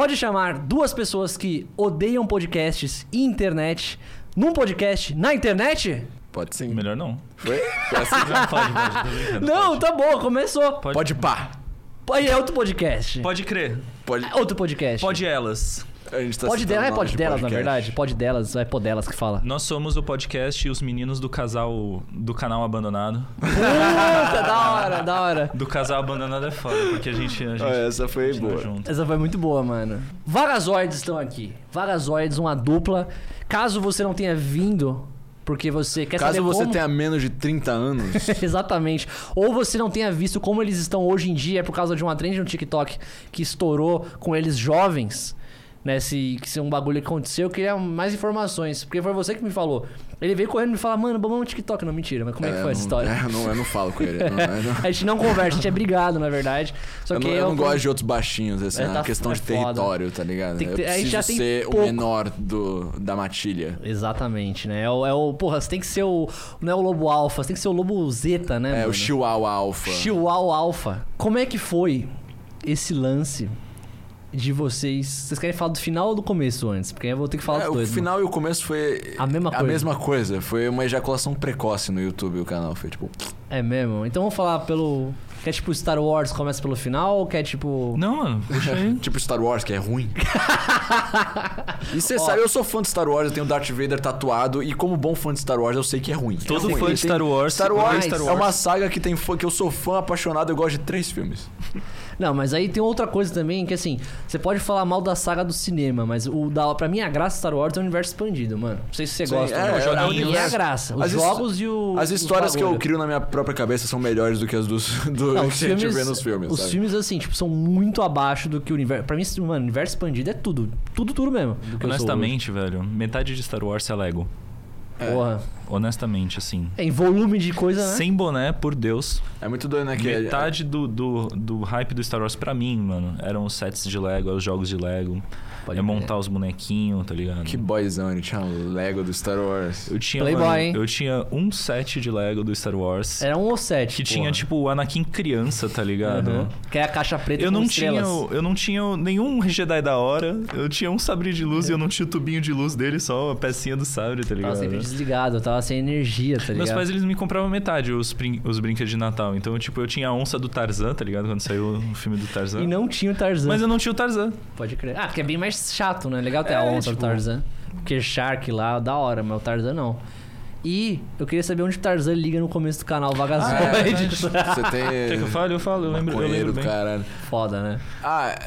pode chamar duas pessoas que odeiam podcasts e internet num podcast na internet? Pode sim. Melhor não. Foi? Foi assim? Não, pode, pode. Não, tá bom, começou. Pode, Pode pá. Aí é outro podcast. pode crer. Pode. É Outro podcast. Pode elas. A gente tá Pode delas, é pode de delas, na podcast. verdade. Pode delas, é pode delas que fala. Nós somos o podcast e os meninos do casal do canal abandonado. Puta, da hora, da hora. Do casal abandonado é foda, porque a gente, a gente Ah, essa foi boa. junto. Essa foi muito boa, mano. Vagazoides estão aqui. Vagazoides, uma dupla. Caso você não tenha vindo, porque você quer Caso saber você como... tenha menos de 30 anos, Exatamente. Ou você não tenha visto como eles estão hoje em dia, é por causa de uma trend no TikTok que estourou com eles jovens. Né, se, que se um bagulho que aconteceu, eu queria mais informações. Porque foi você que me falou. Ele veio correndo e me falar, mano, vamos no TikTok. Não, mentira, mas como é, que É, foi essa não- história? é, não, eu não falo com ele. Não, não- A gente não conversa, a gente é brigado, na verdade. Só eu que não, eu eu não gosto de outros baixinhos, assim, É, é uma tá- questão é de foda. território, tá ligado? Tem que eu ter- a gente preciso já tem ser pouco. o menor do, da matilha. Exatamente, né? É o, é o- Porra, você tem que ser o. Não é o lobo alfa, você tem que ser o lobo zeta, né? É, mano? o Chihuahua Alpha. Chihuahua alfa. Como é que foi esse lance de vocês. Vocês querem falar do final ou do começo antes? Porque aí eu vou ter que falar É, dos o dois. final e o começo foi A mesma a coisa. mesma coisa. Foi uma ejaculação precoce no YouTube, o canal. Foi tipo. É mesmo? Então vamos falar pelo. Quer tipo Star Wars começa pelo final ou quer tipo. Não, mano, puxa aí. Tipo Star Wars, que é ruim. e você sabe, eu sou fã de Star Wars, eu tenho Darth Vader tatuado, e como bom fã de Star Wars, eu sei que é ruim. Todo é ruim. fã de Star Wars. Star Wars, Star é uma saga que tem fã, que eu sou fã apaixonado, eu gosto de três filmes. Não, mas aí tem outra coisa também, que assim, você pode falar mal da saga do cinema, mas o da, pra mim a graça de Star Wars é o universo expandido, mano. Não sei se você Sim, gosta. é, né? é, Pra é é a graça. Os As jogos e o. As histórias que eu crio na minha própria cabeça são melhores do que as dos, do Não, que os a gente filmes, vê nos filmes. os sabe? filmes, assim, tipo, são muito abaixo do que o universo. Pra mim, mano, o universo expandido é tudo. Tudo, tudo mesmo. Honestamente, velho, metade de Star Wars é Lego. hoje. Porra. Honestamente, assim. É, em volume de coisa, né? Sem boné, por Deus. É muito doido, né? Que é- Metade do, do, do hype do Star Wars pra mim, mano, eram os sets de Lego, eram os jogos de Lego. Pode é montar os bonequinhos, tá ligado? Que boyzão, ele tinha um Lego do Star Wars. Eu tinha, Playboy, mano, hein? eu tinha um set de Lego do Star Wars. Era um ou sete. Que porra. tinha, tipo, o Anakin criança, tá ligado? Uhum. Que é a caixa preta Eu com não, estrelas. tinha, eu não tinha nenhum Jedi da hora. Eu tinha um sabre de luz e eu não tinha o tubinho de luz dele, só a pecinha do sabre, tá ligado? Tava sempre desligado, eu tava sem energia, tá ligado? Meus pais, eles me compravam metade os, brin os brinquedos de Natal. Então, tipo, eu tinha a onça do Tarzan, tá ligado? Quando saiu o filme do Tarzan. E não tinha o Tarzan. Mas eu não tinha o Tarzan. Pode crer. Ah, porque é bem mais chato, né? Legal ter É, a onça do tipo- Tarzan. Porque Shark lá, da hora, mas o Tarzan não. E eu queria saber onde o Tarzan liga no começo do canal Ah, é, Vagazoide. Você tem. Quer que eu fale? Eu falo, eu lembro, eu lembro do bem. caralho. Foda, né? Ah,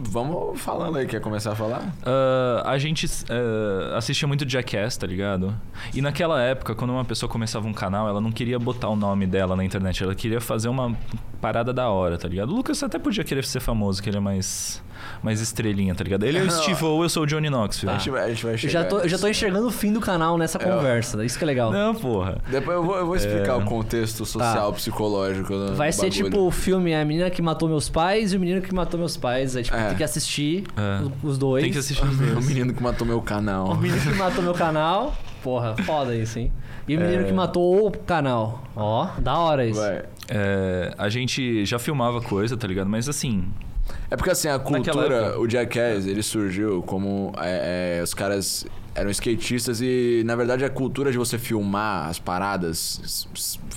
vamos falando aí. Quer começar a falar? Ah, a gente ah, assistia muito Jackass, tá ligado? E naquela época, quando uma pessoa começava um canal, ela não queria botar o nome dela na internet, ela queria fazer uma parada da hora, tá ligado? O Lucas até podia querer ser famoso, que ele é mais, mais estrelinha, tá ligado? Ele é o. Steve ou eu sou o Johnny Knoxville. A, gente vai, a gente vai Eu chegar. já, tô, eu já tô enxergando o fim do canal nessa É, conversa. Isso que é legal. Não, porra. Depois eu vou, eu vou explicar É. o contexto social, psicológico. do Vai ser bagulho. tipo o filme A Menina que Matou Meus Pais e o Menino que Matou Meus Pais. Aí, tipo, É. tem que assistir É. os- dois. Tem que assistir os O dois. menino que matou meu canal. O menino que matou meu canal. Porra, foda isso, hein? E o menino É. que matou o canal. Ó, da hora isso. É, a gente já filmava coisa, tá ligado? Mas assim, É porque assim, a cultura, o Jackass, ele surgiu como é, é, os caras eram skatistas e na verdade a cultura de você filmar as paradas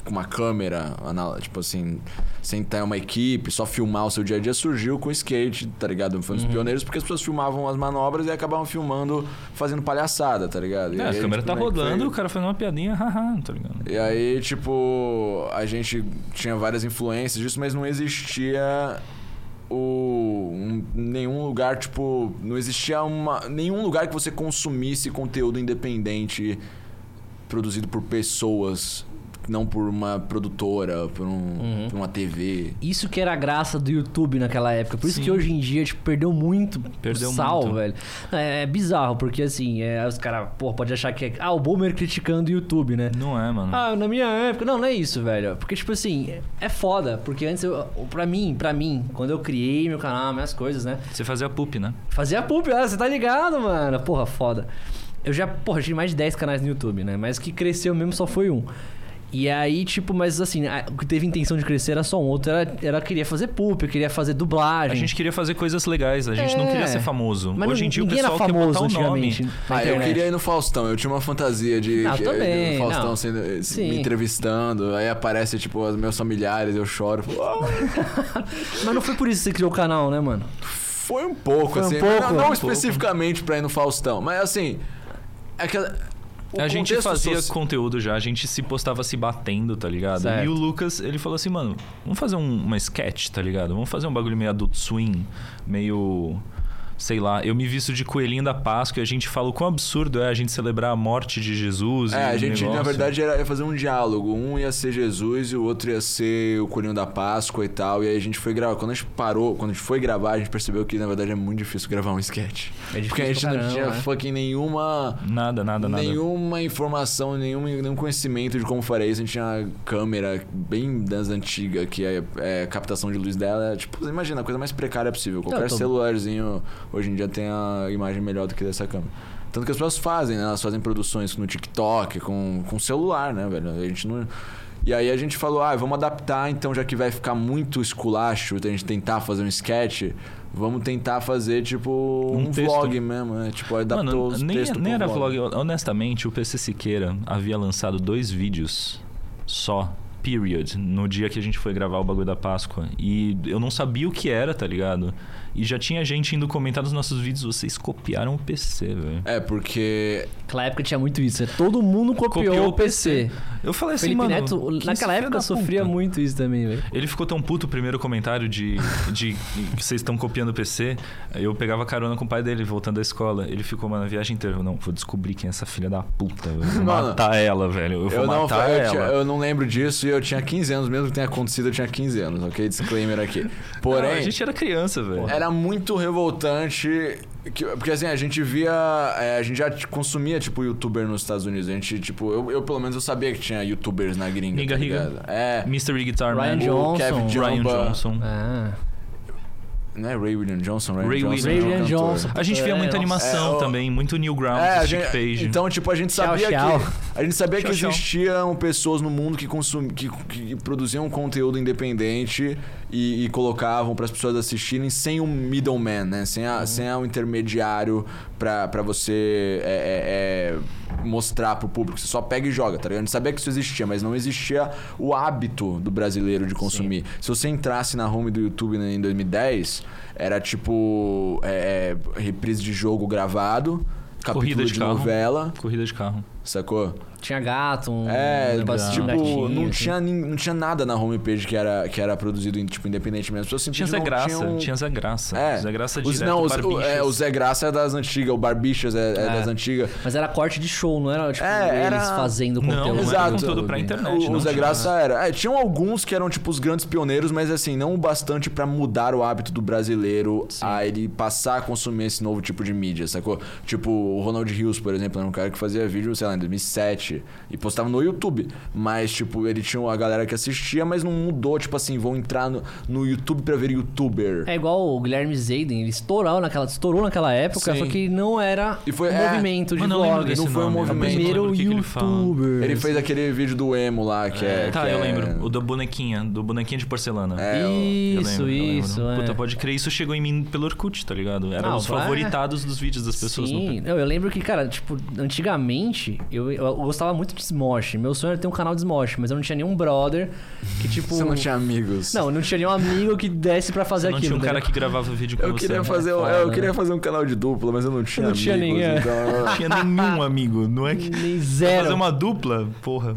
com uma câmera, tipo assim, sem ter uma equipe, só filmar o seu dia a dia surgiu com o skate, tá ligado? Foi um Uhum. dos pioneiros porque as pessoas filmavam as manobras e acabavam filmando, fazendo palhaçada, tá ligado? É, a câmera tipo, tá meio que foi- rodando, o cara fazendo uma piadinha, haha, tá ligado? e aí, tipo, a gente tinha várias influências disso, mas não existia o um- nenhum lugar, tipo, não existia uma nenhum lugar que você consumisse conteúdo independente produzido por pessoas, não por uma produtora, por, um, Uhum. por uma TV. Isso que era a graça do YouTube naquela época. Por isso Sim. que hoje em dia, tipo, perdeu muito Perdeu sal, muito. velho. É, é bizarro, porque assim, é, os caras, pô, pode achar que é. Ah, o Boomer criticando o YouTube, né? Não é, mano. Ah, na minha época. Não, não é isso, velho. Porque, tipo assim, é foda. Porque antes, eu, pra mim, pra mim, quando eu criei meu canal, minhas coisas, né? Você fazia poop, né? Fazia pub, ah, você tá ligado, mano? Porra, foda. Eu já, porra, tive mais de 10 canais no YouTube, né? Mas que cresceu mesmo só foi um. E aí, tipo, mas assim, a- o que teve intenção de crescer era só um. Outro era, era queria fazer pulp, queria fazer dublagem. A gente queria fazer coisas legais, a gente não É. queria ser famoso. Mas Hoje não- em dia o ninguém pessoal era quer famoso botar o nome. Ah, eu queria ir no Faustão. Eu tinha uma fantasia de, Ah, que- também, de Faustão não. sendo, Sim. me entrevistando. Aí aparece, tipo, os meus familiares, eu choro. Mas não foi por isso que você criou o canal, né, mano? Foi um pouco, Foi um assim. pouco? não não Um especificamente pra ir no Faustão. Mas assim. É que. O A gente fazia soci- conteúdo já, a gente se postava se batendo, tá ligado? Certo. E o Lucas, ele falou assim, mano, vamos fazer um, uma sketch, tá ligado? Vamos fazer um bagulho meio adult swing, meio. Sei lá, eu me visto de coelhinho da Páscoa e a gente fala o quão absurdo é a gente celebrar a morte de Jesus. É, e a gente, na negócio. verdade, era, ia fazer um diálogo. Um ia ser Jesus e o outro ia ser o Coelhinho da Páscoa e tal. E aí a gente foi gravar. Quando a gente parou, quando a gente foi gravar, a gente percebeu que, na verdade, é muito difícil gravar um sketch. É difícil Porque a gente pra não caramba, tinha né? fucking nenhuma. Nada, nada, nada. Nenhuma informação, nenhum, nenhum conhecimento de como faria isso. A gente tinha câmera bem das antigas, que é, é captação de luz dela. é, Tipo, imagina, a coisa mais precária possível. Qualquer tô- celularzinho hoje em dia tem a imagem melhor do que dessa câmera. Tanto que as pessoas fazem, né? Elas fazem produções no TikTok, com, com celular, né, velho? A gente não. E aí a gente falou, ah, vamos adaptar, então, já que vai ficar muito esculacho, a gente tentar fazer um sketch, vamos tentar fazer, tipo, Um um, vlog mesmo, né? Tipo, adaptou Mano, os nem, nem era vlog. Honestamente, o PC Siqueira havia lançado dois vídeos só, period, no dia que a gente foi gravar o bagulho da Páscoa. E eu não sabia o que era, tá ligado? E já tinha gente indo comentar nos nossos vídeos, vocês copiaram o PC, velho. É, porque Naquela época tinha muito isso. é, Todo mundo copiou, Copiou o PC. Eu falei assim, Felipe mano. Neto, naquela época, sofria puta. muito isso também, velho. Ele ficou tão puto o primeiro comentário de, de que vocês estão copiando o PC. Eu pegava carona com o pai dele voltando da escola. Ele ficou, mano, a viagem inteira. Não, vou descobrir quem é essa filha da puta, velho. Vou Mano, matar ela, velho. Eu vou eu não, matar eu, ela. tinha- eu não lembro disso e eu tinha 15 anos, mesmo que tenha acontecido, eu tinha 15 anos, ok? Disclaimer aqui. Porém, Não, a gente era criança, velho. era muito revoltante. que- porque assim, a gente via. é, a gente já consumia, tipo, youtuber nos Estados Unidos. A gente, tipo, eu, eu pelo menos eu sabia que tinha youtubers na gringa. Niga tá? É. Mystery Guitar Ryan Man. Johnson. O Kevin Ryan. Johnson. Ah. Não é Ray William Johnson? Ryan Ray Johnson, William é Ray cantor. Johnson. A gente via É, muita animação É, também, muito Newgrounds, É, gente, Page. então, tipo, a gente sabia tchau. que a gente sabia Tchau, que existiam pessoas no mundo que, consum, que, que produziam conteúdo independente e, e colocavam para as pessoas assistirem sem um middleman, né? Sem, a, sem a, um intermediário pra pra você é, é, é, mostrar pro público. Você só pega e joga, tá ligado? A gente sabia que isso existia, mas não existia o hábito do brasileiro de consumir. Se você entrasse na home do YouTube né, em 2010, era tipo é, é, reprise de jogo gravado, capítulo Corrida de de novela, Corrida de carro. Sacou? Tinha gato, um É, negocinho, tipo, um gatinho, não, assim. tinha, não tinha nada na homepage que era, que era produzido em, tipo, independente mesmo. As pessoas Tinha Zé Graça, tinha Zé Graça. É. Zé Graça Os, não, os, o, é, o Zé Graça é das antigas, o Barbichas é, é É. das antigas. Mas era corte de show, não era tipo É, eles era- fazendo Não, conteúdo. não era Exato. conteúdo pra internet. O, não o Zé tinha. Graça era. É, tinham alguns que eram, tipo, os grandes pioneiros, mas assim, não o bastante pra mudar o hábito do brasileiro a ele passar a consumir esse novo tipo de mídia, sacou? Tipo, o Ronald Rios, por exemplo, era um cara que fazia vídeo, sei lá, em 2007 e postava no YouTube. Mas, tipo, ele tinha a galera que assistia, mas não mudou, tipo assim, vão entrar no, no YouTube pra ver youtuber. É igual o Guilherme Zayden, ele estourou naquela, estourou naquela época, Sim. só que não era E foi- um é, movimento de eu vlog. desse não foi um nome, movimento. eu não Primeiro que que ele youtuber. Ele fez aquele vídeo do emo lá, que é. Tá, que eu é- lembro. O da bonequinha, do bonequinha de porcelana. É, eu- Eu Isso, eu lembro. isso. é. Puta, pode crer, isso chegou em mim pelo Orkut, tá ligado? Eram Não, os favoritados dos vídeos das pessoas. Sim, No... não, eu lembro que, cara, tipo, antigamente eu, eu gostava muito de Smosh. Meu sonho era ter um canal de Smosh, mas eu não tinha nenhum brother que, tipo. Você não tinha amigos. Não, eu não tinha nenhum amigo que desse pra fazer Você não aquilo. tinha um cara que gravava vídeo com Eu você. queria, fazer, um- foda, eu né? queria fazer um canal de dupla, mas eu não tinha Não tinha amigos. ninguém. Então, Não tinha nenhum amigo, não é que... Nem Fazer zero. uma dupla, porra,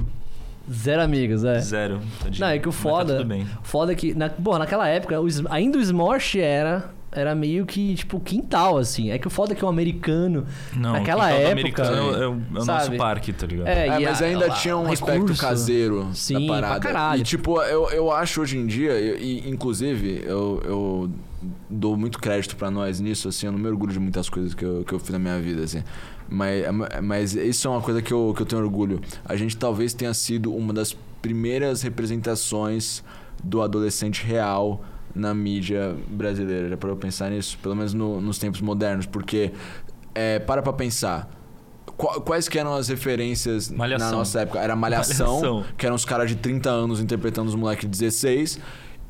Zero amigos, é. zero. tadinho. Não, é que o Mas tá foda. tudo bem. Foda que. Na, porra, naquela época, o, ainda o Smosh era. Era meio que, tipo, quintal, assim. É que o foda é que o americano. Não, naquela época. americano é, o- é o, é o nosso sabe? parque, tá ligado? É, É, e mas a- ainda a- tinha um a aspecto recurso. caseiro Sim, da pra parada. caralho. E tipo, eu, eu acho hoje em dia, e, e, inclusive, eu, eu dou muito crédito pra nós nisso, assim, eu não me orgulho de muitas coisas que eu, que eu fiz na minha vida, assim. Mas, mas isso é uma coisa que eu, que eu tenho orgulho. A gente talvez tenha sido uma das primeiras representações do adolescente real na mídia brasileira. Já parou pra pensar nisso? Pelo menos no- nos tempos modernos, porque é, para pra pensar. Qu- Quais que eram as referências Malhação. na nossa época? Era Malhação, Malhação. que eram os caras de 30 anos interpretando os moleques de 16.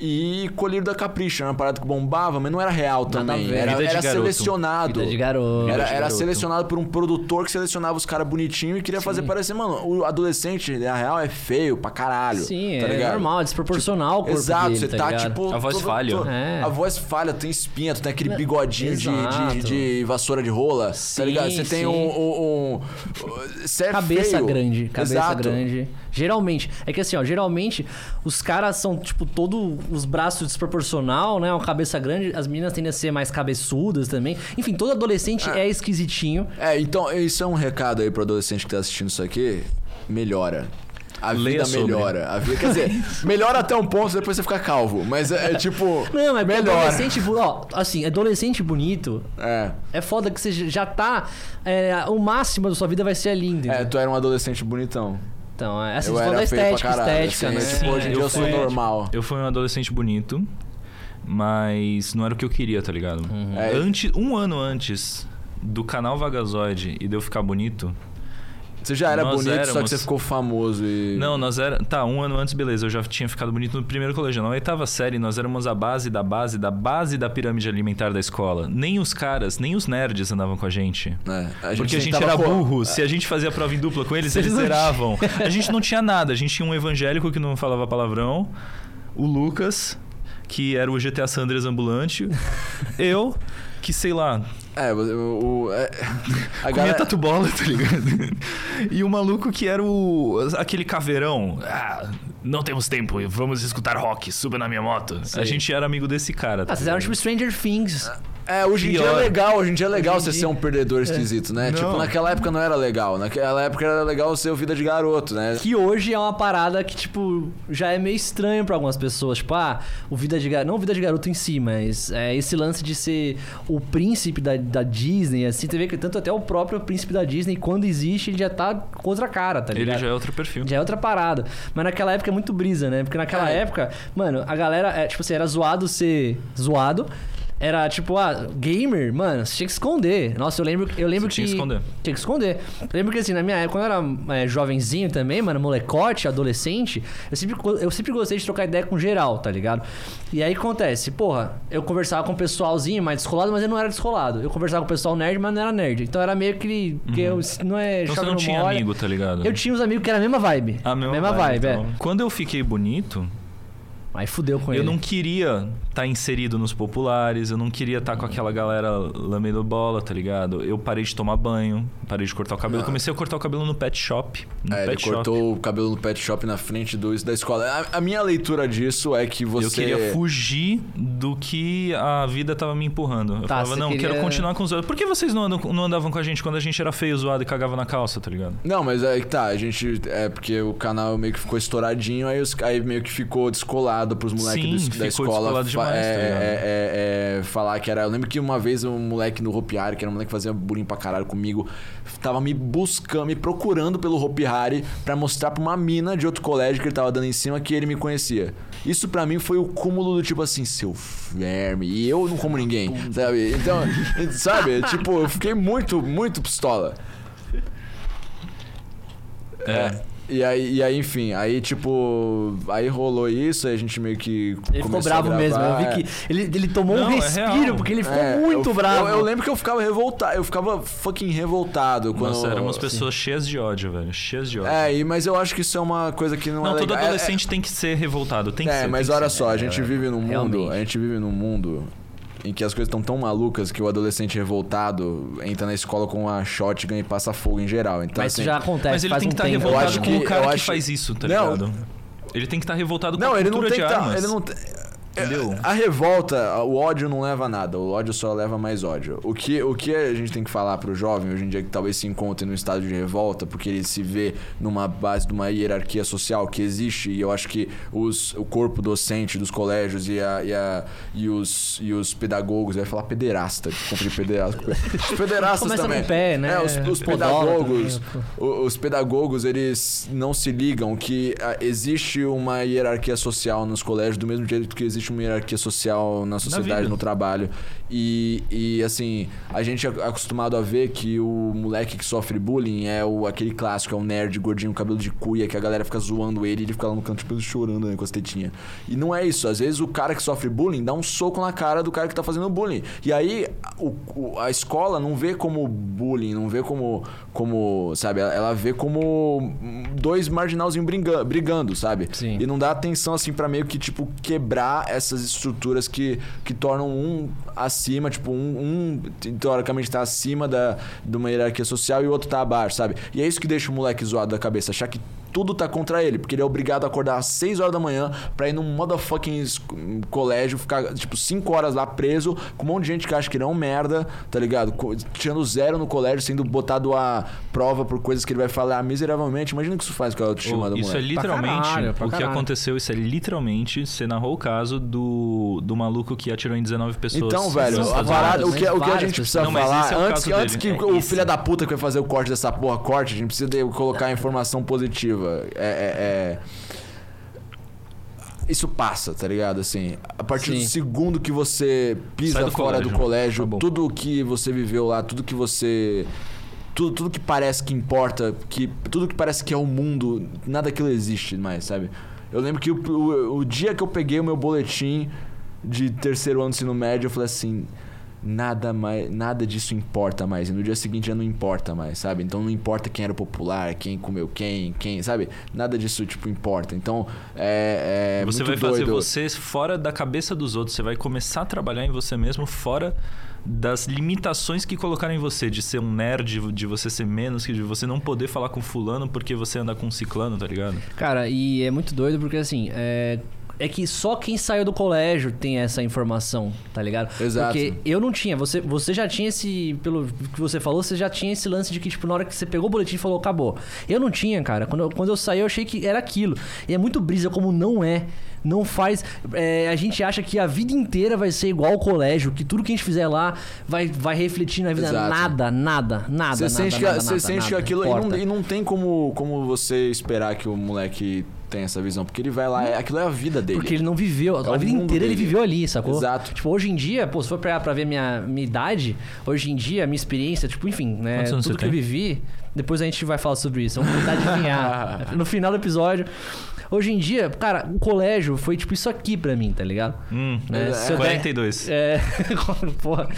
E Colírio da Capricha, era uma parada que bombava, mas não era real Nada a também. ver. Era, era selecionado. Vida de garoto. Era, de era garoto. selecionado por um produtor que selecionava os caras bonitinhos e queria fazer parecer, mano, o adolescente, na real, é feio pra caralho. Sim, tá é ligado? normal, é desproporcional o corpo Exato, dele, você tá, tá, tipo. A voz falha. É. A voz falha, tem espinha, tu tem aquele bigodinho de, de, de vassoura de rola, Sim, tá ligado? Você tem sim. um. um, um você é Cabeça feio. grande, cabeça Exato. grande. Geralmente, é que assim, ó, geralmente os caras são, tipo, todo os braços desproporcional, né? Uma cabeça grande, as meninas tendem a ser mais cabeçudas também. Enfim, todo adolescente é, esquisitinho. É, então, isso é um recado aí pro adolescente que tá assistindo isso aqui. Melhora. A Leia vida sobre. melhora. A vida, quer dizer, melhora até um ponto, depois você fica calvo. Mas é, é tipo. Não, é porque melhora. adolescente, ó, assim, adolescente bonito É. é foda que você já tá. é, o máximo da sua vida vai ser ali, entendeu? É, tu era um adolescente bonitão. Então, é assim, era da estética, caralho. estética, assim, né? Tipo, hoje em dia eu eu sou fui- normal. Eu fui um adolescente bonito, mas não era o que eu queria, tá ligado? É. Antes, um ano antes do canal Vagazoide e de eu ficar bonito. Você já era Nós bonito, só que éramos- você ficou famoso e. Não, nós era. Tá, um ano antes, beleza. Eu já tinha ficado bonito no primeiro colégio. Na oitava série, nós éramos a base da base da base da pirâmide alimentar da escola. Nem os caras, nem os nerds andavam com a gente. É, a Porque a gente era burro. Se a gente fazia prova em dupla com eles, eles zeravam. A gente não tinha nada. A gente tinha um evangélico que não falava palavrão. O Lucas, que era o GTA Sanders ambulante. Eu, que sei lá, É, o. o- é- a galera. tatu bola, tá ligado? E o maluco que era o. aquele caveirão. Ah, não temos tempo, vamos escutar rock, suba na minha moto. Sei. A gente era amigo desse cara. tá Ah, vocês eram tipo? Stranger Things. É, hoje em dia é Pior. legal, hoje em dia é legal Hoje você dia- ser um perdedor esquisito, né? Não. Tipo, naquela época não era legal. Naquela época era legal ser o vida de garoto, né? Que hoje é uma parada que, tipo, já é meio estranho pra algumas pessoas. Tipo, ah, o Vida de Garoto. Não o Vida de Garoto em si, mas é esse lance de ser o príncipe da, da Disney, assim. Você vê que tanto até o próprio príncipe da Disney, quando existe, ele já tá com outra cara, tá Ele ligado? já é outro perfil. Já é outra parada. Mas naquela época é muito brisa, né? Porque naquela É. época, mano, a galera, é, tipo assim, era zoado ser zoado. Era tipo, ah, gamer, mano, você tinha que esconder. Nossa, eu lembro, eu lembro Você que. tinha que esconder. Tinha que esconder. Eu lembro que assim, na minha época, quando eu era é, jovenzinho também, mano, molecote, adolescente, eu sempre, eu sempre gostei de trocar ideia com geral, tá ligado? E aí acontece, porra, eu conversava com o pessoalzinho mais descolado, mas eu não era descolado. Eu conversava com o pessoal nerd, mas não era nerd. Então era meio que. que eu, não é Então você não tinha amigo, tá ligado? Eu tinha uns amigos que era a mesma vibe. A mesma, vibe, então. é. Quando eu fiquei bonito, Aí fudeu com eu ele. não queria estar inserido nos populares, eu não queria estar com aquela galera lambendo bola, tá ligado? Eu parei de tomar banho, parei de cortar o cabelo. Ah. Comecei a cortar o cabelo no pet shop. No É, ele pet shop. cortou o cabelo no pet shop na frente do, da escola. A, a minha leitura disso é que você. Eu queria fugir do que a vida tava me empurrando. Eu Tá, falava, não, queria- quero continuar com os outros. Por que vocês não, andam- não andavam com a gente quando a gente era feio, zoado e cagava na calça, tá ligado? Não, mas aí que tá, a gente. É porque o canal meio que ficou estouradinho, aí, os, aí meio que ficou descolado pros moleques da ficou escola. descolado demais, é, tá é, é, é, falar que era. Eu lembro que uma vez um moleque no Hopi Hari, que era um moleque que fazia bullying pra caralho comigo, tava me buscando, me procurando pelo Hopi Hari pra mostrar pra uma mina de outro colégio que ele tava dando em cima que ele me conhecia. Isso pra mim foi o cúmulo do tipo assim, seu verme. E eu não como ninguém, sabe? Então, sabe? Tipo, eu fiquei muito, muito pistola. É. E aí, e aí, enfim, aí tipo. Aí rolou isso, aí a gente meio que. Ele ficou bravo mesmo. Eu vi é. que ele, ele tomou um Não, é respiro, real. porque ele ficou É, muito eu, bravo. Eu, eu lembro que eu ficava revoltado, eu ficava fucking revoltado quando. Nossa, éramos pessoas cheias de ódio, velho. Cheias de ódio. É, e, mas eu acho que isso é uma coisa que não, não, é todo legal. É- adolescente tem que ser revoltado. Tem que É, ser. mas tem que olha ser. só, a É, gente é, vive num mundo, realmente. a gente vive num mundo em que as coisas estão tão malucas que o adolescente revoltado entra na escola com uma shotgun e passa fogo em geral. Então, Mas isso assim, já acontece Mas ele faz tem um que estar tempo. Eu revoltado acho com que- o cara eu que acho- faz isso, tá Não. ligado? Ele tem que estar revoltado com Não, a ele não cultura tem de que tá, armas. ele não tem- Entendeu? A revolta, o ódio não leva a nada, o ódio só leva mais ódio. O que, o que a gente tem que falar pro jovem hoje em dia que talvez se encontre num estado de revolta, porque ele se vê numa base de uma hierarquia social que existe, e eu acho que os, o corpo docente dos colégios e, a, e, a, e, os, e os pedagogos, eu ia falar pederasta, de pederasta. Os pederastas Começa também. com pé, né? É, os, os pedagogos, os pedagogos, eles não se ligam que ah, existe uma hierarquia social nos colégios do mesmo jeito que existe existe uma hierarquia social na sociedade, no trabalho. E, e assim, a gente é acostumado a ver que o moleque que sofre bullying é o, aquele clássico, é o nerd gordinho, cabelo de cuia, que a galera fica zoando ele e ele fica lá no canto, tipo, chorando né, com as tetinhas. E não é isso. Às vezes o cara que sofre bullying dá um soco na cara do cara que tá fazendo bullying. E aí o- o- a escola não vê como bullying, não vê como, como sabe? Ela, vê como dois marginalzinhos brigando, brigando, sabe? Sim. E não dá atenção assim pra meio que tipo quebrar essas estruturas que, que tornam um acima, tipo um, um teoricamente tá acima da de uma hierarquia social e o outro tá abaixo, sabe? E é isso que deixa o moleque zoado da cabeça, achar que tudo tá contra ele, porque ele é obrigado a acordar às 6 horas da manhã pra ir num motherfucking colégio, ficar tipo 5 horas lá preso, com um monte de gente que acha que ele é um merda, tá ligado? Tirando zero no colégio, sendo botado a prova por coisas que ele vai falar miseravelmente. Imagina o que isso faz com a autoestima Ô, do isso é literalmente caralho, pra o que aconteceu. Isso é literalmente. Você narrou o caso do, do maluco que atirou em 19 pessoas. Então, velho, a parada, o que, o que a gente precisa Não, falar, é antes, antes que É o filho da puta que vai fazer o corte dessa porra corte, a gente precisa de- colocar a informação positiva. É, é- é- Isso passa, tá ligado? Assim, a partir do Sim. segundo que você pisa do fora do colégio. colégio, Acabou. tudo que você viveu lá, tudo que você. Tudo, tudo que parece que importa, que, tudo que parece que é o mundo, nada daquilo existe mais, sabe? Eu lembro que o, o, o dia que eu peguei o meu boletim de terceiro ano do ensino médio, eu falei assim. Nada mais, nada disso importa mais. E no dia seguinte já não importa mais, sabe? Então não importa quem era o popular, quem comeu quem, quem, sabe? Nada disso, tipo, importa. Então, é. é Você vai fazer doido. você fora da cabeça dos outros. Você vai começar a trabalhar em você mesmo fora das limitações que colocaram em você. De ser um nerd, de você ser menos, que de você não poder falar com fulano porque você anda com um ciclano, tá ligado? Cara, e é muito doido porque assim, é. É que só quem saiu do colégio tem essa informação, tá ligado? Exato. Porque eu não tinha. Você, você já tinha esse. Pelo que você falou, você já tinha esse lance de que, tipo, na hora que você pegou o boletim e falou, acabou. Eu não tinha, cara. Quando eu, quando eu saí, eu achei que era aquilo. E é muito brisa como não é. Não faz. é, a gente acha que a vida inteira vai ser igual ao colégio, que tudo que a gente fizer lá vai, vai refletir na vida. Exato. Nada, nada, nada. Você nada, sente, que, nada, você nada, sente que nada. aquilo. E não, e não tem como, como você esperar que o moleque tenha essa visão. Porque ele vai lá, é- aquilo é a vida dele. Porque ele não viveu, É a vida inteira ele dele. viveu ali, sacou? Exato. Tipo, hoje em dia, pô, se for pra, pra ver minha, minha idade, hoje em dia, minha experiência, tipo, enfim, né? Tudo que eu tem? vivi, depois a gente vai falar sobre isso. Vamos tentar adivinhar no final do episódio. Hoje em dia, cara, o colégio foi tipo isso aqui pra mim, tá ligado? Hum, Né? É, eu der- 42. é, porra.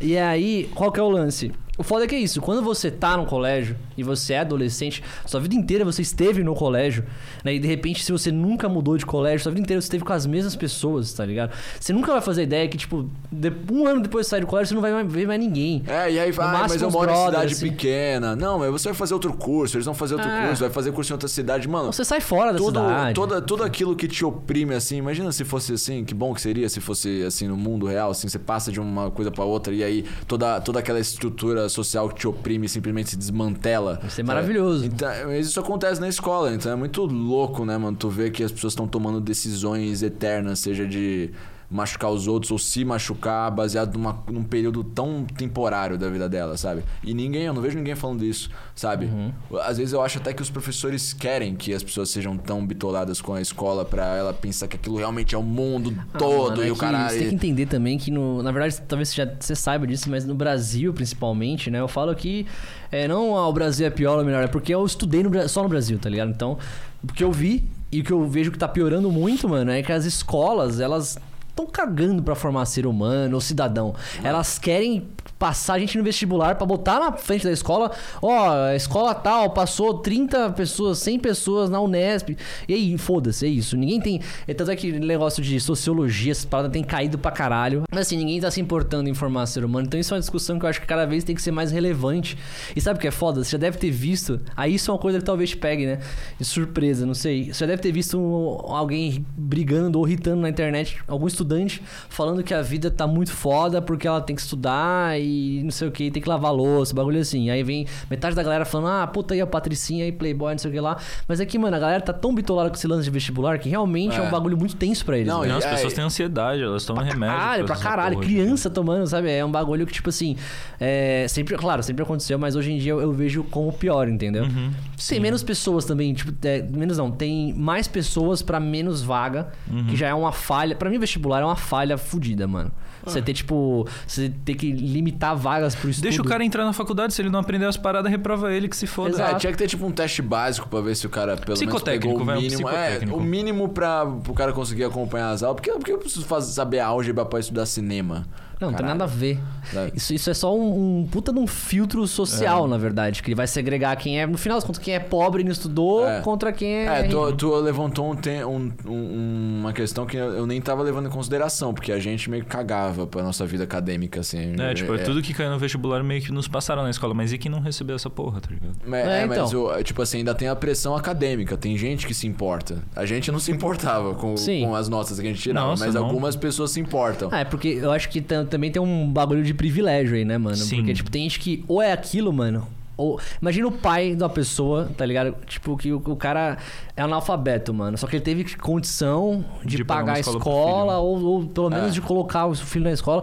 E aí, qual que é o lance? O foda é que é isso, quando você tá no colégio e você é adolescente, sua vida inteira você esteve no colégio, né? E de repente, se você nunca mudou de colégio, sua vida inteira você esteve com as mesmas pessoas, tá ligado? Você nunca vai fazer ideia que, tipo, de- um ano depois de sair do colégio, você não vai ver mais ninguém. É, e aí vai, máximo mas eu moro em brothers, cidade assim. pequena. Não, mas você vai fazer outro curso, eles vão fazer outro É. curso, vai fazer curso em outra cidade. Mano, Você sai fora da tudo, cidade. toda, tudo aquilo que te oprime, assim, imagina se fosse assim, que bom que seria se fosse assim no mundo real, assim, você passa de uma coisa pra outra e aí toda, toda aquela estrutura social que te oprime simplesmente se desmantela. Ser sabe? maravilhoso. Então, mas isso acontece na escola, então é muito louco, né, mano? Tu vê que as pessoas estão tomando decisões eternas, seja de machucar os outros ou se machucar baseado numa, num período tão temporário da vida dela, sabe? E ninguém, eu não vejo ninguém falando isso, sabe? Uhum. Às vezes eu acho até que os professores querem que as pessoas sejam tão bitoladas com a escola pra ela pensar que aquilo realmente é o mundo Ah, todo mano, é e o que caralho. Você tem que entender também que, no, na verdade, talvez você, já, você saiba disso, mas no Brasil, principalmente, né? Eu falo que é, não ah, o Brasil é pior ou melhor, é porque eu estudei no só no Brasil, tá ligado? Então, o que eu vi e o que eu vejo que tá piorando muito, mano, é que as escolas, elas estão cagando pra formar ser humano ou cidadão. Elas querem passar a gente no vestibular pra botar na frente da escola, ó, a escola tal passou 30 pessoas, 100 pessoas na Unesp. E aí, foda-se, é isso. Ninguém tem, é tanto é que negócio de sociologia, essas paradas tem caído pra caralho. Mas assim, ninguém tá se importando em formar ser humano. Então isso é uma discussão que eu acho que cada vez tem que ser mais relevante. E sabe o que é foda? Você já deve ter visto, aí isso é uma coisa que talvez te pegue, né? De surpresa, não sei. Você já deve ter visto alguém brigando ou irritando na internet, algum estudante falando que a vida tá muito foda porque ela tem que estudar e e não sei o que, tem que lavar louça, bagulho assim. Aí vem metade da galera falando, ah, puta aí a Patricinha aí, Playboy, não sei o que lá. Mas aqui, mano, a galera tá tão bitolada com esse lance de vestibular que realmente é, É. um bagulho muito tenso pra eles. Não, velho. Não, as é, pessoas é- têm ansiedade, elas tomam remédio. Caralho, pra caralho, porra, criança tomando, sabe? É um bagulho que, tipo assim, é, sempre, claro, sempre aconteceu, mas hoje em dia eu, eu vejo como pior, entendeu? Uhum, Tem menos pessoas também, tipo, é, menos não, tem mais pessoas pra menos vaga, Uhum. que já é uma falha. Pra mim, vestibular é uma falha fodida, mano. Você ter, tipo, você ter que limitar vagas pro estudo. Deixa o cara entrar na faculdade, se ele não aprender as paradas, reprova ele que se foda. Exato. É, tinha que ter tipo um teste básico pra ver se o cara pelo menos Psicotécnico, pegou o vai, um mínimo. é, psicotécnico. o mínimo pra o cara conseguir acompanhar as aulas. Porque, porque eu preciso fazer, saber álgebra pra estudar cinema. Não, não tem nada a ver. Isso, isso é só um, um puta de um filtro social, É. na verdade. Que ele vai segregar quem é, no final das contas, quem é pobre e não estudou É. contra quem é. É, tu, tu levantou um te- um- um- uma questão que eu eu nem tava levando em consideração, porque a gente meio que cagava pra nossa vida acadêmica, assim. É, tipo, é tudo que caiu no vestibular meio que nos passaram na escola, mas e quem não recebeu essa porra, tá ligado? É, É, é, mas então. o- tipo assim, ainda tem a pressão acadêmica, tem gente que se importa. A gente não se importava com, com as notas que a gente tirava, Nossa, mas não. algumas pessoas se importam. Ah, é porque eu acho que tam- também tem um bagulho de privilégio aí, né, mano? Sim. Porque, tipo, tem gente que ou é aquilo, mano. Ou, imagina o pai da pessoa, tá ligado? Tipo, que o, o cara é analfabeto, mano. Só que ele teve condição de, De pagar a escola filho. ou, ou pelo menos É. de colocar o filho na escola.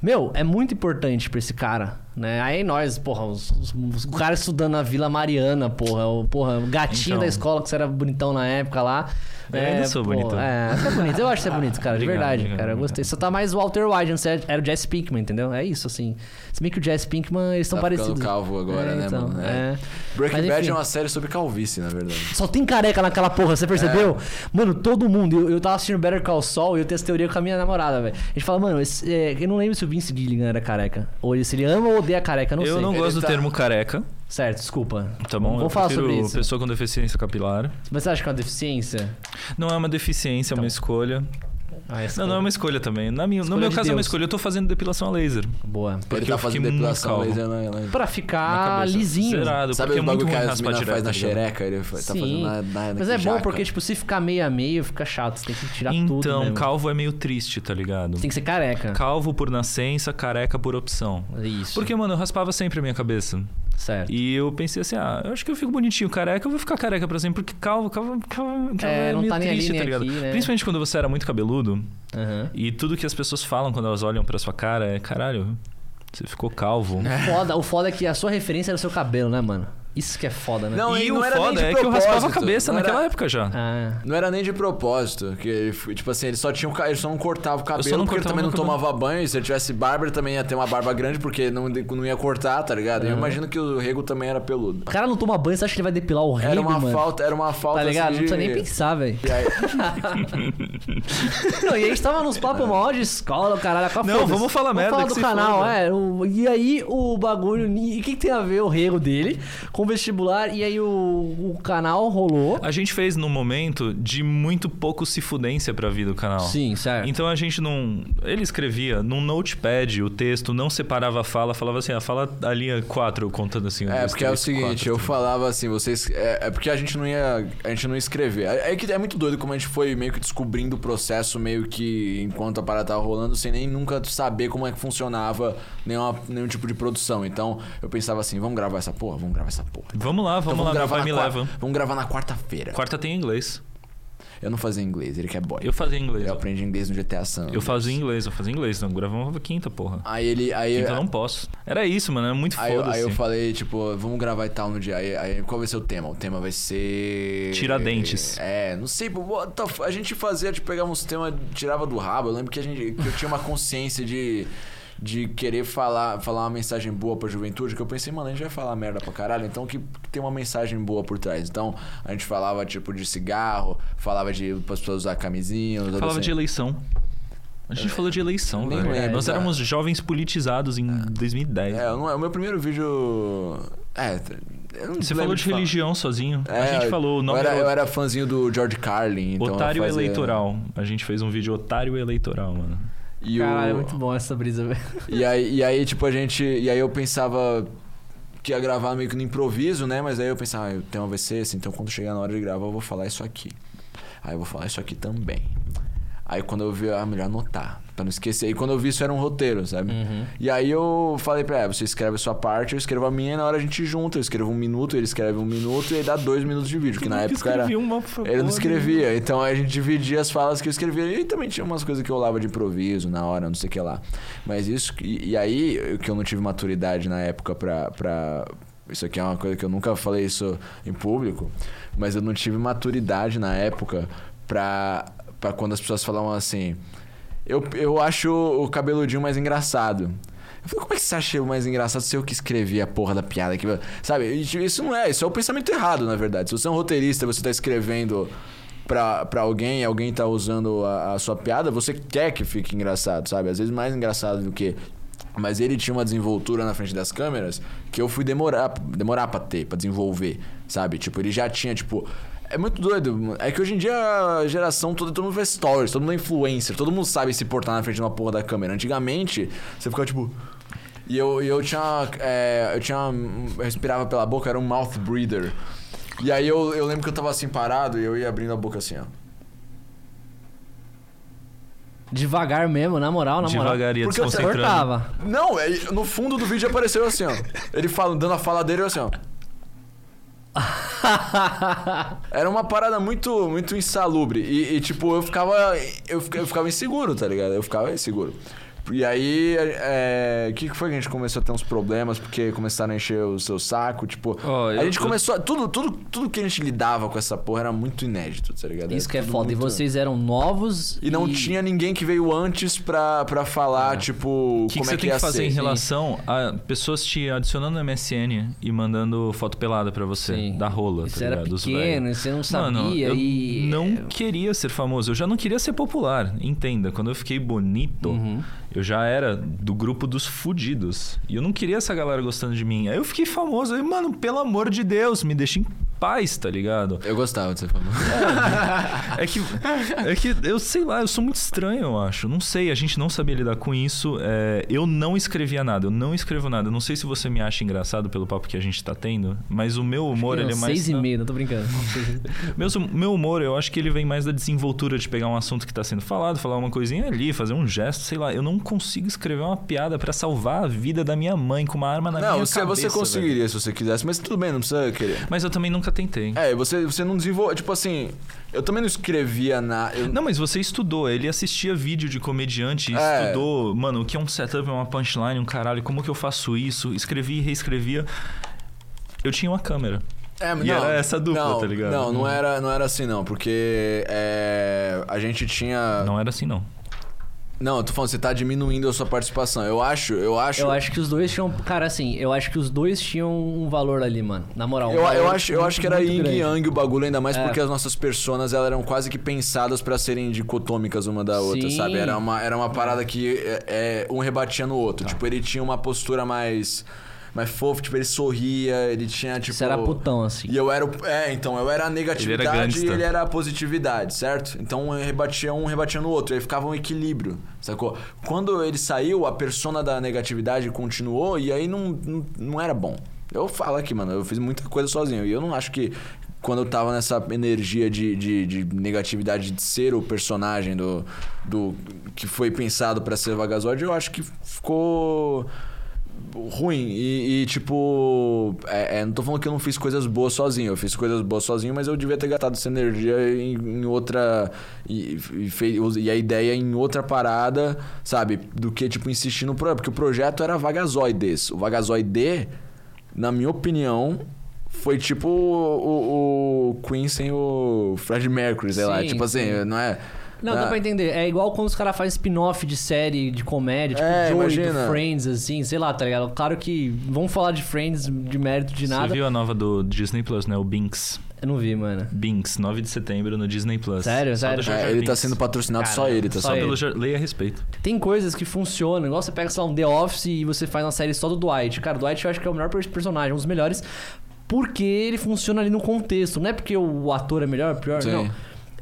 Meu, é muito importante pra esse cara, né? Aí nós, porra, os, os, os- o cara estudando na Vila Mariana, porra, o, porra, o gatinho Então. da escola, que você era bonitão na época lá. Eu ainda sou pô, bonitão. É, você é bonito. Eu acho que você é bonito, cara, de verdade, obrigado, cara. Eu gostei. Você tá mais Walter White, não você era o Jesse Pinkman, entendeu? É isso, assim. Se bem que o Jesse Pinkman, eles são Tá parecidos. calvo agora, É, né, então, mano? É. É. Breaking Mas, Bad é uma série sobre calvície, na verdade. Só tem careca naquela porra, você percebeu? É. Mano, todo mundo. Eu, eu tava assistindo Better Call Saul e eu tenho essa teoria com a minha namorada, velho. A gente fala, mano, esse- é, eu não lembro se o Vince Gilligan era careca. Ou ele- se ele ama ou odeia careca, não eu sei. não Ele gosto do tá- termo careca, Certo, desculpa. tá bom? Vamos eu falar sobre isso. pessoa com deficiência capilar. Mas você acha que é uma deficiência? Não é uma deficiência, é uma escolha. Ah, Não, não é uma escolha também. Na minha, no Escolha meu de caso é uma Deus. escolha. Eu tô fazendo depilação a laser. Boa. Porque ele tá fazendo depilação calvo. laser na, na... Pra Na ficar cabeça. lisinho. Zerado, Sabe o é bagulho que as meninas faz na tá ligado? xereca? Ele tá Sim. fazendo na, na, Mas na é bom porque, tipo, se ficar meio a meio, fica chato. Você tem que tirar tudo. Então, calvo é meio triste, tá ligado? Tem que ser careca. Calvo por nascença, careca por opção. Isso. Porque, mano, eu raspava sempre a minha cabeça. Certo. E eu pensei assim, ah, eu acho que eu fico bonitinho careca, eu vou ficar careca pra sempre, porque calvo, calvo, calvo, calvo É, é, não meio tá triste, nem tá ligado? aqui, né? Principalmente quando você era muito cabeludo Aham. e tudo que as pessoas falam quando elas olham pra sua cara é, caralho, você ficou calvo. Foda, o foda é que a sua referência era o seu cabelo, né, mano? Isso que é foda, né? Não, e e o não era nem foda de é que eu raspava a propósito, cabeça não naquela era- época já. Ah. Não era nem de propósito, que ele, tipo assim, ele só tinha o ca- ele só não cortava o cabelo não porque ele também não cabelo. tomava banho, e se ele tivesse barba, ele também ia ter uma barba grande porque não, não ia cortar, tá ligado? Eu imagino que o rego também era peludo. O cara não toma banho, você acha que ele vai depilar o rego, Era uma mano? falta, era uma falta Tá ligado? assim, Não precisa de- nem pensar, velho. E aí, Não, e a gente tava nos papos maior de escola, caralho. qual Não, vamos falar merda falar do canal, é. o- e aí o bagulho. E o que, que tem a ver o rego dele com vestibular? E aí o, o canal rolou. A gente fez num momento de muito pouco se fudência pra vida do canal. Sim, certo. Então a gente não. Ele escrevia num notepad o texto, não separava a fala, falava assim, a fala a linha 4, contando assim. É, porque é o seguinte, quatro, eu falava assim, vocês. É, é porque a gente não ia. A gente não ia escrever. É, é que é muito doido como a gente foi meio que descobrindo o processo, meio que enquanto a parada tava rolando, sem nem nunca saber como é que funcionava nenhuma, nenhum tipo de produção. Então eu pensava assim, vamos gravar essa porra, vamos gravar essa porra. Vamos lá, Então vamos lá, na me quarta- leva. Vamos gravar na quarta-feira. Quarta tem inglês. Eu não fazia inglês, ele que é boy. Eu fazia inglês. Eu aprendi inglês no GTA San. Eu fazia inglês, eu fazia inglês. Não, gravava quinta, porra. Aí ele. Aí, Quinta eu não posso. Era isso, mano. Era muito Aí, eu- aí eu falei, tipo, vamos gravar e tal no dia. Aí, aí qual vai ser o tema? O tema vai ser. Tiradentes. É, não sei, a gente fazia, tipo, pegava uns temas, tirava do rabo. Eu lembro que, a gente, que eu tinha uma consciência de. De querer falar, falar uma mensagem boa pra juventude, que eu pensei, mano, a gente vai falar merda pra caralho, então que tem uma mensagem boa por trás. Então, a gente falava, tipo, de cigarro, falava de as pessoas usar camisinha. Falava de adolescentes- eleição. A gente falou de eleição, Nem velho. lembro, Nós tá. éramos jovens politizados em 2010. É, não- o meu primeiro vídeo. É, Você falou de falar. religião sozinho. É, a gente falou eu era, eu era fãzinho do George Carlin. Então Otário fazia- Eleitoral. A gente fez um vídeo Otário Eleitoral, mano. E, Caralho, é o... muito bom essa brisa, velho. e, aí, e aí, tipo, a gente. E aí eu pensava que ia gravar meio que no improviso, né? Mas aí eu pensava, ah, o tema vai ser esse, então quando chegar na hora de gravar eu vou falar isso aqui. Aí eu vou falar isso aqui também. Aí quando eu vi, ah, melhor anotar, pra não esquecer. E quando eu vi isso era um roteiro, sabe? E aí eu falei pra ela, você escreve a sua parte, eu escrevo a minha, e na hora a gente junta. Eu escrevo um minuto, ele escreve um minuto, e aí dá dois minutos de vídeo, que na época era... uma porra Ele não escrevia, então a gente dividia as falas que eu escrevia. E também tinha umas coisas que eu lava de improviso na hora, não sei o que lá. Mas isso. E, e aí, que eu não tive maturidade na época pra, pra. Isso aqui é uma coisa que eu nunca falei isso em público, mas eu não tive maturidade na época pra, pra quando as pessoas falavam assim. Eu, eu acho o cabeludinho mais engraçado. Eu falei, como é que você acha mais engraçado se eu que escrevi a porra da piada aqui? Sabe, tipo, isso não é, isso é o pensamento errado, na verdade. Se você é um roteirista, você tá escrevendo pra, pra alguém alguém tá usando a, a sua piada, você quer que fique engraçado, sabe? Às vezes mais engraçado do que. Mas ele tinha uma desenvoltura na frente das câmeras que eu fui demorar, demorar pra ter, pra desenvolver, sabe? Tipo, ele já tinha, tipo. É muito doido. É que hoje em dia a geração toda, todo mundo faz stories, todo mundo é influencer, todo mundo sabe se portar na frente de uma porra da câmera. Antigamente, você ficava tipo. E eu, e eu tinha. é, eu tinha. Eu respirava pela boca, era um mouth breather. E aí eu, eu lembro que eu tava assim parado e eu ia abrindo a boca assim, ó. Devagar mesmo, na moral, na moral. Devagar ia Porque eu. Cortava. Não, é, no fundo do vídeo apareceu assim, ó. Ele falando, dando a fala dele, eu assim, ó. Era uma parada muito, muito insalubre. E, e, tipo, eu ficava. Eu, eu ficava inseguro, tá ligado? Eu ficava inseguro. E aí, é, o que que foi que a gente começou a ter uns problemas porque começaram a encher o seu saco? Tipo, Ó, a gente eu- começou. a- Tudo, tudo, tudo que a gente lidava com essa porra era muito inédito, tá ligado? Isso Era que é foda. E muito- vocês eram novos. E não tinha ninguém que veio antes pra, pra falar, tipo, O que, que como você é que tem que fazer ser. em relação a pessoas te adicionando no MSN e mandando foto pelada pra você, Sim. da rola, Você tá era ligado? Dos pequeno, você não Mano, sabia eu e. não queria ser famoso, eu já não queria ser popular, entenda. Quando eu fiquei bonito, Uhum. Eu já era do grupo dos fudidos. E eu não queria essa galera gostando de mim. Aí eu fiquei famoso, aí, mano, pelo amor de Deus, me deixa em paz, tá ligado? Eu gostava de ser famoso. É que, é que eu sei lá, eu sou muito estranho, eu acho. Não sei, a gente não sabia lidar com isso. É, eu não escrevia nada, eu não escrevo nada. Eu não sei se você me acha engraçado pelo papo que a gente tá tendo, mas o meu humor, ele é mais. Seis e meio, não tô brincando. Meu, meu humor, eu acho que ele vem mais da desenvoltura de pegar um assunto que tá sendo falado, falar uma coisinha ali, fazer um gesto, sei lá. Eu não consigo escrever uma piada pra salvar a vida da minha mãe com uma arma na não, minha você, cabeça. você velho. conseguiria se você quisesse, mas tudo bem, não precisa querer. Mas eu também nunca tentei. É, você, você não desenvolve. Tipo assim, eu também não escrevia na. eu- Não, mas você estudou. Ele assistia vídeo de comediante, É. estudou, mano, o que é um setup, uma punchline, um caralho, como que eu faço isso? Escrevia e reescrevia. Eu tinha uma câmera. É, E era essa dupla, não, tá ligado? Não, não era, não era assim, não, porque é, a gente tinha. Não era assim, não. Não, eu tô falando, você tá diminuindo a sua participação. Eu acho, eu acho. Eu acho que os dois tinham. Cara, assim, eu acho que os dois tinham um valor ali, mano. Na moral. um Eu, eu acho, eu muito, acho que era yin e yang o bagulho, ainda mais É. porque as nossas personas elas eram quase que pensadas pra serem dicotômicas uma da outra, Sim. sabe? Era uma, era uma parada que é, é, um rebatia no outro. Tipo, ele tinha uma postura mais. Mais fofa, tipo, ele sorria, ele tinha, tipo. Você era putão, assim. E eu era o. É, então, eu era a negatividade e gangsta. ele era a positividade, certo? Então eu rebatia um, rebatia no outro. Aí ficava um equilíbrio, sacou? Quando ele saiu, a persona da negatividade continuou e aí não, não, não era bom. Eu falo aqui, mano, eu fiz muita coisa sozinho. E eu não acho que quando eu tava nessa energia de, de, de negatividade de ser o personagem do. do que foi pensado pra ser Vagazord, eu acho que ficou ruim. E, e, tipo, é, é, não tô falando que eu não fiz coisas boas sozinho. Eu fiz coisas boas sozinho, mas eu devia ter gastado essa energia em, em outra. E, e, e a ideia em outra parada, sabe? Do que, tipo, insistir no projeto. Porque o projeto era Vagazoides. O Vagazoide, na minha opinião. Foi tipo o, o Queen sem o Fred Mercury, sei lá. Sim, Tipo assim, sim. não é. Não, dá é- pra entender. É igual quando os caras fazem spin-off de série de comédia, tipo É, Joey imagina. do Friends, assim, sei lá, tá ligado? Claro que vamos falar de Friends de mérito de nada. Você viu a nova do Disney Plus, né? O Binks. Eu não vi, mano. Binks, 9 de setembro no Disney Plus. Sério? Só Sério? É, ele tá sendo patrocinado só ele, tá só Só ele. pelo Jar- Leia a respeito. Tem coisas que funcionam, igual você pega, sei lá, um The Office e você faz uma série só do Dwight. Cara, o Dwight eu acho que é o melhor per- personagem, um dos melhores, porque ele funciona ali no contexto. Não é porque o ator é melhor, pior, Sim. não.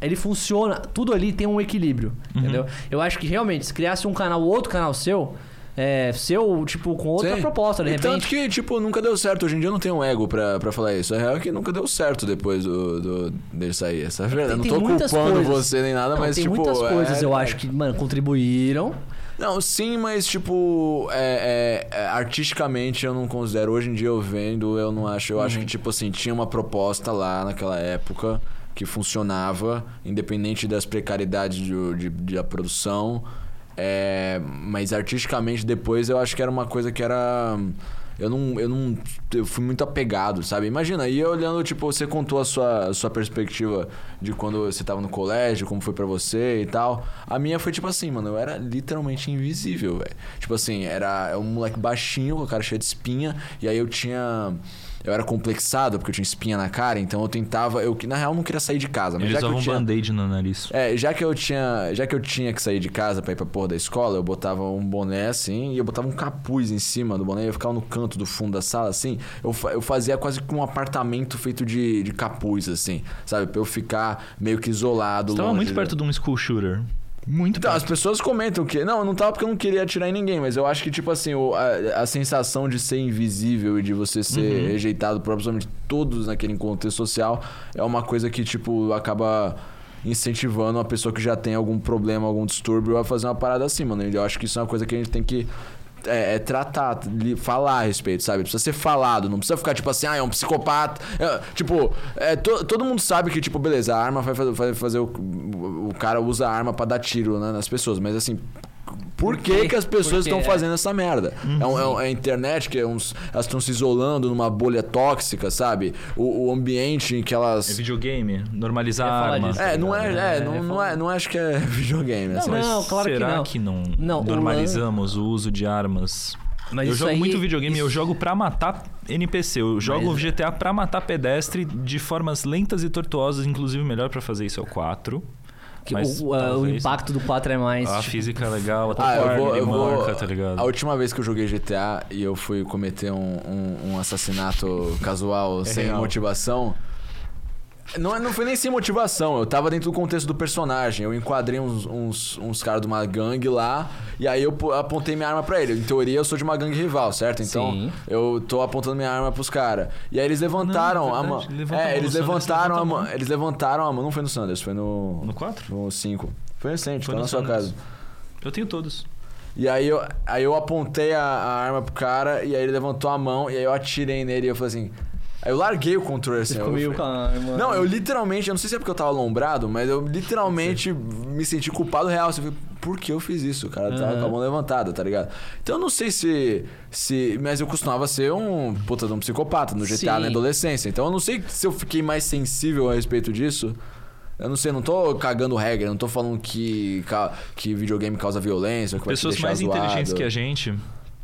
Ele funciona, tudo ali tem um equilíbrio, Uhum. entendeu? Eu acho que realmente, se criasse um canal, outro canal seu, é, seu, tipo, com outra Sim. proposta, de E repente. Tanto que, tipo, nunca deu certo. Hoje em dia eu não tenho ego pra, pra falar isso. A real é que nunca deu certo depois do, do, dele sair. Essa é a verdade. Tem- não tem tô culpando coisas. você nem nada, Não, mas, tem tipo. muitas coisas, é- eu acho, que, mano, contribuíram. Não, sim, mas, tipo, é, é, é, artisticamente eu não considero. Hoje em dia eu vendo, eu não acho. Eu acho Uhum. que, tipo assim, tinha uma proposta lá naquela época que funcionava, independente das precariedades de, de, de a produção. É, mas artisticamente depois eu acho que era uma coisa que era. Eu não, eu não. Eu fui muito apegado, sabe? Imagina, aí olhando, tipo, você contou a sua, a sua perspectiva de quando você tava no colégio, como foi pra você e tal. A minha foi tipo assim, mano, eu era literalmente invisível, velho. Tipo assim, era um moleque baixinho, com a cara cheia de espinha, e aí eu tinha. Eu era complexado porque eu tinha espinha na cara, então eu tentava. Eu, na real, não queria sair de casa, mas Eles já que eu tinha. band-aid no nariz. É, já que eu tinha, já que eu tinha que sair de casa pra ir pra porra da escola, eu botava um boné assim e eu botava um capuz em cima do boné, eu ficava no canto do fundo da sala assim. Eu, eu fazia quase que um apartamento feito de, de capuz assim, sabe? Pra eu ficar meio que isolado. Você tava muito perto de um school shooter. Muito Então, as pessoas comentam que. Não, não tava porque eu não queria atirar em ninguém, mas eu acho que, tipo assim, o- a, a sensação de ser invisível e de você ser rejeitado por absolutamente todos naquele contexto social é uma coisa que, tipo, acaba incentivando uma pessoa que já tem algum problema, algum distúrbio a fazer uma parada assim, mano. Eu acho que isso é uma coisa que a gente tem que. É, é tratar, falar a respeito, sabe? Precisa ser falado, não precisa ficar tipo assim, ah, é um psicopata. É, tipo, é, to- todo mundo sabe que, tipo, beleza, a arma vai fazer, vai fazer o, o cara usa a arma pra dar tiro né, nas pessoas, mas assim, por que, que as pessoas estão é. fazendo essa merda? É, um- é um- é a internet que é uns, elas estão se isolando numa bolha tóxica, sabe? O, o ambiente em que É elas. videogame, normalizar Eu a arma. disso. É, não é, É, é, não, é não é, não acho que é videogame. assim. Não, claro que será não. que não, Não, o normalizamos o uso de armas? Mas eu jogo aí- muito videogame, eu isso- jogo pra matar NPC. Eu jogo Mas- GTA pra matar pedestre de formas lentas e tortuosas. Inclusive, o melhor pra fazer isso é o 4. Que mas o, a- o impacto do 4 é mais. A tipo, física é legal, até Ah, eu vou, eu vou. marca, tá ligado? A última vez que eu joguei GTA e eu fui cometer um, um, um assassinato casual sem real. motivação. Não, é- não foi nem sem motivação, eu tava dentro do contexto do personagem. Eu enquadrei uns, uns, uns caras de uma gangue lá, e aí eu po- apontei minha arma pra ele. Em teoria, eu sou de uma gangue rival, certo? Então, Sim. eu tô apontando minha arma pros caras. E aí eles levantaram Não, é a mão. levanta É, eles levantaram a mão. Eles levantaram a mão. Não foi no Sanders, foi no. No 4? No 5. Foi recente, Foi tá na sua casa. Eu tenho todos. E aí eu, aí eu apontei a, a arma pro cara, e aí ele levantou a mão, e aí eu atirei nele e eu falei assim. Aí eu larguei o controle assim. Você ficou meio falei- com a arma. Não, eu literalmente, eu não sei se é porque eu tava alombrado, mas eu literalmente me senti culpado real. Assim, por que eu fiz isso? O cara tava Aham. com a mão levantada, tá ligado? Então eu não sei se. se mas eu costumava ser um puta de um psicopata no GTA Sim. na adolescência. Então eu não sei se eu fiquei mais sensível a respeito disso. Eu não sei, não tô cagando regra, não tô falando que, que videogame causa violência, que vai te Pessoas mais zoado. inteligentes que a gente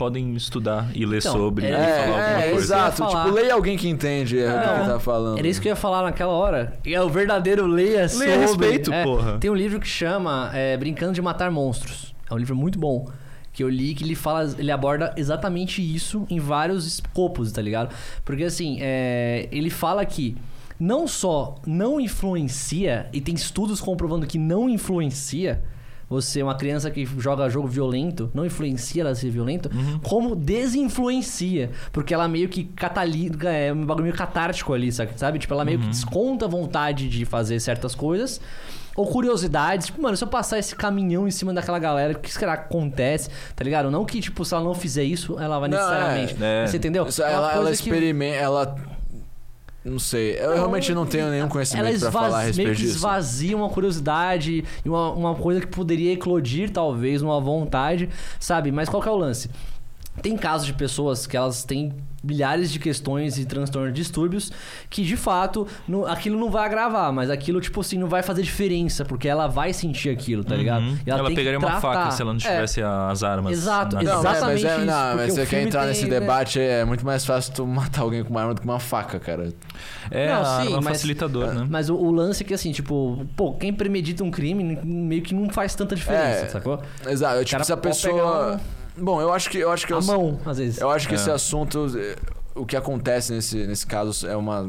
podem estudar e ler Então, sobre é- e É, falar alguma é, coisa. exato. Tipo, leia alguém que entende é, o que ele tá falando. Era isso que eu ia falar naquela hora. E é o verdadeiro leia sobre... Leia a respeito, É, porra. Tem um livro que chama é, Brincando de Matar Monstros. É um livro muito bom. Que eu li que ele fala, ele aborda exatamente isso em vários escopos, tá ligado? Porque assim, é, ele fala que não só não influencia, e tem estudos comprovando que não influencia, você, uma criança que joga jogo violento, não influencia ela a ser violento, como desinfluencia. Porque ela meio que catalisa, é um bagulho meio catártico ali, sabe? sabe? Tipo, ela meio que desconta a vontade de fazer certas coisas. Ou curiosidades, tipo, mano, se eu passar esse caminhão em cima daquela galera, o que será que acontece? Tá ligado? Não que, tipo, se ela não fizer isso, ela vai Não, necessariamente. é. Você entendeu? Isso, É uma ela, ela coisa que- experimenta. Ela. Não sei. Eu realmente não tenho nenhum conhecimento esvaz- falar a meio respeito que disso. esvazia uma curiosidade e uma, uma coisa que poderia eclodir, talvez, uma vontade, sabe? Mas qual que é o lance? Tem casos de pessoas que elas têm milhares de questões e transtornos, distúrbios, que de fato não- aquilo não vai agravar, mas aquilo, tipo assim, não vai fazer diferença, porque ela vai sentir aquilo, tá ligado? Uhum. E Ela, tem que pegaria uma faca se ela não É, tivesse as armas. Exato, na Não, é, mas exatamente é, isso, não, mas você quer entrar tem, nesse né? debate, é muito mais fácil tu matar alguém com uma arma do que uma faca, cara. É Não, a sim, arma mas- facilitador, né? Mas o, o lance é que, assim, tipo, pô, quem premedita um crime meio que não faz tanta diferença, É. sacou? Exato. Tipo, se a pessoa. Bom, eu acho que. Eu acho que A eu, mão, às vezes. eu acho que É. esse assunto. eh, O que acontece nesse, nesse caso é uma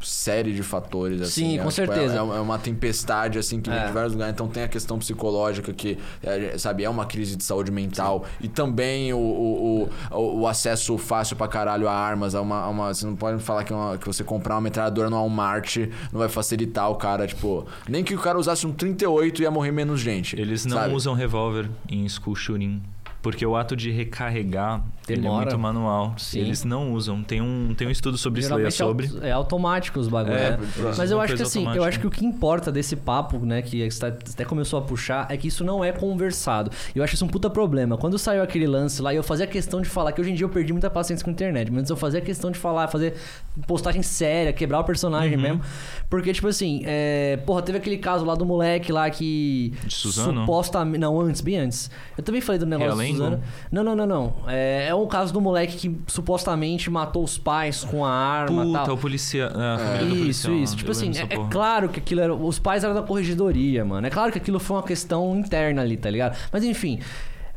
série de fatores, assim. Sim, é, com tipo, é- certeza. É, é uma tempestade, assim, que vem É. de vários lugares. Então tem a questão psicológica, que, é, sabe, é uma crise de saúde mental. E também o, o, o, o acesso fácil pra caralho a armas. A uma, a uma, você não pode falar que, uma- que você comprar uma metralhadora no Walmart não vai facilitar o cara, tipo... Nem que o cara usasse um 38 ia morrer menos gente. Eles não sabe? usam revólver em school shooting. Porque o ato de recarregar ele é Demora. muito manual. Sim. Eles não usam. Tem um, tem um estudo sobre isso, leia Geralmente sobre. é, au- é automático os bagulhos. É, por- Mas eu acho que assim, eu acho que o que importa desse papo, né, que está- até começou a puxar, é que isso não é conversado. Eu acho isso um puta problema. Quando saiu aquele lance lá, eu fazia questão de falar, que hoje em dia eu perdi muita paciência com a internet, mas eu fazia questão de falar, fazer postagem séria, quebrar o personagem Uhum. mesmo. Porque, tipo assim, é... porra, teve aquele caso lá do moleque lá que. De Suzano? Supostamente. Não, antes, bem antes. Eu também falei do negócio Realengo? de Suzano. Não, não, não, não. É, é um caso do moleque que supostamente matou os pais com a arma Puta, tal. o policial. família do Isso, policial, isso. Tipo eu assim, é, é claro que aquilo era. Os pais eram da corregedoria, mano. É claro que aquilo foi uma questão interna ali, tá ligado? Mas enfim,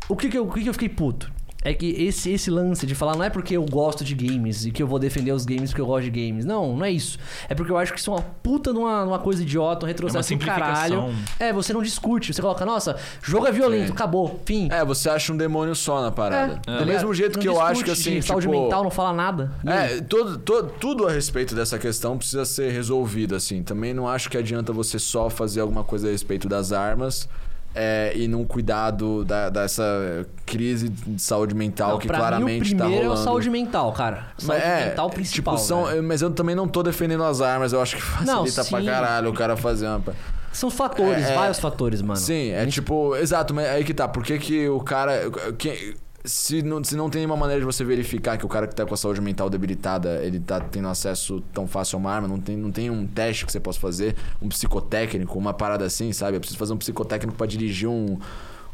o que que eu, o que que eu fiquei puto? É que esse, esse lance de falar não é porque eu gosto de games e que eu vou defender os games porque eu gosto de games. Não, não é isso. É porque eu acho que isso é uma puta numa, numa coisa idiota, um retrocesso do caralho. simplificação. É, você não discute. Você coloca, nossa, jogo é violento, Sim. acabou, fim. É, você acha um demônio só na parada. É, Do mesmo jeito Não que eu acho que assim, de saúde tipo, mental não fala nada. É, todo, todo, tudo a respeito dessa questão precisa ser resolvido, assim. Também não acho que adianta você só fazer alguma coisa a respeito das armas é, e não cuidar do- da, dessa crise de saúde mental Não, que pra claramente mim, o tá primeiro rolando. é o saúde mental, cara. Saúde Mas é, mental principal. tipo, são, velho. mas eu também não tô defendendo as armas, eu acho que Não, facilita pra sim. caralho o cara fazer uma... São fatores, É, é- vários fatores, mano. Sim, é gente- tipo, exato, mas aí que tá, por que, que o cara. que- se, não, se não tem nenhuma maneira de você verificar que o cara que tá com a saúde mental debilitada, ele tá tendo acesso tão fácil a uma arma, não tem, não tem um teste que você possa fazer, um psicotécnico, uma parada assim, sabe? Eu preciso fazer um psicotécnico pra dirigir um.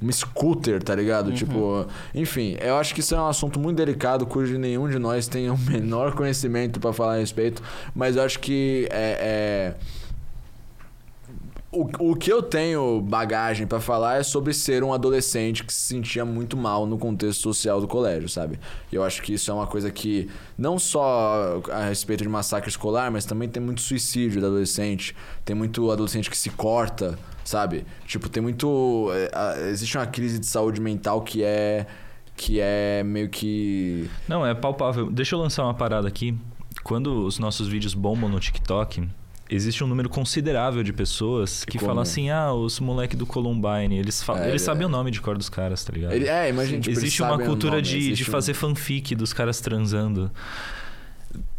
Um scooter, tá ligado? Tipo, enfim, eu acho que isso é um assunto muito delicado, cujo nenhum de nós tem o menor conhecimento pra falar a respeito, mas eu acho que é- é o, o que eu tenho bagagem pra falar é sobre ser um adolescente que se sentia muito mal no contexto social do colégio, sabe? E eu acho que isso é uma coisa que, não só a respeito de massacre escolar, mas também tem muito suicídio de adolescente, tem muito adolescente que se corta, sabe? Tipo, tem muito. é, existe uma crise de saúde mental que é. que é meio que. Não, é palpável. Deixa eu lançar uma parada aqui. Quando os nossos vídeos bombam no TikTok, existe um número considerável de pessoas que Como? falam assim: ah, os moleque do Columbine. Eles, falam, É, eles é. sabem o nome de cor dos caras, tá ligado? Ele, é, imagina, tipo, existe uma cultura nome, de, existe de um- fazer fanfic dos caras transando.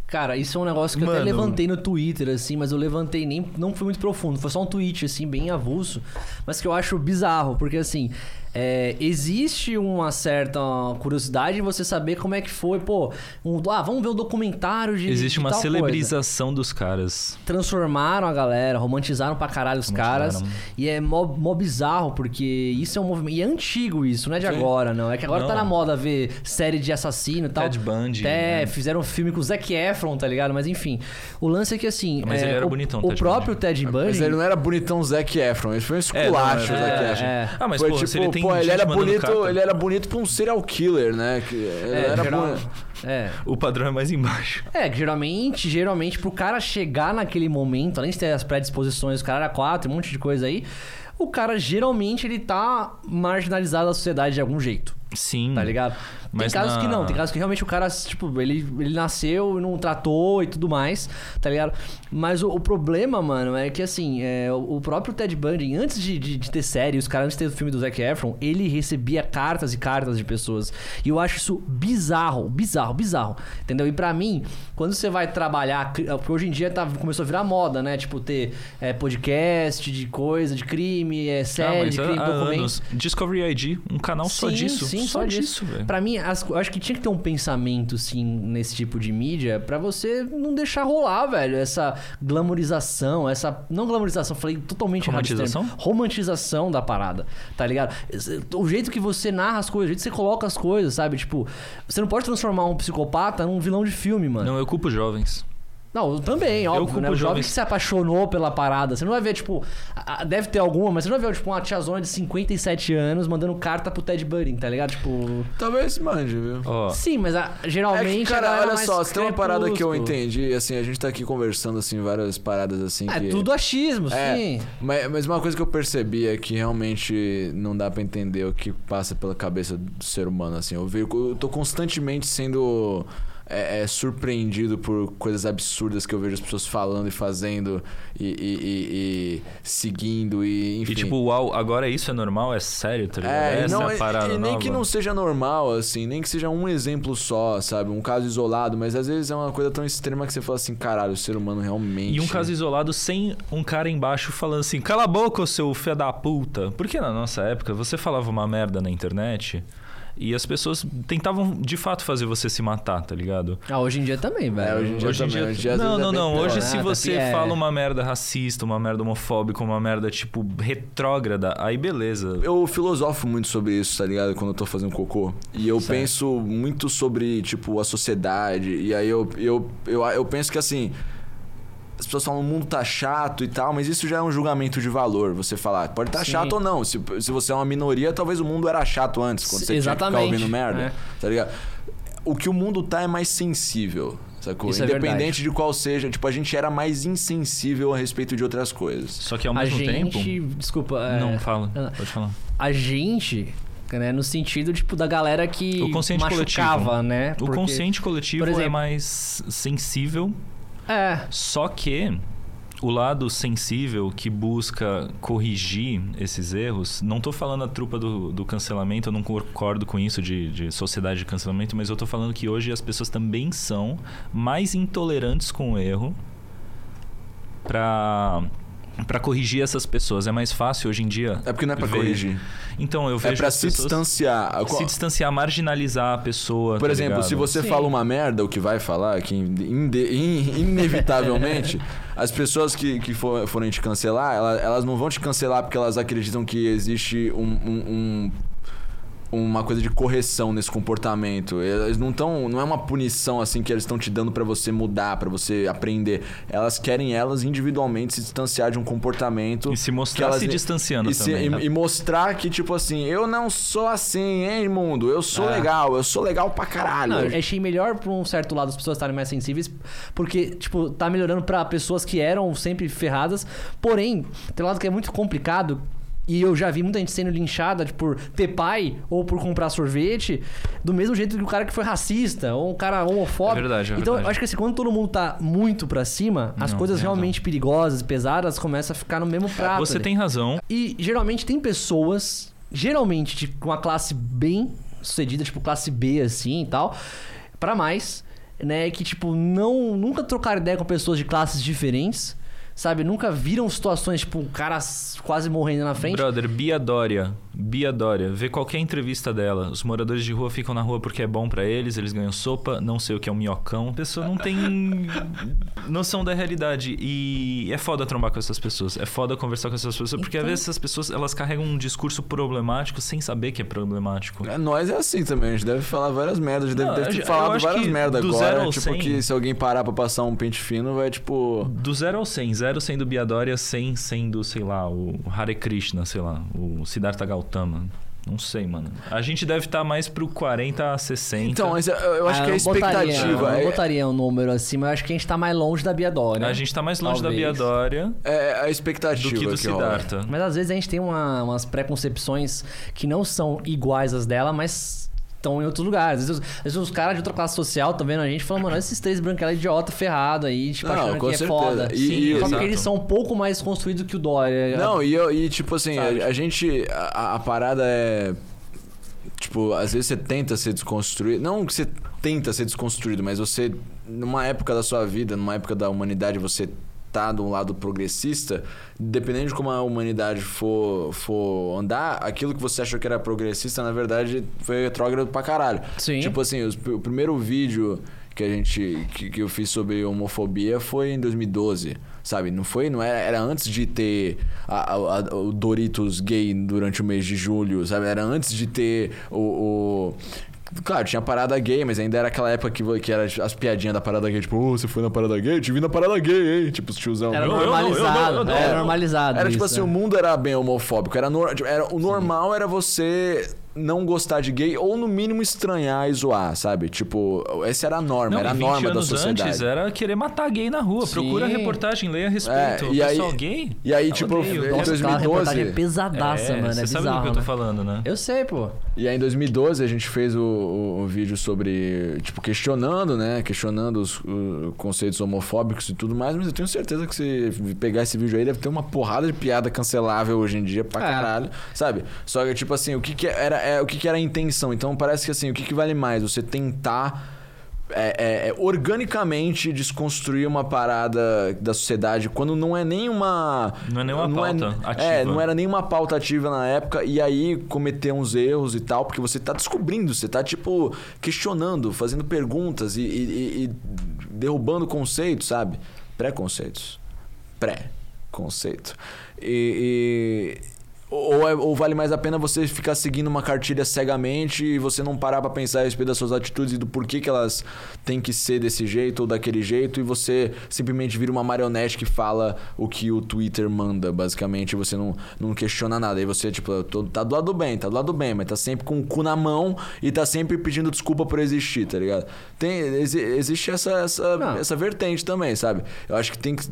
Cara, isso é um negócio que eu até Mano. levantei no Twitter, assim, mas eu levantei nem. Não foi muito profundo, foi só um tweet, assim, bem avulso, mas que eu acho bizarro, porque assim. É, existe uma certa curiosidade em você saber como é que foi, pô. um- ah, vamos ver o documentário de. Existe de uma tal coisa. celebrização dos caras. transformaram a galera, romantizaram pra caralho os caras. E é mó, mó bizarro, porque isso é um movimento. E é antigo isso, não é de Sim. agora, não. É que agora Não. tá na moda ver série de assassino e tal. Ted Bundy, É, né? fizeram um filme com o Zac Efron, tá ligado? Mas enfim. O lance é que assim. Mas é, ele era o, bonitão, O Ted próprio Ted Bundy. Mas ele não era bonitão Zac Efron, ele foi um esculacho, É, não, o Zac é, Efron. é. Ah, mas Foi pô, se tipo, ele tem pô, ele era bonito, carta. ele era bonito pra um serial killer, né? Que É, era geral- é. O padrão é mais embaixo. É, que geralmente, geralmente, pro cara chegar naquele momento, além de ter as predisposições, o cara era quatro, um monte de coisa aí, o cara geralmente ele tá marginalizado da sociedade de algum jeito. Sim. Tá ligado? Mas tem casos na- que não, tem casos que realmente o cara, tipo, ele, ele nasceu e não tratou e tudo mais, tá ligado? Mas o, o problema, mano, é que assim, é, o, o próprio Ted Bundy, antes de, de, de ter série, os caras antes de ter o filme do Zac Efron, ele recebia cartas e cartas de pessoas. E eu acho isso bizarro, bizarro, bizarro. Entendeu? E pra mim, quando você vai trabalhar, cri- porque hoje em dia tá, começou a virar moda, né? Tipo, ter é, podcast de coisa, de crime, é, Ah, série mas de crime, há documento. anos. Discovery ID, um canal só Sim, disso. Sim, só, disso. velho. Pra mim, as- acho que tinha que ter um pensamento, sim, nesse tipo de mídia, pra você não deixar rolar, velho, essa glamorização, essa. Não glamorização, falei totalmente termo. Romantização? Romantização da parada, tá ligado? O jeito que você narra as coisas, o jeito que você coloca as coisas, sabe? Tipo, você não pode transformar um psicopata num vilão de filme, mano. Não, eu culpo jovens. Não, também, óbvio, culpo né? O jovem que se apaixonou pela parada. Você não vai ver, tipo. Deve ter alguma, mas você não vai ver, tipo, uma tiazona de 57 anos mandando carta pro Ted Bundy, tá ligado? Tipo. Talvez mande, viu? Ó, Sim, mas a- É geralmente. que, a cara, olha mais só, se tem uma parada que eu entendi, assim, a gente tá aqui conversando, assim, várias paradas, assim, É que... tudo achismo, É, sim. mas, mas uma coisa que eu percebi é que realmente não dá pra entender o que passa pela cabeça do ser humano, assim. Eu, vejo, eu tô constantemente sendo é, é, surpreendido por coisas absurdas que eu vejo as pessoas falando e fazendo e, e- e- e seguindo e enfim. e tipo, uau, agora isso é normal? É sério, tá? É, Essa não, é a parada e, nem nova. que não seja normal, assim, nem que seja um exemplo só, sabe? Um caso isolado, mas às vezes é uma coisa tão extrema que você fala assim, caralho, o ser humano realmente. E um caso isolado sem um cara embaixo falando assim: cala a boca, seu fé da puta. Porque na nossa época você falava uma merda na internet e as pessoas tentavam de fato fazer você se matar, tá ligado? Ah, hoje em dia também, velho. É, hoje em dia Hoje em também, dia. hoje em dia às não, é não, não. pior. Hoje, Ah, se você é. fala uma merda racista, uma merda homofóbica, uma merda, tipo, retrógrada, aí beleza. Eu filosofo muito sobre isso, tá ligado? Quando eu tô fazendo cocô. E eu Certo. penso muito sobre, tipo, a sociedade. E aí eu, eu, eu, eu penso que assim. As pessoas falam o mundo tá chato e tal, mas isso já é um julgamento de valor. Você falar, pode estar tá Sim. chato ou não. Se, se você é uma minoria, talvez o mundo era chato antes, quando você tinha que ficar exatamente, ouvindo merda. é. Tá ligado? O que o mundo tá é mais sensível. Sacou? Isso é Independente verdade. de qual seja, tipo, a gente era mais insensível a respeito de outras coisas. Só que ao a mesmo gente. tempo. Desculpa. é, Não, fala. ah, Pode falar. A gente. Né, no sentido, tipo, da galera que O consciente machucava, coletivo. né? O Porque- consciente coletivo é exemplo- mais sensível, É, só que o lado sensível que busca corrigir esses erros, não tô falando a trupa do, do cancelamento, eu não concordo com isso de, de sociedade de cancelamento, mas eu tô falando que hoje as pessoas também são mais intolerantes com o erro pra, pra corrigir essas pessoas. É mais fácil hoje em dia. É porque não é pra ver- corrigir. Então, eu É vejo pra as se distanciar. se distanciar, marginalizar a pessoa. Por tá exemplo, ligado? se você Sim. fala uma merda, o que vai falar, que inde- in- inevitavelmente, as pessoas que, que for- forem te cancelar, elas, elas não vão te cancelar porque elas acreditam que existe um- um- um uma coisa de correção nesse comportamento. Eles não estão, não é uma punição assim que eles estão te dando pra você mudar, pra você aprender. Elas querem elas individualmente se distanciar de um comportamento E se que mostrar elas- se distanciando e, se- também. né? e- e mostrar que tipo assim, eu não sou assim, hein, mundo. Eu sou É. legal, eu sou legal pra caralho. Não, eu achei melhor pra um certo lado as pessoas estarem mais sensíveis, porque, tipo, tá melhorando pra pessoas que eram sempre ferradas. Porém, tem um lado que é muito complicado. E eu já vi muita gente sendo linchada tipo, por ter pai ou por comprar sorvete, do mesmo jeito que o cara que foi racista ou um cara homofóbico. É verdade, é então, verdade. eu acho que assim, quando todo mundo tá muito pra cima, as Não, coisas realmente perigosas, pesadas, começam a ficar no mesmo prato. Você ali. tem razão. E geralmente tem pessoas, geralmente de uma classe bem sucedida, tipo classe B assim e tal, pra mais, né, que tipo não nunca trocaram ideia com pessoas de classes diferentes, sabe? Nunca viram situações tipo um cara quase morrendo na frente. Brother, Bia Dória. Bia Dória. Vê qualquer entrevista dela. Os moradores de rua ficam na rua porque é bom pra eles, eles ganham sopa, não sei o que é um minhocão. A pessoa não tem noção da realidade. E é foda trombar com essas pessoas. É foda conversar com essas pessoas, porque às Então- vezes essas pessoas elas carregam um discurso problemático sem saber que é problemático. É, nós é assim também, a gente deve falar várias merdas, a gente Não, deve, ter falado várias merdas zero agora. Tipo, 100. que se alguém parar pra passar um pente fino, vai tipo. Do 0 ao 100. 0 sendo Bia Dória, 100 sendo, sei lá, o Hare Krishna, sei lá, o Siddhartha Gautama. Não sei, mano. A gente deve estar mais pro 40 a 60. Então, mas eu, eu acho Ah, que a eu botaria- expectativa. eu é- botaria um número assim, mas eu acho que a gente tá mais longe da Bia Dória. A gente tá mais longe da Talvez. Bia Dória É, a do expectativa que do. Siddhartha. Mas às vezes a gente tem uma- umas preconcepções que não são iguais às dela, mas estão em outros lugares. Às vezes, às vezes os caras de outra classe social estão vendo a gente e falam, mano, esses três branquelos idiota ferrado aí, tipo, Não, achando que é certeza. foda. E- Sim, e- só porque eles são um pouco mais construídos que o Dória. Não, e, eu- e tipo assim, a, a gente. A, a parada é. Tipo, às vezes você tenta ser desconstruído. Não que você tenta ser desconstruído, mas você, numa época da sua vida, numa época da humanidade, você de um lado progressista, dependendo de como a humanidade for, for andar, aquilo que você achou que era progressista, na verdade, foi retrógrado pra caralho. Sim. Tipo assim, os- o primeiro vídeo que a gente que, que eu fiz sobre homofobia foi em 2012, sabe? Não foi, não era, era antes de ter a- a- a- o Doritos gay durante o mês de julho, sabe? Era antes de ter o, o- Claro, tinha parada gay, mas ainda era aquela época que, que era as piadinhas da parada gay, tipo, ô, você foi na parada gay? Eu te vi na parada gay, hein? Tipo, os tiozão. Era normalizado. eu- eu- eu- Era normalizado. Era tipo isso, assim, o né? mundo era bem homofóbico. Era, nor- tipo, era o normal era você não gostar de gay ou no mínimo estranhar e zoar, sabe? Tipo, essa era a norma, Não, era a 20 norma da sociedade. antes era querer matar gay na rua. Sim. Procura a reportagem, leia a respeito. É, o e aí- pessoal gay. E aí, tipo, odeio. em Nossa, aquela 2012. reportagem é pesadaça, É, mano. É Você bizarro, sabe do que eu tô né? falando, né? Eu sei, pô. E aí em 2012 a gente fez o, o- o vídeo sobre, tipo, questionando, né? Questionando os, o- conceitos homofóbicos e tudo mais, mas eu tenho certeza que se pegar esse vídeo aí deve ter uma porrada de piada cancelável hoje em dia pra É. caralho, sabe? Só que, tipo assim, o que, que era, é, o que, que era a intenção? Então parece que assim, o que, que vale mais? Você tentar. É, é, é, organicamente desconstruir uma parada da sociedade quando não é nem uma. Não é nem uma pauta ativa. É, não era nenhuma pauta ativa na época e aí cometer uns erros e tal, porque você tá descobrindo, você tá, tipo, questionando, fazendo perguntas e, e- e- derrubando conceitos, sabe? Pré-conceitos. Pré-conceito. E. e- ou, é- ou vale mais a pena você ficar seguindo uma cartilha cegamente e você não parar pra pensar a respeito das suas atitudes e do porquê que elas têm que ser desse jeito ou daquele jeito e você simplesmente vira uma marionete que fala o que o Twitter manda, basicamente, e você não, não questiona nada. Aí você, tipo, tá do lado do bem, tá do lado do bem, mas tá sempre com o cu na mão e tá sempre pedindo desculpa por existir, tá ligado? Tem, exi- existe essa, essa, Não. essa vertente também, sabe? Eu acho que tem que.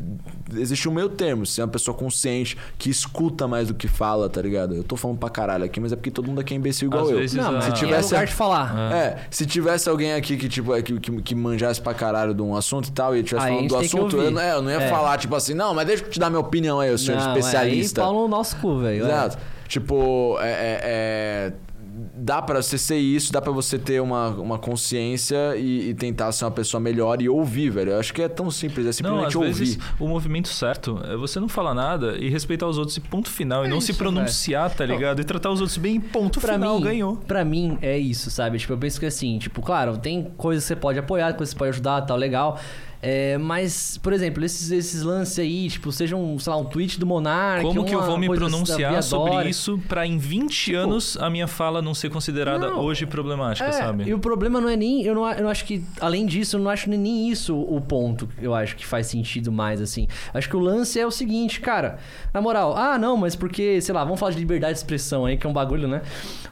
Existe um meio termo, ser uma pessoa consciente, que escuta mais do que fala, tá ligado? Eu tô falando pra caralho aqui, mas é porque todo mundo aqui é imbecil igual Às eu. vezes Não, mas Se é tivesse- lugar de falar. É, se tivesse alguém aqui que, tipo, é, que, que, que manjasse pra caralho de um assunto e tal, e Aí a falando do assunto, eu, é, eu não ia É. falar, tipo assim, não, mas deixa eu te dar minha opinião aí, eu sou Não, especialista. Aí pau no nosso cu, velho. é. Exato. Tipo, é, é- é- dá pra você ser isso, dá pra você ter uma, uma consciência e, e tentar ser uma pessoa melhor e ouvir, velho. Eu acho que é tão simples, é Não, simplesmente às ouvir. vezes o movimento certo é você não falar nada e respeitar os outros e ponto final. É e não isso, se pronunciar, tá ligado? E tratar os outros bem, ponto Pra final, mim, ganhou. pra mim é isso, sabe? Tipo, eu penso que assim, tipo, claro, tem coisas que você pode apoiar, coisas que você pode ajudar, tal, legal. É, mas, por exemplo, esses, esses lances aí, tipo, sejam, sei lá, um tweet do Monark. Como que eu vou me da pronunciar sobre isso pra em 20 anos a minha fala não ser considerada Não. hoje problemática, É, sabe? E o problema não é nem. Eu não, eu não acho que. Além disso, eu não acho nem isso o ponto eu acho que faz sentido mais, assim. Acho que o lance é o seguinte, cara. Na moral, ah, não, mas porque, sei lá, vamos falar de liberdade de expressão aí, que é um bagulho, né?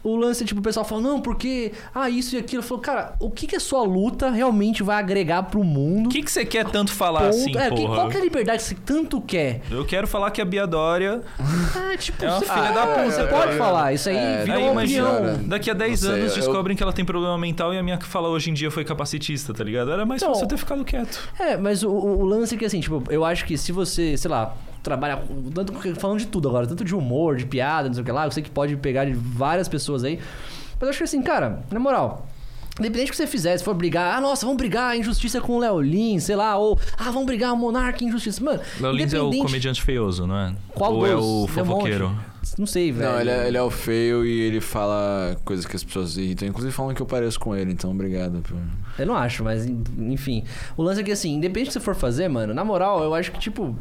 O lance é tipo, o pessoal fala, não, porque. Ah, isso e aquilo. Eu falo, cara, o que, que a sua luta realmente vai agregar pro mundo? O que, que você quer tanto falar Ponto. assim, é, que- porra? qual que é a liberdade que você tanto quer? Eu quero falar que a Bia Dória. Ah, tipo, É uma você, filha da puta, você pode ligado? falar. Isso aí É, vira Aí uma imagina, opinião. daqui a 10 Não sei, anos eu- descobrem que ela tem problema mental e a minha fala hoje em dia foi capacitista, tá ligado? Era mais Então- fácil eu ter ficado quieto. É, mas o, o- o lance é que assim, tipo, eu acho que se você, sei lá, trabalha com- tanto falando de tudo agora, tanto de humor, de piada, não sei o que lá, eu sei que pode pegar de várias pessoas aí. Mas eu acho que assim, cara, na moral, Independente do que você fizer, se for brigar, ah, nossa, vamos brigar injustiça com o Léo Lins, sei lá, ou ah, vamos brigar Monark injustiça. Mano, Léo Lins é o comediante feioso, não é? Qual Ou é o um monte. fofoqueiro? Não sei, velho. Não, ele é, ele é o feio e ele fala coisas que as pessoas irritam. Inclusive falam que eu pareço com ele, então obrigado. Por... Eu não acho, mas en- enfim. O lance é que assim, independente do que você for fazer, mano, na moral, eu acho que, tipo,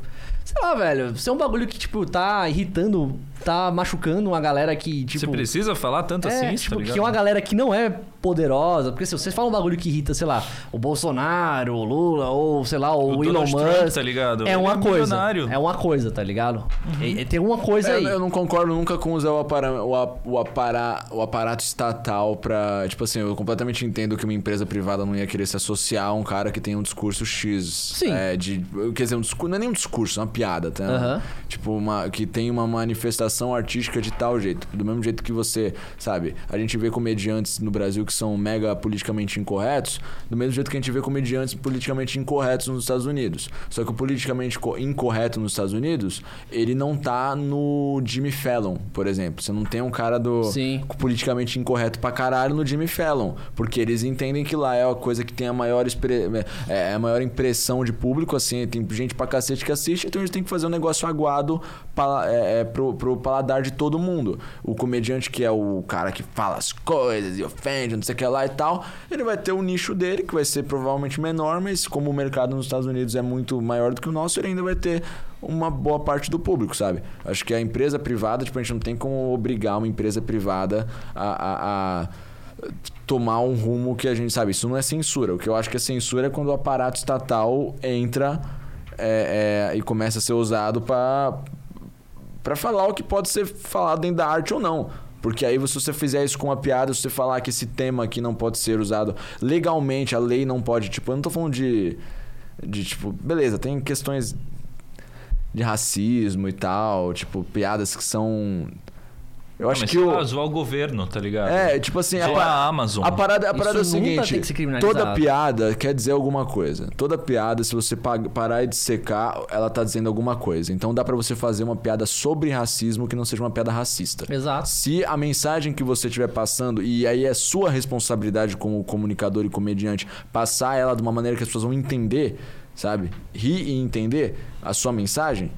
sei lá, velho, se é um bagulho que, tipo, tá irritando, tá machucando uma galera que, tipo. Você precisa falar tanto é, assim, tipo, tá ligado? que é uma galera que não é poderosa, porque se você fala um bagulho que irrita, sei lá, o Bolsonaro, o Lula, ou sei lá, o, O Elon Donald Trump, Musk. tá ligado? É Ele uma é coisa. milionário. É uma coisa, tá ligado? E- e tem uma coisa É, aí. eu não concordo nunca com usar o, apara, o, o, apara, o aparato estatal pra. Tipo assim, eu completamente entendo que uma empresa privada não ia querer se associar a um cara que tem um discurso X. Sim. É, de, quer dizer, um discurso, não é nem um discurso, é uma piada, tá? Aham. Tipo, uma, que tem uma manifestação artística de tal jeito. Do mesmo jeito que você, sabe, a gente vê comediantes no Brasil que são mega politicamente incorretos, do mesmo jeito que a gente vê comediantes politicamente incorretos nos Estados Unidos. Só que o politicamente co- incorreto nos Estados Unidos, ele não tá no Jimmy Fallon, por exemplo. Você não tem um cara do Sim. politicamente incorreto pra caralho no Jimmy Fallon, porque eles entendem que lá é a coisa que tem a maior, expre- é, a maior impressão de público, assim, tem gente pra cacete que assiste, então eles têm que fazer um negócio aguado pa- é, é, pro, pro paladar de todo mundo. O comediante que é o cara que fala as coisas e ofende, não sei o que lá e tal, ele vai ter o nicho dele, que vai ser provavelmente menor, mas como o mercado nos Estados Unidos é muito maior do que o nosso, ele ainda vai ter uma boa parte do público, sabe? Acho que a empresa privada, tipo, a gente não tem como obrigar uma empresa privada a. a- a- tomar um rumo que a gente sabe. Isso não é censura. O que eu acho que é censura é quando o aparato estatal entra é, é, e começa a ser usado para falar o que pode ser falado dentro da arte ou não. Porque aí, se você fizer isso com uma piada, se você falar que esse tema aqui não pode ser usado legalmente, a lei não pode. Tipo, eu não tô falando de. De tipo, beleza, tem questões de racismo e tal, tipo, piadas que são. Eu Não, acho mas que o. zoar o governo, tá ligado? É, tipo assim, a, Zoar pa- a Amazon. a parada, a parada é o nunca seguinte: tem que ser criminalizado. toda piada quer dizer alguma coisa. Toda piada, se você pa- parar de secar, ela tá dizendo alguma coisa. Então dá pra você fazer uma piada sobre racismo que não seja uma piada racista. Exato. Se a mensagem que você estiver passando, e aí é sua responsabilidade como comunicador e comediante, passar ela de uma maneira que as pessoas vão entender, sabe? Rir e entender a sua mensagem.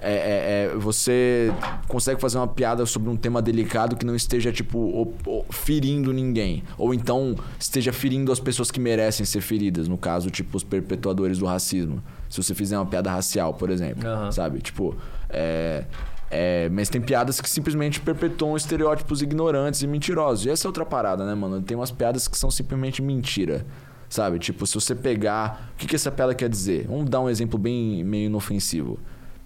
É, é- é- você consegue fazer uma piada sobre um tema delicado que não esteja, tipo, o- o- ferindo ninguém. Ou então esteja ferindo as pessoas que merecem ser feridas. No caso, tipo, os perpetuadores do racismo. Se você fizer uma piada racial, por exemplo. Aham. Sabe? Tipo, é. É, mas tem piadas que simplesmente perpetuam estereótipos ignorantes e mentirosos. E essa é outra parada, né, mano? Tem umas piadas que são simplesmente mentira. Sabe? Tipo, se você pegar. O que, que essa piada quer dizer? Vamos dar um exemplo bem meio inofensivo.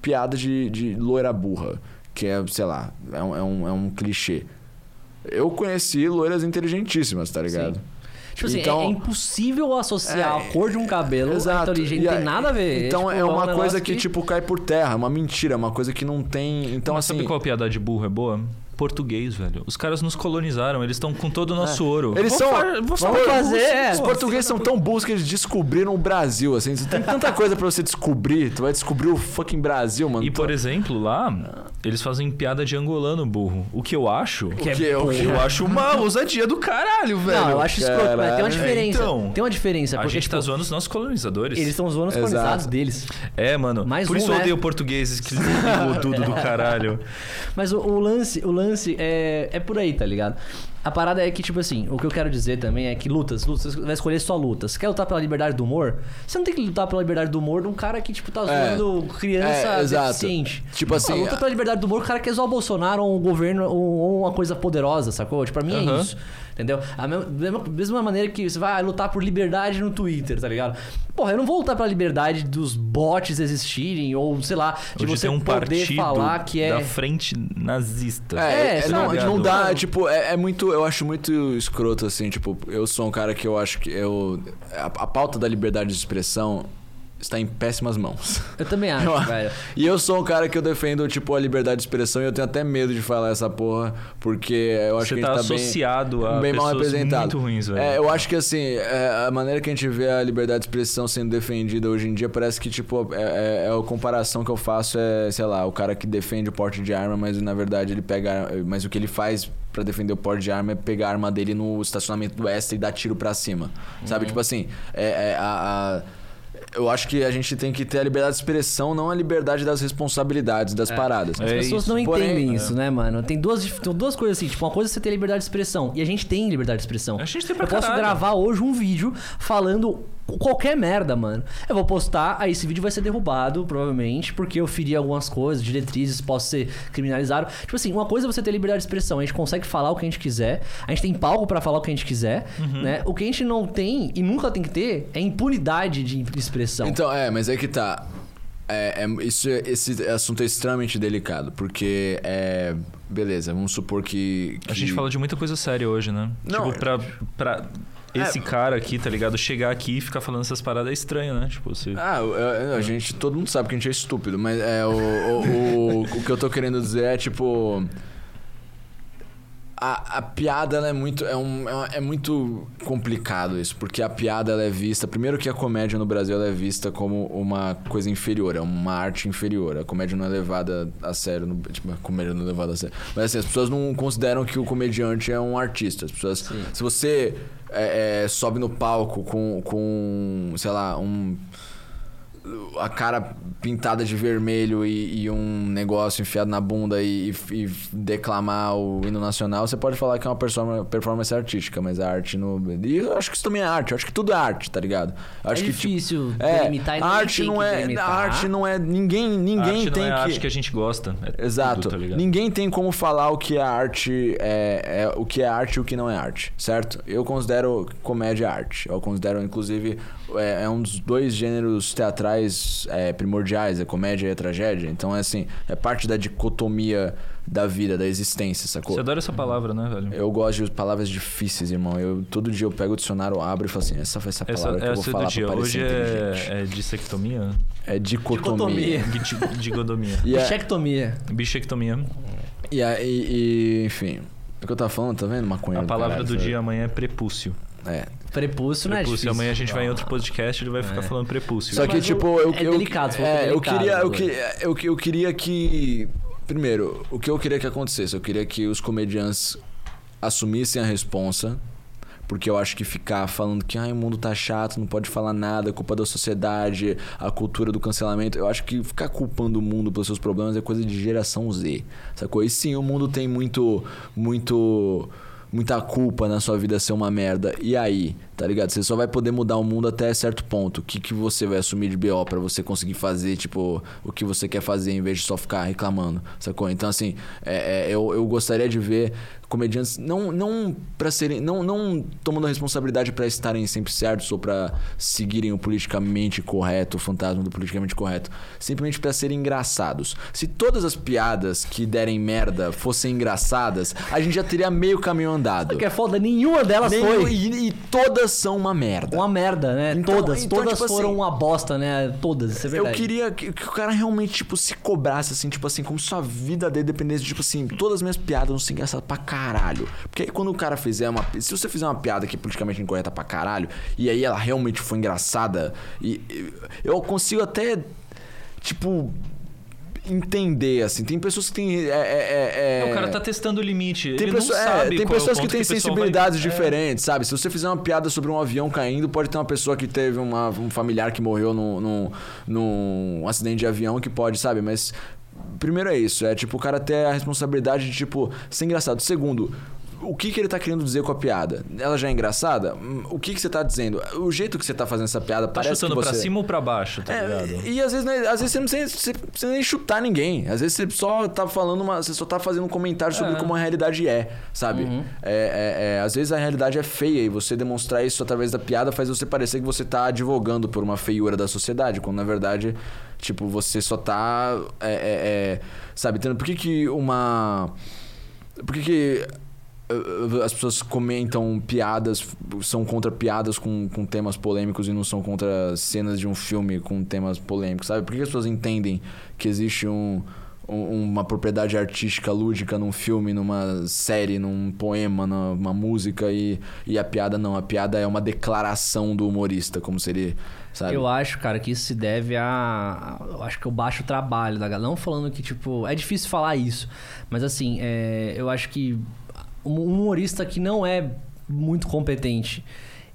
Piada de, de loira burra. Que é, sei lá, é um, é um, é um clichê. Eu conheci loiras inteligentíssimas, tá ligado? Tipo assim, Então- é, é impossível associar É, a cor de um cabelo à inteligente, E não tem nada a ver. Então Tipo, é um uma negócio coisa que, tipo, cai por terra, uma mentira, uma coisa que não tem. Então, Mas assim. sabe qual piada de burro é boa? Português, velho. Os caras nos colonizaram, eles estão com todo o nosso ouro. É. Eles Vou são. vamos fazer, é. Os portugueses são tão burros que eles descobriram o Brasil, assim. Você tem tanta coisa pra você descobrir. Tu vai descobrir o fucking Brasil, mano. E por exemplo, lá, eles fazem piada de angolano burro. O que eu acho. O que é- o que- Eu acho uma ousadia do caralho, velho. Não, eu acho escroto, mas tem uma diferença. Então, tem uma diferença, A porque gente tipo, tá zoando os nossos colonizadores. eles estão zoando os Exato. colonizados deles. É, mano. Mais por um, isso eu né? odeio portugueses que tudo do caralho. Mas o, o lance, o lance é, é por aí, tá ligado? A parada é que, tipo assim, o que eu quero dizer também é que lutas, lutas, você vai escolher só lutas. Quer lutar pela liberdade do humor? Você não tem que lutar pela liberdade do humor de um cara que, tipo, tá É. zoando criança É, exato. deficiente. Tipo assim, Não, luta a- pela liberdade do humor, o cara quer zoar o Bolsonaro ou um governo ou, uma coisa poderosa, sacou? Tipo, pra mim é Aham. isso. Entendeu? A mesma, mesma- maneira que você vai lutar por liberdade no Twitter, tá ligado? Porra, eu não vou lutar pela liberdade dos bots existirem ou, sei lá, de Hoje você tem um poder partido falar que é. da frente nazista. É, É, é, não, ligado? não dá, tipo, é, é muito, eu acho muito escroto, assim, tipo, eu sou um cara que eu acho que eu, a, a pauta da liberdade de expressão está em péssimas mãos. Eu também acho, Eu- velho. E eu sou um cara que eu defendo, tipo, a liberdade de expressão e eu tenho até medo de falar essa porra, porque eu acho Você que tá a gente tá bem... associado a bem mal representado. muito ruins, velho. É, eu acho que assim, é, a maneira que a gente vê a liberdade de expressão sendo defendida hoje em dia parece que, tipo, é, é- é a comparação que eu faço é, sei lá, o cara que defende o porte de arma, mas na verdade ele pega. Mas o que ele faz pra defender o porte de arma é pegar a arma dele no estacionamento do extra e dar tiro pra cima. Sabe? Tipo assim, é, é a- a eu acho que a gente tem que ter a liberdade de expressão, não a liberdade das responsabilidades das paradas. As É pessoas isso. não Porém, entendem é. isso, né, mano? Tem duas, tem duas coisas assim. Tipo, uma coisa é você ter liberdade de expressão. E a gente tem liberdade de expressão. A gente tem pra Eu posso caralho. gravar hoje um vídeo falando qualquer merda, mano. Eu vou postar, aí esse vídeo vai ser derrubado, provavelmente, porque eu feri algumas coisas, diretrizes, posso ser criminalizado. Tipo assim, uma coisa é você ter liberdade de expressão. A gente consegue falar o que a gente quiser. A gente tem palco pra falar o que a gente quiser, Uhum. né? O que a gente não tem e nunca tem que ter é impunidade de expressão. Então, é, mas é que tá. É, é- isso, é- esse assunto é extremamente delicado, porque é. Beleza, vamos supor que. A que- gente fala de muita coisa séria hoje, né? Não, tipo, pra, pra esse É. cara aqui, tá ligado? Chegar aqui e ficar falando essas paradas é estranho, né? Tipo, você... Ah, eu- a gente, todo mundo sabe que a gente é estúpido, mas é, o, o, o, o que eu tô querendo dizer é tipo. A, a piada é muito é, um, é é muito complicado isso porque a piada ela é vista primeiro que a comédia no Brasil ela é vista como uma coisa inferior é uma arte inferior. A comédia não é levada a sério no, tipo, a comédia não é levada a sério. Mas assim as pessoas não consideram que o comediante é um artista. As pessoas se você é, é, sobe no palco com com sei lá um a cara pintada de vermelho e, e um negócio enfiado na bunda e, e- e declamar o hino nacional, você pode falar que é uma performa- performance artística, mas a arte no. E eu acho que isso também é arte, eu acho que tudo é arte, tá ligado? Eu É acho que, tipo, difícil é, delimitar e arte não é. delimitar. A arte não é. Ninguém, ninguém arte tem não é a que. arte que a gente gosta. é Exato. tudo, tá? Ninguém tem como falar o que é arte é, é- o que é arte e o que não é arte, certo? Eu considero comédia arte. Eu considero, inclusive, é, é um dos dois gêneros teatrais é, primordiais, a comédia e a tragédia. Então, é assim, é parte da dicotomia da vida, da existência, sacou? Você adora essa palavra, né, velho? Eu gosto de palavras difíceis, irmão. Eu todo dia eu pego o dicionário, abro e falo assim, essa foi essa Essa, palavra que eu vou essa é falar do dia. pra Hoje é, é dissectomia? É dicotomia. Dicotomia. É- Bichectomia. Bichectomia. e, e- e, enfim, o que eu tava falando, tá vendo? Maconha A palavra caralho, do sabe? dia amanhã é prepúcio. É. Prepúcio não é Prepúcio. Amanhã a gente vai em outro podcast ele vai ficar falando prepúcio. Só que, Mas o- tipo, eu, é eu, delicado, for é, eu queria, eu, né? que- eu, eu queria que. Primeiro, o que eu queria que acontecesse? Eu queria que os comediantes assumissem a responsa. Porque eu acho que ficar falando que ai, o mundo tá chato, não pode falar nada, é culpa da sociedade, a cultura do cancelamento. Eu acho que ficar culpando o mundo pelos seus problemas é coisa de geração Z. Sacou? E sim, o mundo tem muito. muito muita culpa na sua vida ser uma merda. E aí, tá ligado? Você só vai poder mudar o mundo até certo ponto. O que, que você vai assumir de BO pra você conseguir fazer, tipo, o que você quer fazer em vez de só ficar reclamando, sacou? Então, assim, é, é, eu, eu gostaria de ver comediantes não não para serem não não tomando a responsabilidade pra estarem sempre certos ou pra seguirem o politicamente correto, o fantasma do politicamente correto, simplesmente pra serem engraçados. Se todas as piadas que derem merda fossem engraçadas, a gente já teria meio caminho andado. Que é foda, nenhuma delas Nenhum- foi e, e todas são uma merda. uma merda, né? Então- todas, então, todas tipo foram assim, uma bosta, né? Todas, isso é Eu verdade. queria que, que o cara realmente, tipo, se cobrasse, assim, tipo assim, como se a vida dele dependesse, de, tipo assim, todas as minhas piadas vão ser engraçadas pra caralho. Porque aí quando o cara fizer uma. Se você fizer uma piada que é politicamente incorreta pra caralho, e aí ela realmente foi engraçada, e, e eu consigo até, tipo. Entender, assim. Tem pessoas que têm. É, é, é- O cara tá testando o limite. tem, pessoa- é, tem é pessoas que têm sensibilidades vai- É. diferentes, sabe? Se você fizer uma piada sobre um avião caindo, pode ter uma pessoa que teve uma- um familiar que morreu num, num, num acidente de avião que pode, sabe? Mas primeiro é isso, é tipo o cara ter a responsabilidade de, tipo, ser engraçado. Segundo, o que, que ele tá querendo dizer com a piada? Ela já é engraçada? Hum, O que, que você tá dizendo? O jeito que você tá fazendo essa piada Tá parece chutando que pra você... cima ou pra baixo, tá É, ligado? e às vezes, né, às vezes você não precisa, você nem chutar ninguém. Às vezes você só tá falando uma. Você só tá fazendo um comentário sobre É. como a realidade é, sabe? É, é, é, às vezes a realidade é feia e você demonstrar isso através da piada faz você parecer que você tá advogando por uma feiura da sociedade, quando na verdade, tipo, você só tá. É, é, é, sabe? Por que, que uma. Por que, que uh, as pessoas comentam piadas, são contra piadas com, com temas polêmicos e não são contra cenas de um filme com temas polêmicos, sabe? Por que as pessoas entendem que existe um- uma propriedade artística lúdica num filme, numa série, num poema, numa música e, e a piada não? A piada é uma declaração do humorista, como seria, sabe? Eu acho, cara, que isso se deve a. Eu acho que eu baixo trabalho da galera. Não falando que, tipo. É difícil falar isso. Mas assim, é, eu acho que um humorista que não é muito competente.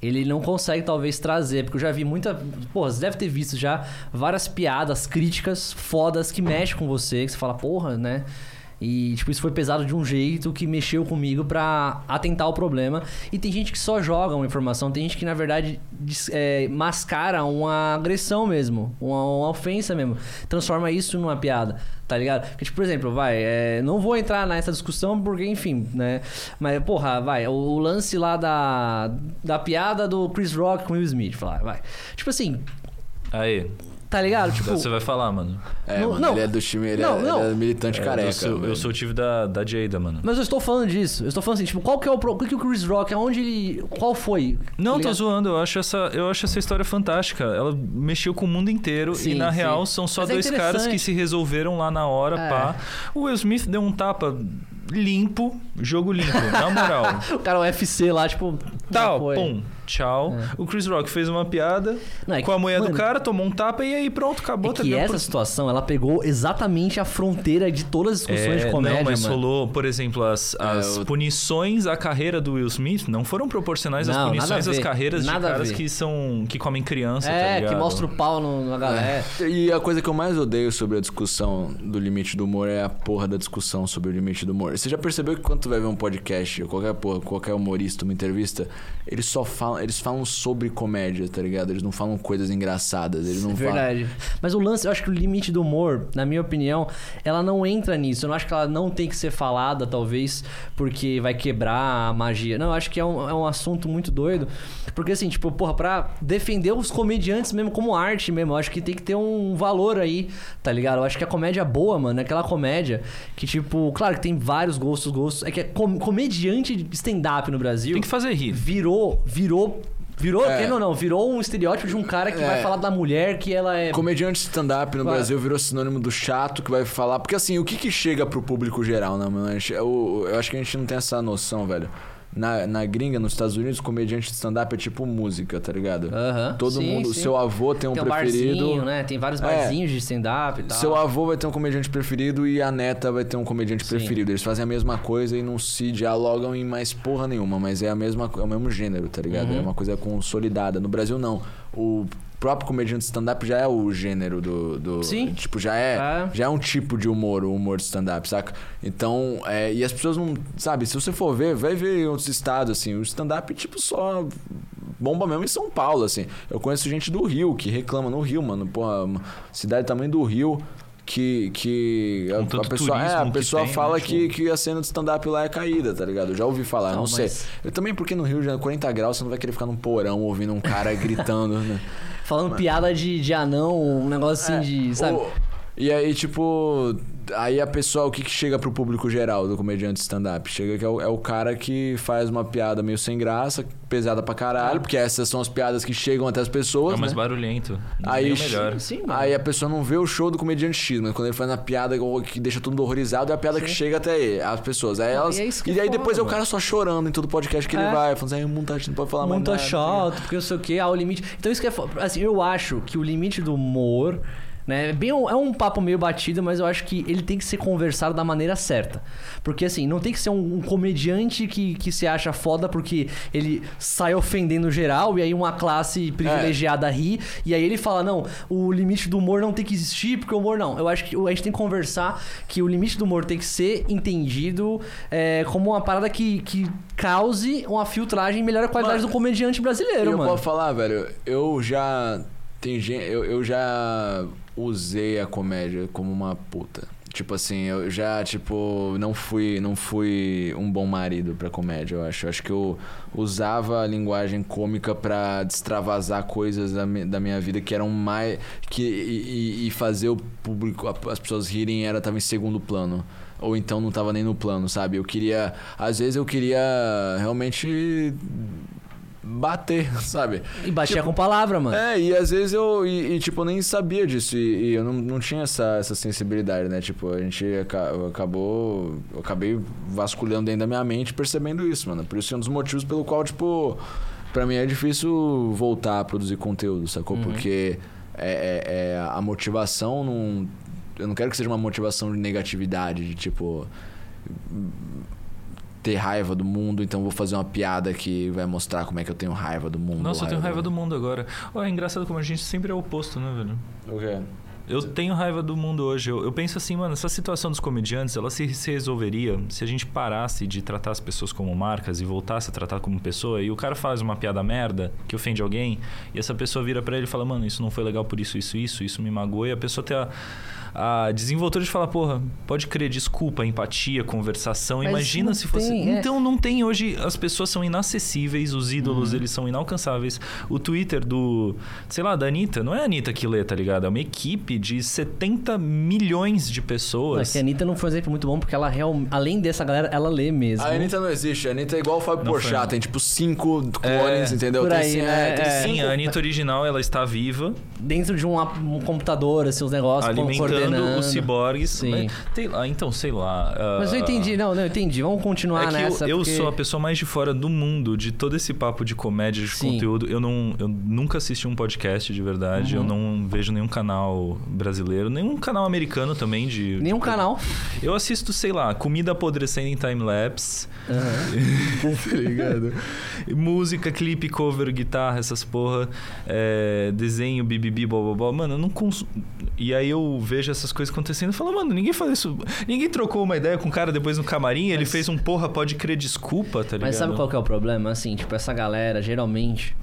Ele não consegue, talvez, trazer. Porque eu já vi muita. Pô, você deve ter visto já várias piadas, críticas fodas que mexem com você. Que você fala, porra, né? E, tipo, isso foi pesado de um jeito que mexeu comigo pra atentar o problema. E tem gente que só joga uma informação, tem gente que, na verdade, é, mascara uma agressão mesmo, uma, uma ofensa mesmo. Transforma isso numa piada, tá ligado? Porque, tipo, por exemplo, vai, é, não vou entrar nessa discussão porque, enfim, né? Mas, porra, vai, o, o lance lá da, da piada do Chris Rock com o Will Smith, vai, vai. Tipo assim, Aí, tá ligado? Tipo, você vai falar, mano. É, Não, mano, não. ele é do time, ele, Não, é, não. ele é militante É, careca. eu, sou, eu sou o time da, da Jada, mano. Mas eu estou falando disso. Eu estou falando assim, tipo, qual que é o o que o Chris Rock, aonde ele, qual foi? Não, Tá tô zoando. Eu acho, essa, eu acho essa história fantástica. Ela mexeu com o mundo inteiro Sim, e, na sim. real, são só Mas é dois caras interessante. que se resolveram lá na hora, É. pá. O Will Smith deu um tapa limpo, jogo limpo, na moral. O cara, o UFC lá, tipo, Tal, pum. Tchau. O Chris Rock fez uma piada Não, é com a que- mulher mano, do cara, tomou um tapa e aí pronto, acabou. É tá que ligado? essa situação, ela pegou exatamente a fronteira de todas as discussões É, de comédia, não, mas mano. rolou, por exemplo, as, as eu- punições à carreira do Will Smith não foram proporcionais às Não, nada punições a às carreiras nada a de caras que são que comem criança, tá É, que ligado? mostra o pau no- na galera. E a coisa que eu mais odeio sobre a discussão do limite do humor é a porra da discussão sobre o limite do humor. Você já percebeu que quando tu vai ver um podcast, ou qualquer porra, qualquer humorista, uma entrevista, eles só falam, eles falam sobre comédia, tá ligado? Eles não falam coisas engraçadas, eles não É falam. verdade. Mas o lance, eu acho que o limite do humor, na minha opinião, ela não entra nisso. Eu não acho que ela não tem que ser falada, talvez, porque vai quebrar a magia. Não, eu acho que é um, é um assunto muito doido. Porque, assim, tipo, porra, pra defender os comediantes mesmo como arte mesmo, eu acho que tem que ter um valor aí, tá ligado? Eu acho que a comédia boa, mano, é aquela comédia que, tipo, claro que tem vários gostos, gostos. É que é com- comediante de stand-up no Brasil Tem que fazer rir. virou, virou. Virou, É. querendo ou não, virou um estereótipo de um cara que É. vai falar da mulher que ela é. Comediante stand-up no Vai. Brasil virou sinônimo do chato que vai falar. Porque assim, o que que chega pro público geral, né, mano? Eu, eu acho que a gente não tem essa noção, velho. Na, na gringa, nos Estados Unidos, comediante de stand-up é tipo música, tá ligado? Aham, Todo sim, mundo, sim. seu avô tem um Tem um preferido. barzinho, né? Tem vários É. barzinhos de stand-up e tal. Seu avô vai ter um comediante preferido e a neta vai ter um comediante Sim. preferido. Eles fazem a mesma coisa e não se dialogam em mais porra nenhuma, mas é a mesma, é o mesmo gênero, tá ligado? Uhum. É uma coisa consolidada. No Brasil, não. O próprio comediante stand-up já é o gênero do. do- Sim. Tipo, já é, É. já é um tipo de humor, o humor de stand-up, saca? Então, é, e as pessoas não. Sabe, se você for ver, vai ver em outros estados, assim. O stand-up, tipo, só bomba mesmo em São Paulo, assim. Eu conheço gente do Rio que reclama no Rio, mano. Uma cidade do tamanho do Rio. Que, que a, a pessoa, é, a que pessoa tem, fala né, que, tipo- que a cena de stand-up lá é caída, tá ligado? Eu já ouvi falar, não, Não, sei. mas- Eu também, porque no Rio, já 40 graus, você não vai querer ficar num porão ouvindo um cara gritando, né? Falando piada de, de anão, um negócio assim de. Sabe? O- E aí, tipo, aí a pessoa, o que, que chega pro público geral do comediante stand-up? Chega que é o, é o cara que faz uma piada meio sem graça, pesada pra caralho, porque essas são as piadas que chegam até as pessoas. É mais né? barulhento. Aí, melhor. Sim. Aí a pessoa não vê o show do comediante X, mas quando ele faz uma piada que deixa todo mundo horrorizado, é a piada que chega até ele, as pessoas. Aí elas, e é isso que e aí depois é o cara só chorando em todo podcast que ele É. vai, falando assim, "Ai, o mundo tá- não pode falar mais Muito nada. chato, porque eu sei o que, ah, o limite. Então isso que é. Assim, eu acho que o limite do humor. Né? É Bem, um- é um papo meio batido, mas eu acho que ele tem que ser conversado da maneira certa. Porque assim, não tem que ser um, um comediante que, que se acha foda porque ele sai ofendendo geral e aí uma classe privilegiada ri. E aí ele fala: não, o limite do humor não tem que existir, porque o humor não. Eu acho que a gente tem que conversar que o limite do humor tem que ser entendido é, como uma parada que, que cause uma filtragem e melhore a qualidade Mano, do comediante brasileiro, eu mano. posso falar, velho, eu já. Tem gente. Eu, eu já usei a comédia como uma puta. Tipo assim, eu já, tipo, não fui, não fui um bom marido pra comédia, eu acho. Eu acho que eu usava a linguagem cômica pra destravasar coisas da, da minha vida que eram mais. Que, e, e- fazer o público, as pessoas rirem era tava em segundo plano. Ou então não tava nem no plano, sabe? Eu queria. Às vezes eu queria realmente bater, sabe? E batia Tipo, com palavra, mano. É, e às vezes eu, e, e, tipo, eu nem sabia disso, e, e eu não, não tinha essa, essa sensibilidade, né? Tipo, a gente aca- acabou, eu acabei vasculhando dentro da minha mente percebendo isso, mano. Por isso é um dos motivos pelo qual, tipo, pra mim é difícil voltar a produzir conteúdo, sacou? Porque é, é- é a motivação não... Eu não quero que seja uma motivação de negatividade, de tipo ter raiva do mundo, então vou fazer uma piada que vai mostrar como é que eu tenho raiva do mundo. Nossa, eu tenho raiva do mundo agora. Ó, é engraçado como a gente sempre é o oposto, né, velho? O quê? Eu tenho raiva do mundo hoje. Eu, eu penso assim, mano, essa situação dos comediantes, ela se, se resolveria se a gente parasse de tratar as pessoas como marcas e voltasse a tratar como pessoa. E o cara faz uma piada merda que ofende alguém, e essa pessoa vira pra ele e fala, mano, isso não foi legal por isso, isso, isso, isso me magoou. E a pessoa tem a, a desenvoltura de falar, porra, pode crer, desculpa, empatia, conversação. Mas Imagina se fosse. tem, é. Então não tem hoje. As pessoas são inacessíveis, os ídolos, Uhum. eles são inalcançáveis. O Twitter do, sei lá, da Anitta, não é a Anitta que lê, tá ligado? É uma equipe de 70 milhões de é pessoas. que a Anitta não foi um exemplo muito bom, porque ela real, além dessa galera, ela lê mesmo. A Anitta não existe. A Anitta é igual o Fábio Não Porchat. Tem tipo cinco É, clones, entendeu? por tem, aí, cin- né? tem É. Sim, a Anitta original, ela está viva. Dentro de um, um computador, assim, os negócios, Alimentando o Cyborg. Sim. Tem, ah, então, sei lá. ah, Mas eu entendi, não, não, eu entendi. Vamos continuar É nessa. eu, eu porque- sou a pessoa mais de fora do mundo de todo esse papo de comédia, de Sim. conteúdo. Eu não, eu nunca assisti um podcast de verdade. Uhum. Eu não vejo nenhum canal brasileiro, nenhum canal americano também de. Nenhum tipo, canal. Eu assisto, sei lá, comida apodrecendo em time-lapse. tá ligado? Música, clipe, cover, guitarra, essas porra. é, desenho, bibibi, blá, blá, blá. Mano, eu não consumo. E aí eu vejo essas coisas acontecendo e falo, mano, ninguém faz isso. Ninguém trocou uma ideia com o cara depois no camarim, ele Mas- fez um porra, pode crer desculpa, tá ligado? Mas sabe qual que é o problema? Assim, tipo, essa galera, geralmente,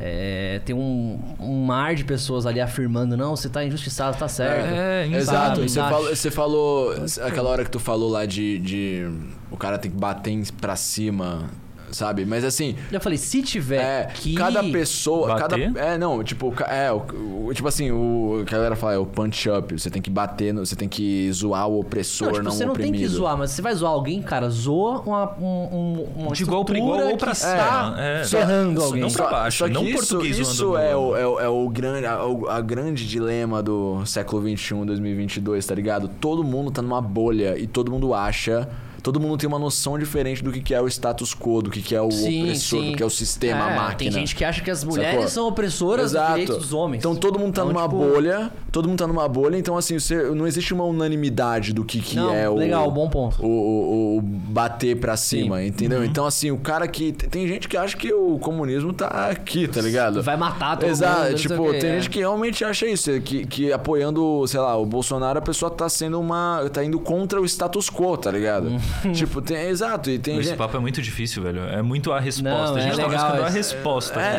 é, tem um, um mar de pessoas ali afirmando, não, você tá injustiçado, tá certo. É, Exato, Sabe, e você falou, você falou aquela hora que tu falou lá de, de o cara tem que bater em- pra cima, sabe? Mas assim, Eu falei, se tiver é, que... cada pessoa, Bater? cada é, não, tipo, é, o, o- tipo assim, o que a galera fala é o punch up, você tem que bater, no, você tem que zoar o opressor, Não, não, tipo, você o não tem oprimido. que zoar, mas você vai zoar alguém, cara, zoa uma, um, um, uma De igual pra igual ou pra que cima. está É. ferrando Só- alguém. não pra baixo, Só que não isso, português isso zoando é, no- o, é, o, é o grande, a, o a grande dilema do século XXI, 2022, tá ligado? Todo mundo tá numa bolha e todo mundo acha... Todo mundo tem uma noção diferente do que é o status quo, do que é o Sim, opressor, sim. do que é o sistema, a É, máquina. Tem gente que acha que as mulheres Sacou? são opressoras dos direitos dos homens. Então todo mundo tá Então, numa tipo, bolha, todo mundo tá numa bolha, então assim, você, não existe uma unanimidade do que, que Não, é o. legal, bom ponto. O, o- o bater pra cima, Sim. entendeu? Uhum. Então, assim, o cara que. Tem gente que acha que o comunismo tá aqui, tá ligado? Vai matar todo Exato, mundo. sei tipo, tem é. gente que realmente acha isso, que, que apoiando, sei lá, o Bolsonaro, a pessoa tá sendo uma. tá indo contra o status quo, tá ligado? Uhum. tipo, tem. Exato, e tem Esse gente. papo é muito difícil, velho. É muito a resposta. Não, a gente é tá legal buscando a resposta. né, tá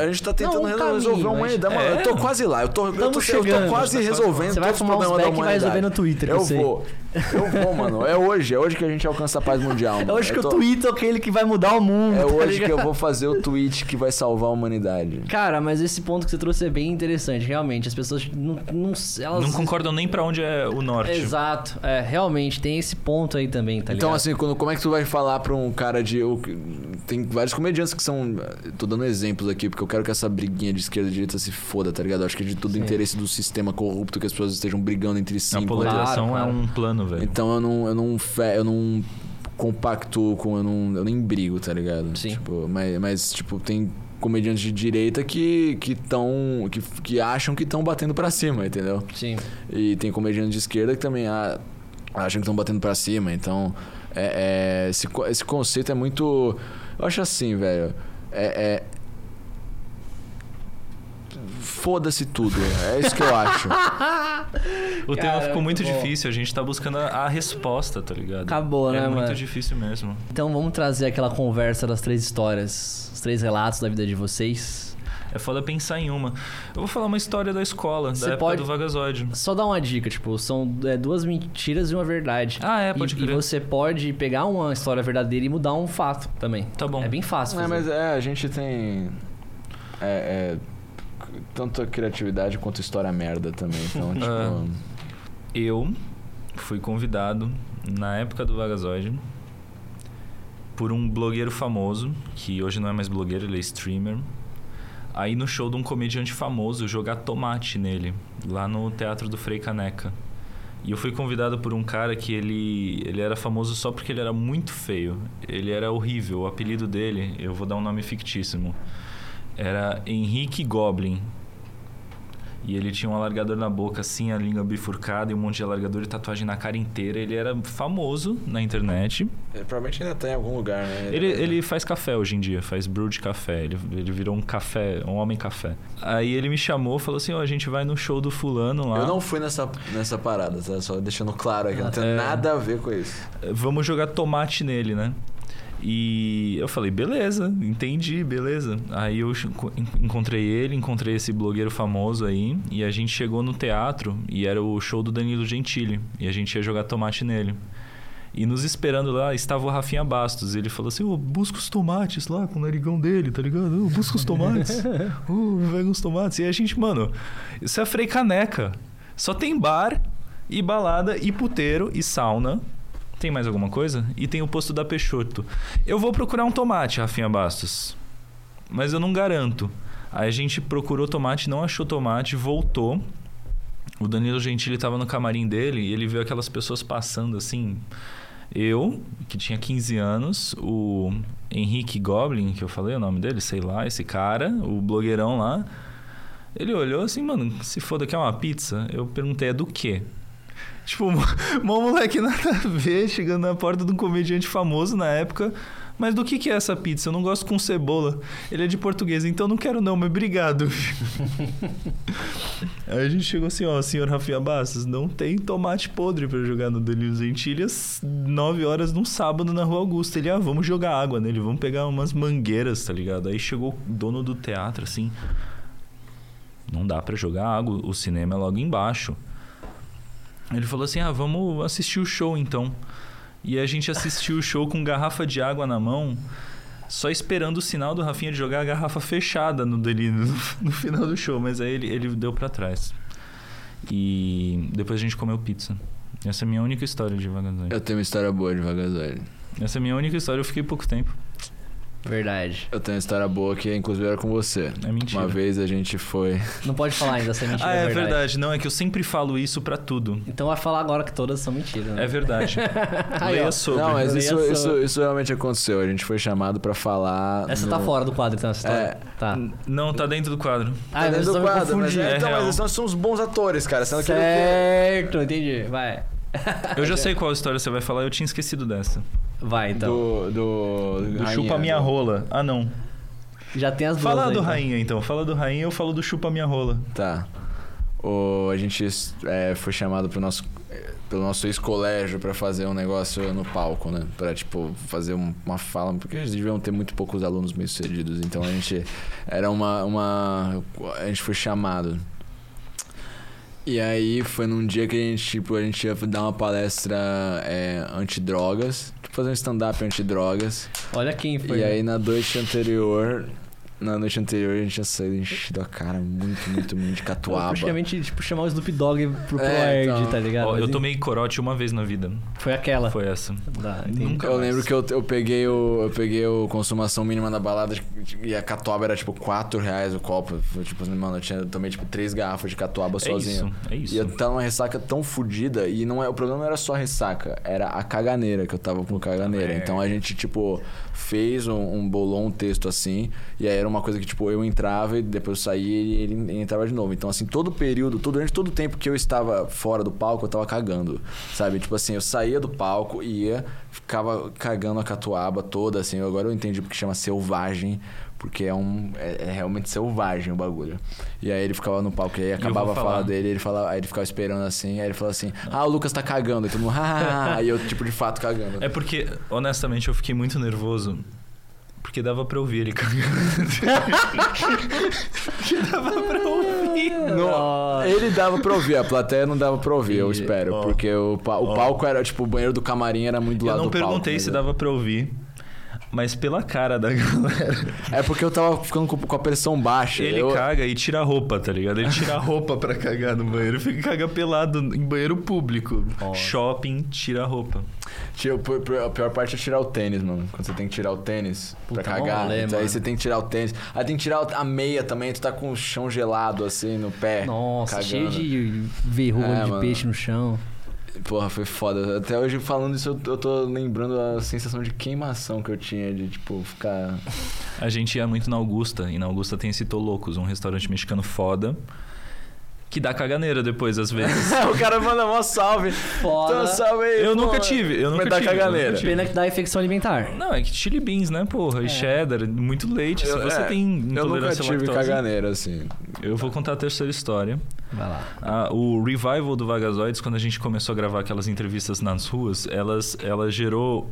É, a gente tá tentando Não, um resolver caminho, uma mas- eu tô quase lá. Eu tô, eu tô, Tamo eu tô chegando, quase tá resolvendo Você vai fumar da beck e vai resolver no Twitter, Eu vou. Eu vou, mano. É hoje. É hoje que a gente alcança a paz mundial. É mano. hoje que eu o tô- tweet é aquele que vai mudar o mundo. É tá hoje que ligado? eu vou fazer o tweet que vai salvar a humanidade. Cara, mas esse ponto que você trouxe é bem interessante, realmente. As pessoas não. não elas Não concordam nem pra onde é o norte. Exato. É, realmente, tem esse ponto aí também, tá Então, ligado? assim, quando, como é que tu vai falar pra um cara de. Tem vários comediantes que são. Tô dando exemplos aqui, porque eu quero que essa briguinha de esquerda e direita se foda, tá ligado? Eu acho que é de todo Sim. interesse do sistema corrupto que as pessoas estejam brigando entre si. A polarização claro. é um plano, velho. Então eu não, eu não, fe- eu não compacto com, eu não, eu nem brigo, tá ligado? Sim. Tipo, mas, mas, tipo, tem comediantes de direita que que tão, que, que acham que estão batendo pra cima, entendeu? Sim. E tem comediantes de esquerda que também ah, acham que estão batendo pra cima, então é, é, esse, esse conceito é muito, eu acho assim, velho, é, é Foda-se tudo. É isso que eu acho. O tema ficou muito muito bom. difícil, a gente tá buscando a a resposta, tá ligado? Acabou, é né, muito mano? difícil mesmo. Então vamos trazer aquela conversa das três histórias, os três relatos da vida de vocês. É foda pensar em uma. Eu vou falar uma história da escola, Você da época pode- do Vagazoide. Só dar uma dica, tipo, são é, duas mentiras e uma verdade. Ah, é, pode e, e crer. você pode pegar uma história verdadeira e mudar um fato também. Tá bom. É bem fácil. É, fazer. mas é, a gente tem. É, é, tanto a criatividade quanto história merda também. Então, tipo. Ah. Eu fui convidado na época do Vagazoide por um blogueiro famoso, que hoje não é mais blogueiro, ele é streamer. Aí no show de um comediante famoso jogar tomate nele, lá no Teatro do Frei Caneca. E eu fui convidado por um cara que ele, ele era famoso só porque ele era muito feio. Ele era horrível. O apelido dele, eu vou dar um nome fictíssimo, era Henrique Goblin. E ele tinha um alargador na boca, assim, a língua bifurcada e um monte de alargador e tatuagem na cara inteira. Ele era famoso na internet. Ele provavelmente ainda tá em algum lugar, né? Ele, ele faz café hoje em dia, faz brew de café. Ele, ele virou um café, um homem café. Aí ele me chamou, falou assim: Ó, a gente vai no show do fulano lá. Eu não fui nessa, nessa parada, tá? Só deixando claro aqui. Não tem É. nada a ver com isso. Vamos jogar tomate nele, né? E eu falei, beleza, entendi, beleza. Aí eu enco- encontrei ele, encontrei esse blogueiro famoso aí, e a gente chegou no teatro e era o show do Danilo Gentili, e a gente ia jogar tomate nele. E nos esperando lá estava o Rafinha Bastos. Ele falou assim: Ô, busca os tomates lá com o narigão dele, tá ligado? Ô, busca os tomates. Ô, pega os tomates. E a gente, mano, isso é Frei Caneca. Só tem bar e balada e puteiro e sauna. Tem mais alguma coisa? E tem o posto da Peixoto. Eu vou procurar um tomate, Rafinha Bastos. Mas eu não garanto. Aí a gente procurou tomate, não achou tomate, voltou. O Danilo Gentili tava no camarim dele e ele viu aquelas pessoas passando assim. Eu, que tinha 15 anos, o Henrique Goblin, que eu falei o nome dele, sei lá, esse cara, o blogueirão lá. Ele olhou assim, mano, se foda que é uma pizza. Eu perguntei, é do quê? Tipo, mó moleque nada a ver, chegando na porta de um comediante famoso na época. Mas do que, que é essa pizza? Eu não gosto com cebola. Ele é de português, então não quero não, mas obrigado. Aí a gente chegou assim, ó, senhor Rafinha Bastos, não tem tomate podre para jogar no Danilo Gentilhas 9 horas num sábado na Rua Augusta. Ele, ah, vamos jogar água nele, vamos pegar umas mangueiras, tá ligado? Aí chegou o dono do teatro, assim, não dá para jogar água, o cinema é logo embaixo. Ele falou assim, ah, vamos assistir o show então. E a gente assistiu o show com garrafa de água na mão, só esperando o sinal do Rafinha de jogar a garrafa fechada no dele no, no final do show. Mas aí ele, ele deu para trás. E depois a gente comeu pizza. Essa é a minha única história de Vagazoide. Eu tenho uma história boa de Vagazoide. Essa é a minha única história, eu fiquei pouco tempo. Verdade. Eu tenho uma história boa que inclusive era com você. É mentira. Uma vez a gente foi. Não pode falar ainda se é mentira. Ah, ou é verdade. verdade. Não, é que eu sempre falo isso pra tudo. Então vai falar agora que todas são mentiras. Né? É verdade. Aí, Leia sobre. Não, mas isso, ia isso, isso realmente aconteceu. A gente foi chamado pra falar. Essa no- tá fora do quadro, então, essa história. É. Tá. Não, tá dentro do quadro. Ah, Tá dentro do quadro, mas, confundindo. é, então, É mas nós somos bons atores, cara. Sendo que Certo, entendi. Vai. Eu já sei qual história você vai falar, eu tinha esquecido dessa. Vai, então. do, do, Do Rainha, chupa minha do- rola. Ah, não. Já tem as duas Fala aí, do então. rainha, então. Fala do rainha, eu falo do chupa minha rola. Tá. O, a gente é, foi chamado pro nosso, é, pelo nosso ex-colégio pra fazer um negócio no palco, né? Pra, tipo, fazer um- uma fala, porque eles deviam ter muito poucos alunos bem sucedidos. Então a gente. Era uma. uma a gente foi chamado. E aí foi num dia que a gente, tipo, a gente ia dar uma palestra é, antidrogas. Tipo, fazer um stand-up antidrogas. Olha quem foi. E né? aí na noite anterior. Na noite anterior a gente tinha saído enchido a cara muito, muito, muito de catuaba. praticamente, tipo, chamar o Snoop Dogg pro, pro É, então. tá ligado? Ó, eu tomei corote uma vez na vida. Foi aquela. Foi essa. Tá, entendi. Nunca Eu mais. lembro que eu, eu peguei o. Eu peguei o consumação mínima da balada e a catuaba era tipo 4 reais o copo. Foi, tipo, mano, eu tinha eu tomei tipo três garrafas de catuaba É sozinho. isso, é isso. E eu tava numa ressaca tão fodida. E não é, o problema não era só a ressaca, era a caganeira, que eu tava com caganeira. É. Então a gente, tipo, fez um, um bolou um texto assim. E aí era uma coisa que, tipo, eu entrava e depois eu saía e ele, ele entrava de novo. Então, assim, todo o período, todo, durante todo o tempo que eu estava fora do palco, eu tava cagando. Sabe? Tipo assim, eu saía do palco, ia, ficava cagando a catuaba toda, assim. Agora eu entendi porque chama selvagem. Porque é um. É, é realmente selvagem o bagulho. E aí ele ficava no palco e aí acabava a fala dele, ele falava, aí ele ficava esperando assim, aí ele falava assim, ah, o Lucas tá cagando. E todo mundo, ah, aí eu, tipo, de fato cagando. É porque, honestamente, eu fiquei muito nervoso. Porque dava pra ouvir ele cagando. porque dava pra ouvir. No- ele dava pra ouvir, a plateia não dava pra ouvir, eu espero. Ó. Porque o, pa- o Ó. palco era, tipo, o banheiro do camarim era muito do Eu lado não do palco. perguntei se dava pra ouvir. Mas pela cara da galera. É porque eu tava ficando com, a pressão baixa. Ele eu, caga e tira a roupa, tá ligado? Ele tira a roupa pra cagar no banheiro. Fica caga pelado em banheiro público. Nossa. Shopping, tira a roupa. A pior parte é tirar o tênis, mano. Quando você tem que tirar o tênis Puta, pra cagar. rolê, então aí você tem que tirar o tênis. Aí tem que tirar a meia também, tu tá com o chão gelado assim no pé. Nossa, cagando. cheio de verruga É, de mano. peixe no chão. Porra, foi foda. Até hoje falando isso, eu, eu tô lembrando a sensação de queimação que eu tinha de, tipo, ficar. A gente ia muito na Augusta. E na Augusta tem esse Tolocos, um restaurante mexicano foda. Que dá caganeira depois, às vezes. o cara manda mó salve. Foda. Então, salve aí. Eu pô. nunca tive, eu nunca Mas dá tive, caganeira. Pena que dá infecção alimentar. Não, é que chili beans, né, porra? E cheddar, muito leite. Se Eu- você é, tem Eu nunca intolerância à tive lactose... caganeira, assim. Eu vou contar a terceira história. Vai lá. Ah, o revival do Vagazoides, quando a gente começou a gravar aquelas entrevistas nas ruas, elas, ela gerou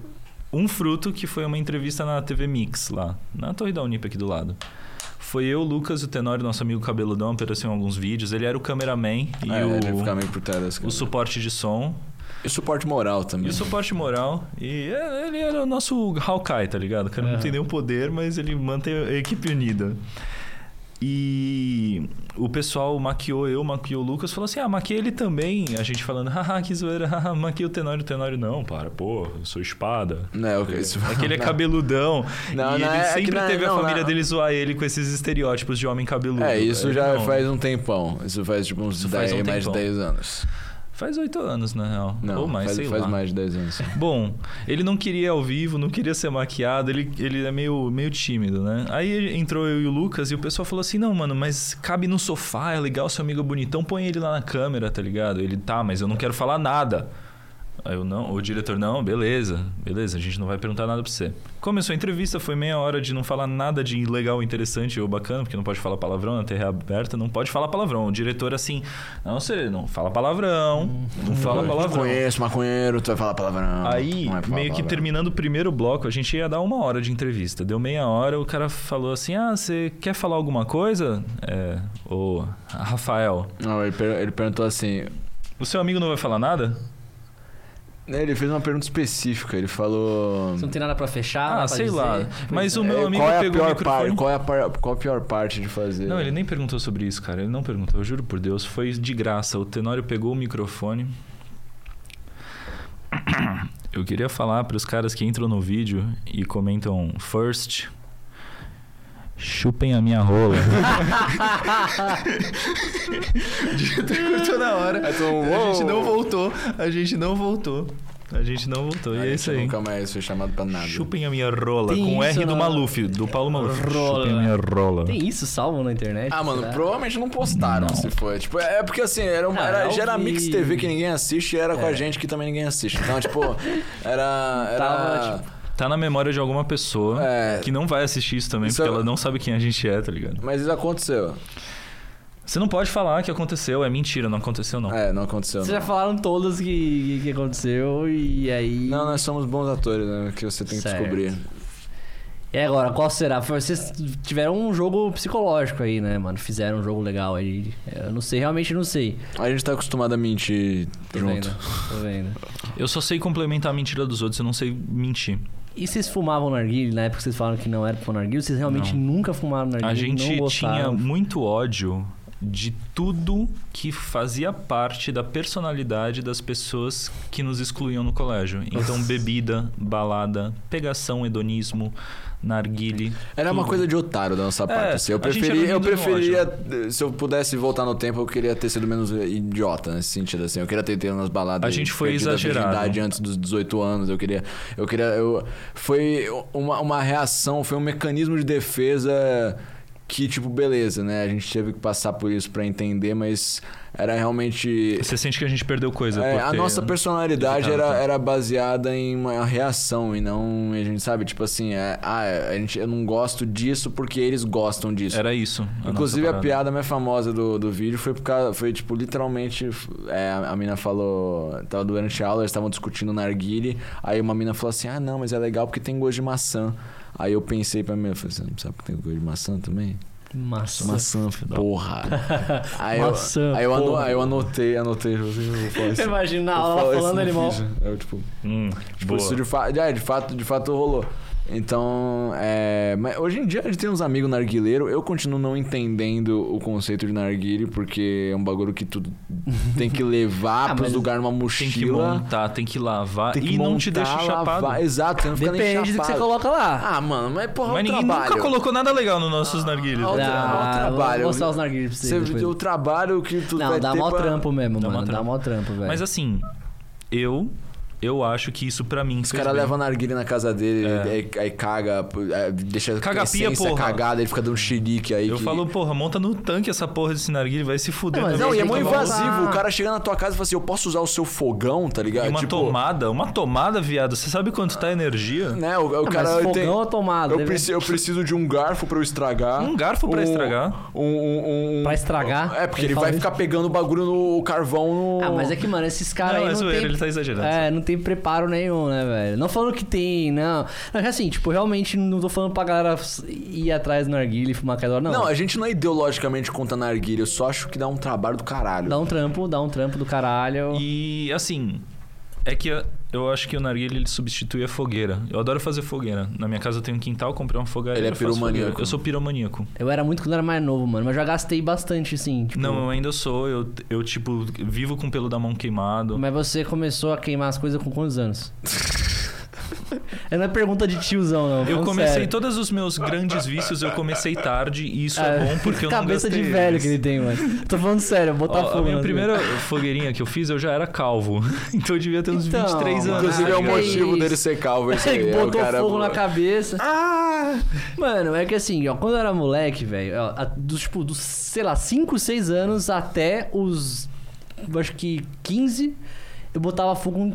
um fruto que foi uma entrevista na TV Mix, lá, na Torre da Unip aqui do lado. Foi eu, o Lucas e o Tenório, nosso amigo cabeludão, apareceu em alguns vídeos. Ele era o cameraman e é, o, ele meio por trás das o suporte de som. E suporte moral também. E o suporte moral. E é, ele era o nosso Hawkeye, tá ligado? O cara não Aham. tem nenhum poder, mas ele mantém a equipe unida. E o pessoal maquiou eu, maquiou o Lucas, falou assim: ah, maquiei ele também. A gente falando, haha, que zoeira, haha, maquiei o Tenório, o Tenório não, para, pô, eu sou espada. Não, ok. Isso... É que ele é cabeludão. Não, e não, ele é sempre não é- teve não, a família não. dele zoar ele com esses estereótipos de homem cabeludo. É, isso Ele já não. faz um tempão. Isso faz tipo uns Isso faz 10, um mais de tempão. 10 anos. Faz oito anos, na real. Não, Ou mais, faz, sei faz lá. mais de 10 anos. Bom, ele não queria ao vivo, não queria ser maquiado, ele, ele é meio, meio tímido, né? Aí entrou eu e o Lucas e o pessoal falou assim: não, mano, mas cabe no sofá, é legal, seu amigo é bonitão, põe ele lá na câmera, tá ligado? Ele, tá, mas eu não quero falar nada. Aí eu, não, o diretor, não, beleza, beleza, a gente não vai perguntar nada pra você. Começou a entrevista, foi meia hora de não falar nada de legal, interessante ou bacana, porque não pode falar palavrão na TV aberta, não pode falar palavrão. O diretor, assim, não, você não fala palavrão, não fala Eu te palavrão. Conheço, maconheiro, tu vai falar palavrão. Aí, é falar meio que palavrão. terminando o primeiro bloco, a gente ia dar uma hora de entrevista. Deu meia hora, o cara falou assim: Ah, você quer falar alguma coisa? É, ô, Rafael, Não, ele, per- ele perguntou assim. o seu amigo não vai falar nada? Ele fez uma pergunta específica. Ele falou. Você não tem nada pra fechar? Ah, pra sei dizer? lá. Mas o É, meu amigo qual é a pegou o pior parte? Qual é a, par- qual a pior parte de fazer? Não, ele nem perguntou sobre isso, cara. Ele não perguntou, eu juro por Deus. Foi de graça. O Tenório pegou o microfone. Eu queria falar para os caras que entram no vídeo e comentam first. Chupem a minha rola. na hora. Tu, A gente não voltou. A gente não voltou. A gente não voltou. E é isso aí. Nunca mais foi chamado pra nada. Chupem a minha rola. Tem com o isso R do na- Maluf, do Paulo Maluf. Rola. Chupem a minha rola. Tem isso salvo na internet? Ah, mano, será? provavelmente não postaram Não. se foi. Tipo, é porque assim, era, uma, Ah, era, eu já era vi. Mix TV que ninguém assiste e era com a É. gente que também ninguém assiste. Então, tipo, era. era Tava, tipo, Tá na memória de alguma pessoa É. que não vai assistir isso também, Isso porque é- ela não sabe quem a gente é, tá ligado? Mas isso aconteceu. Você não pode falar que aconteceu, é mentira, não aconteceu não. É, não aconteceu. Vocês Não. já falaram todas que, que aconteceu e aí... não, nós somos bons atores, né? Que você tem que Certo. descobrir. E agora, qual será? Vocês tiveram um jogo psicológico aí, né, mano? Fizeram um jogo legal aí. Eu não sei, realmente não sei. A gente tá acostumado a mentir Tô junto. vendo, tô vendo. Eu só sei complementar a mentira dos outros, eu não sei mentir. E vocês fumavam narguilha na época que vocês falaram que não era pra fumar narguilha? Vocês realmente nunca fumaram narguilha? A gente não tinha muito ódio de tudo que fazia parte da personalidade das pessoas que nos excluíam no colégio. Então, bebida, balada, pegação, hedonismo, narguile. Era uma tudo. coisa de otário da nossa parte. É, assim. Eu eu preferia, se eu pudesse voltar no tempo, eu queria ter sido menos idiota nesse sentido, assim. Eu queria ter ido nas baladas. A gente foi exagerado. antes dos 18 anos. Eu queria, eu queria, eu foi uma, uma reação, foi um mecanismo de defesa que tipo beleza, né? A gente teve que passar por isso pra entender, mas era realmente Você sente que a gente perdeu coisa é, a ter- nossa personalidade era, era baseada em uma reação e não a gente sabe tipo assim é, ah a gente eu não gosto disso porque eles gostam disso. Era isso. a inclusive a piada mais famosa do, do vídeo foi por causa foi tipo literalmente é, a, a mina falou tava durante a aula eles estavam discutindo narguile aí uma mina falou assim ah não mas é legal porque tem gosto de maçã. Aí eu pensei pra mim eu falei você não sabe que tem gosto de maçã também Maçã. maçã porra aí eu, Maçã, aí eu, ano- porra. aí eu anotei anotei eu isso. Imagina Eu a aula falando animal. vídeo. Eu, tipo, Hum, tipo boa. isso de, fa é, de fato, de fato rolou. Então, é, mas hoje em dia a gente tem uns amigos narguileiros. Eu continuo não entendendo o conceito de narguile, porque é um bagulho que tu tem que levar Ah, pros mas lugares numa Tem que mochila. montar, tem que lavar Tem que e não montar, te deixa chapado. lavar. Exato, você não fica nem Depende do que chapado. você coloca lá. Ah, mano, mas porra, Mas o ninguém trabalho. nunca colocou nada legal nos nossos narguilhos. Ah, o tra- Ah, o trabalho. Vou mostrar os narguilhos pra Você, depois. o trabalho que tu Não, vai dá mó pra... trampo mesmo, Dá mó mano. Dá mó trampo, velho. Mas assim, eu eu acho que isso pra mim Os caras levam narguile na casa dele, É. aí, aí caga, é, deixa Caga a pia, porra. cagada, ele fica dando xerique aí. Eu que... falo, porra, monta no tanque essa porra desse narguilho, vai se fuder. Não, mas Não, e é muito invasivo. O cara chega na tua casa e fala assim: Eu posso usar o seu fogão, tá ligado? E uma tipo, tomada, uma tomada, viado. Você sabe quanto tá a energia? Né, o, o Ah, cara mas fogão tem. ou tomada? Eu, Deve- preciso, eu preciso de um garfo pra eu estragar. Um garfo pra estragar? Um, um, um- Pra estragar? É, porque Ele ele vai isso? ficar pegando o bagulho no carvão no. Ah, mas é que, mano, esses caras Não, aí é tem... ele tá exagerando. É, não tem preparo nenhum, né, velho? Não falando que tem, não. Mas assim, tipo, realmente não tô falando pra galera ir atrás do narguilha e fumar cada hora, não. Não, a gente não é ideologicamente contra narguilha, eu só acho que dá um trabalho do caralho. Dá um trampo, dá um trampo do caralho. E assim, é que a, Eu acho que o narguilé ele substitui a fogueira. Eu adoro fazer fogueira. Na minha casa eu tenho um quintal, comprei uma fogueira. Ele é eu piromaníaco. Eu sou piromaníaco. Eu era muito quando eu era mais novo, mano. Mas já gastei bastante, assim. Tipo, Não, eu ainda sou. Eu, eu, tipo, vivo com o pelo da mão queimado. Mas você começou a queimar as coisas com quantos anos? É não é pergunta de tiozão, não. Eu comecei sério. todos os meus grandes vícios, eu comecei tarde e isso é, Ah, bom porque eu não Cabeça de velho eles. que ele tem, mano. Tô falando sério, botar Ó, fogo. a minha primeira fogueirinha que eu fiz, eu já era calvo. Então eu devia ter uns Então, 23 anos. Inclusive é o que motivo isso. dele ser calvo. Esse aí. Ele é o botou cara- fogo na cabeça. Ah! Mano, é que assim, ó, quando eu era moleque, velho, dos, tipo, dos, sei lá, 5, 6 anos até os. eu acho que 15, eu botava fogo em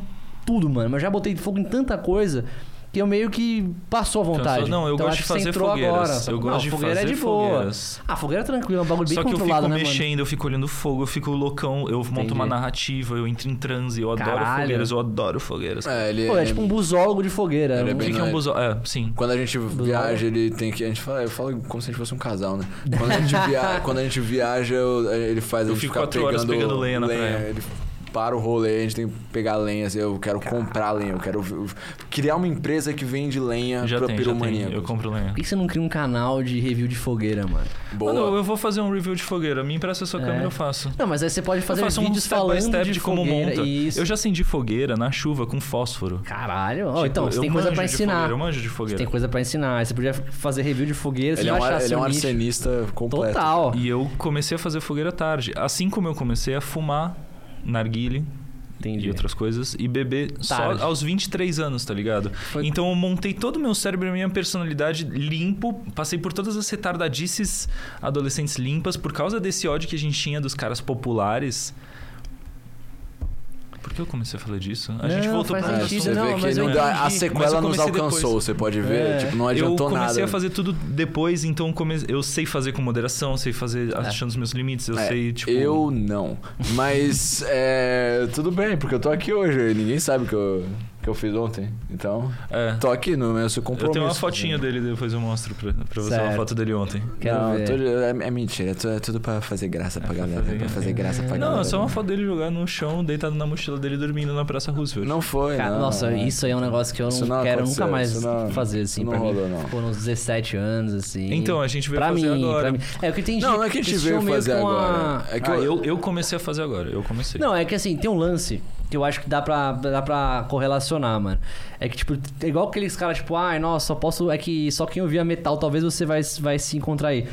tudo, mano. Mas já botei fogo em tanta coisa que eu meio que passou a vontade. Não, eu Então, gosto de fazer fogueiras. agora. Eu não, gosto de fogueira fazer é de boa. fogueiras. Ah, fogueira é tranquilo, é um bagulho bem Só que eu fico né, mano? mexendo, eu fico olhando fogo, eu fico loucão, eu monto Entendi. uma narrativa, eu entro em transe, eu adoro Caralho. fogueiras, eu adoro fogueiras. É, ele, Pô, é ele- tipo um busólogo de fogueira. Ele é um- O bem que, que é um busão? É, sim. Quando a gente viaja, ele tem que. A gente fala, eu falo como se a gente fosse um casal, né? Quando a gente, via, quando a gente viaja, eu- ele faz a Eu gente fico ficar quatro horas pegando lenha na praia. Ele para o rolê, a gente tem que pegar lenha. assim, Eu quero comprar lenha, eu quero eu- criar uma empresa que vende lenha Já pra tem, já tem. piromania. Eu compro lenha. Por que você não cria um canal de review de fogueira, mano? Boa. Mano, eu vou fazer um review de fogueira. Me empresta a sua É. câmera, eu faço. Não, mas aí você pode fazer faço um vídeos step falando step de, de, como fogueira. monta. Isso. Eu já acendi fogueira na chuva com fósforo. Caralho. Ó, Tipo, então, você eu tem coisa pra ensinar. fogueira, eu manjo de Você fogueira. tem coisa pra ensinar. Aí Você podia fazer review de fogueira, você ele, é um, achar ele é um nicho. arcenista completo. Total. E eu comecei a fazer fogueira tarde. Assim como eu comecei a fumar narguile Entendi. e outras coisas e beber Tarde. só aos 23 anos, tá ligado? Foi- Então eu montei todo o meu cérebro e minha personalidade limpo, passei por todas as retardadices adolescentes limpas por causa desse ódio que a gente tinha dos caras populares. Por que eu comecei a falar disso? A gente Não, voltou É, um sentido, você assunto. não, vê mas que eu não dá- a sequela eu nos comecei depois. alcançou, você pode ver. É. Tipo, não Eu adiantou comecei nada. a fazer tudo depois, então come... eu sei fazer com moderação, sei fazer achando os meus limites, eu É, sei, tipo. Eu não. Mas é, tudo bem, porque eu tô aqui hoje. Ninguém sabe o que eu, que eu fiz ontem. Então, É. tô aqui no meu seu compromisso. Eu tenho uma fotinha dele, depois eu mostro pra, pra você uma foto dele ontem. Quero não, ver. tô- é, é mentira. É é tudo pra fazer graça pra pra galera. fazer- pra fazer graça pra Não, galera. é só uma foto dele jogar no chão, deitado na mochila dele, dormindo na Praça Roosevelt. Não foi, Cara, não. nossa, não. isso aí é um negócio que eu não, não quero nunca mais isso não- fazer, assim, isso pra não mim. rolou, não. Ficou uns 17 anos, assim. Então, a gente veio pra fazer mim, agora. pra mim. É, o que tem Não, não é que a gente veio fazer agora. É que Ah, eu comecei a fazer agora, eu comecei. Não, é que assim, tem um lance que eu acho que dá pra, dá pra correlacionar, mano. É que, tipo, é igual aqueles caras, tipo, ai, nossa, só posso. É que só quem ouvia metal, talvez você vai, vai se encontrar aí.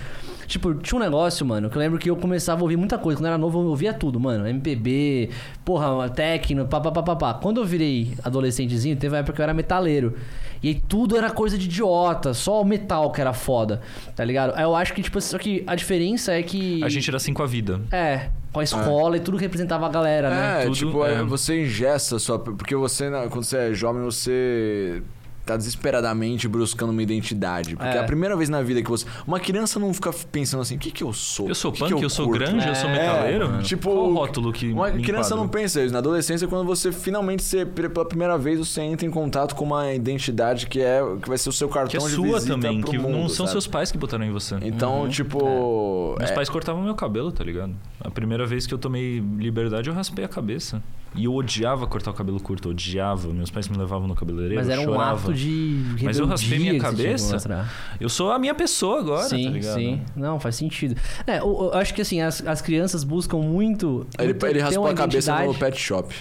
Tipo, tinha um negócio, mano, que eu lembro que eu começava a ouvir muita coisa. Quando eu era novo, eu ouvia tudo, mano. MPB, porra, techno, papapá. Quando eu virei adolescentezinho, teve uma época que eu era metaleiro. E aí tudo era coisa de idiota, só o metal que era foda, tá ligado? Aí eu acho que, tipo, só que a diferença é que. A gente era assim com a vida. É, com a escola e tudo que representava a galera, né? É, Tudo, tipo, é, é. você ingesta só. Porque você, na- quando você é jovem, você tá desesperadamente buscando uma identidade. Porque é. É. a primeira vez na vida que você. Uma criança não fica pensando assim: o que, que eu sou? Eu sou que punk, que eu, sou curto?" grande, eu sou É, metaleiro. mano. Tipo, Qual o rótulo que Uma me criança enquadra? não pensa isso. Na adolescência, quando você finalmente, você, pela primeira vez, você entra em contato com uma identidade que é que vai ser o seu cartão Que é de sua visita também, pro que mundo, não são sabe? seus pais que botaram em você. Então, Uhum. tipo. Meus é- pais cortavam meu cabelo, tá ligado? A primeira vez que eu tomei liberdade, eu raspei a cabeça. E eu odiava cortar o cabelo curto, odiava. Meus pais me levavam no cabeleireiro, Mas era eu um chorava. ato de Mas eu raspei minha que cabeça. Eu sou a minha pessoa agora, sim, tá ligado? sim. Não, faz sentido. É, eu, eu acho que assim, as, as crianças buscam muito. Ele, muito ele raspou a cabeça no pet shop.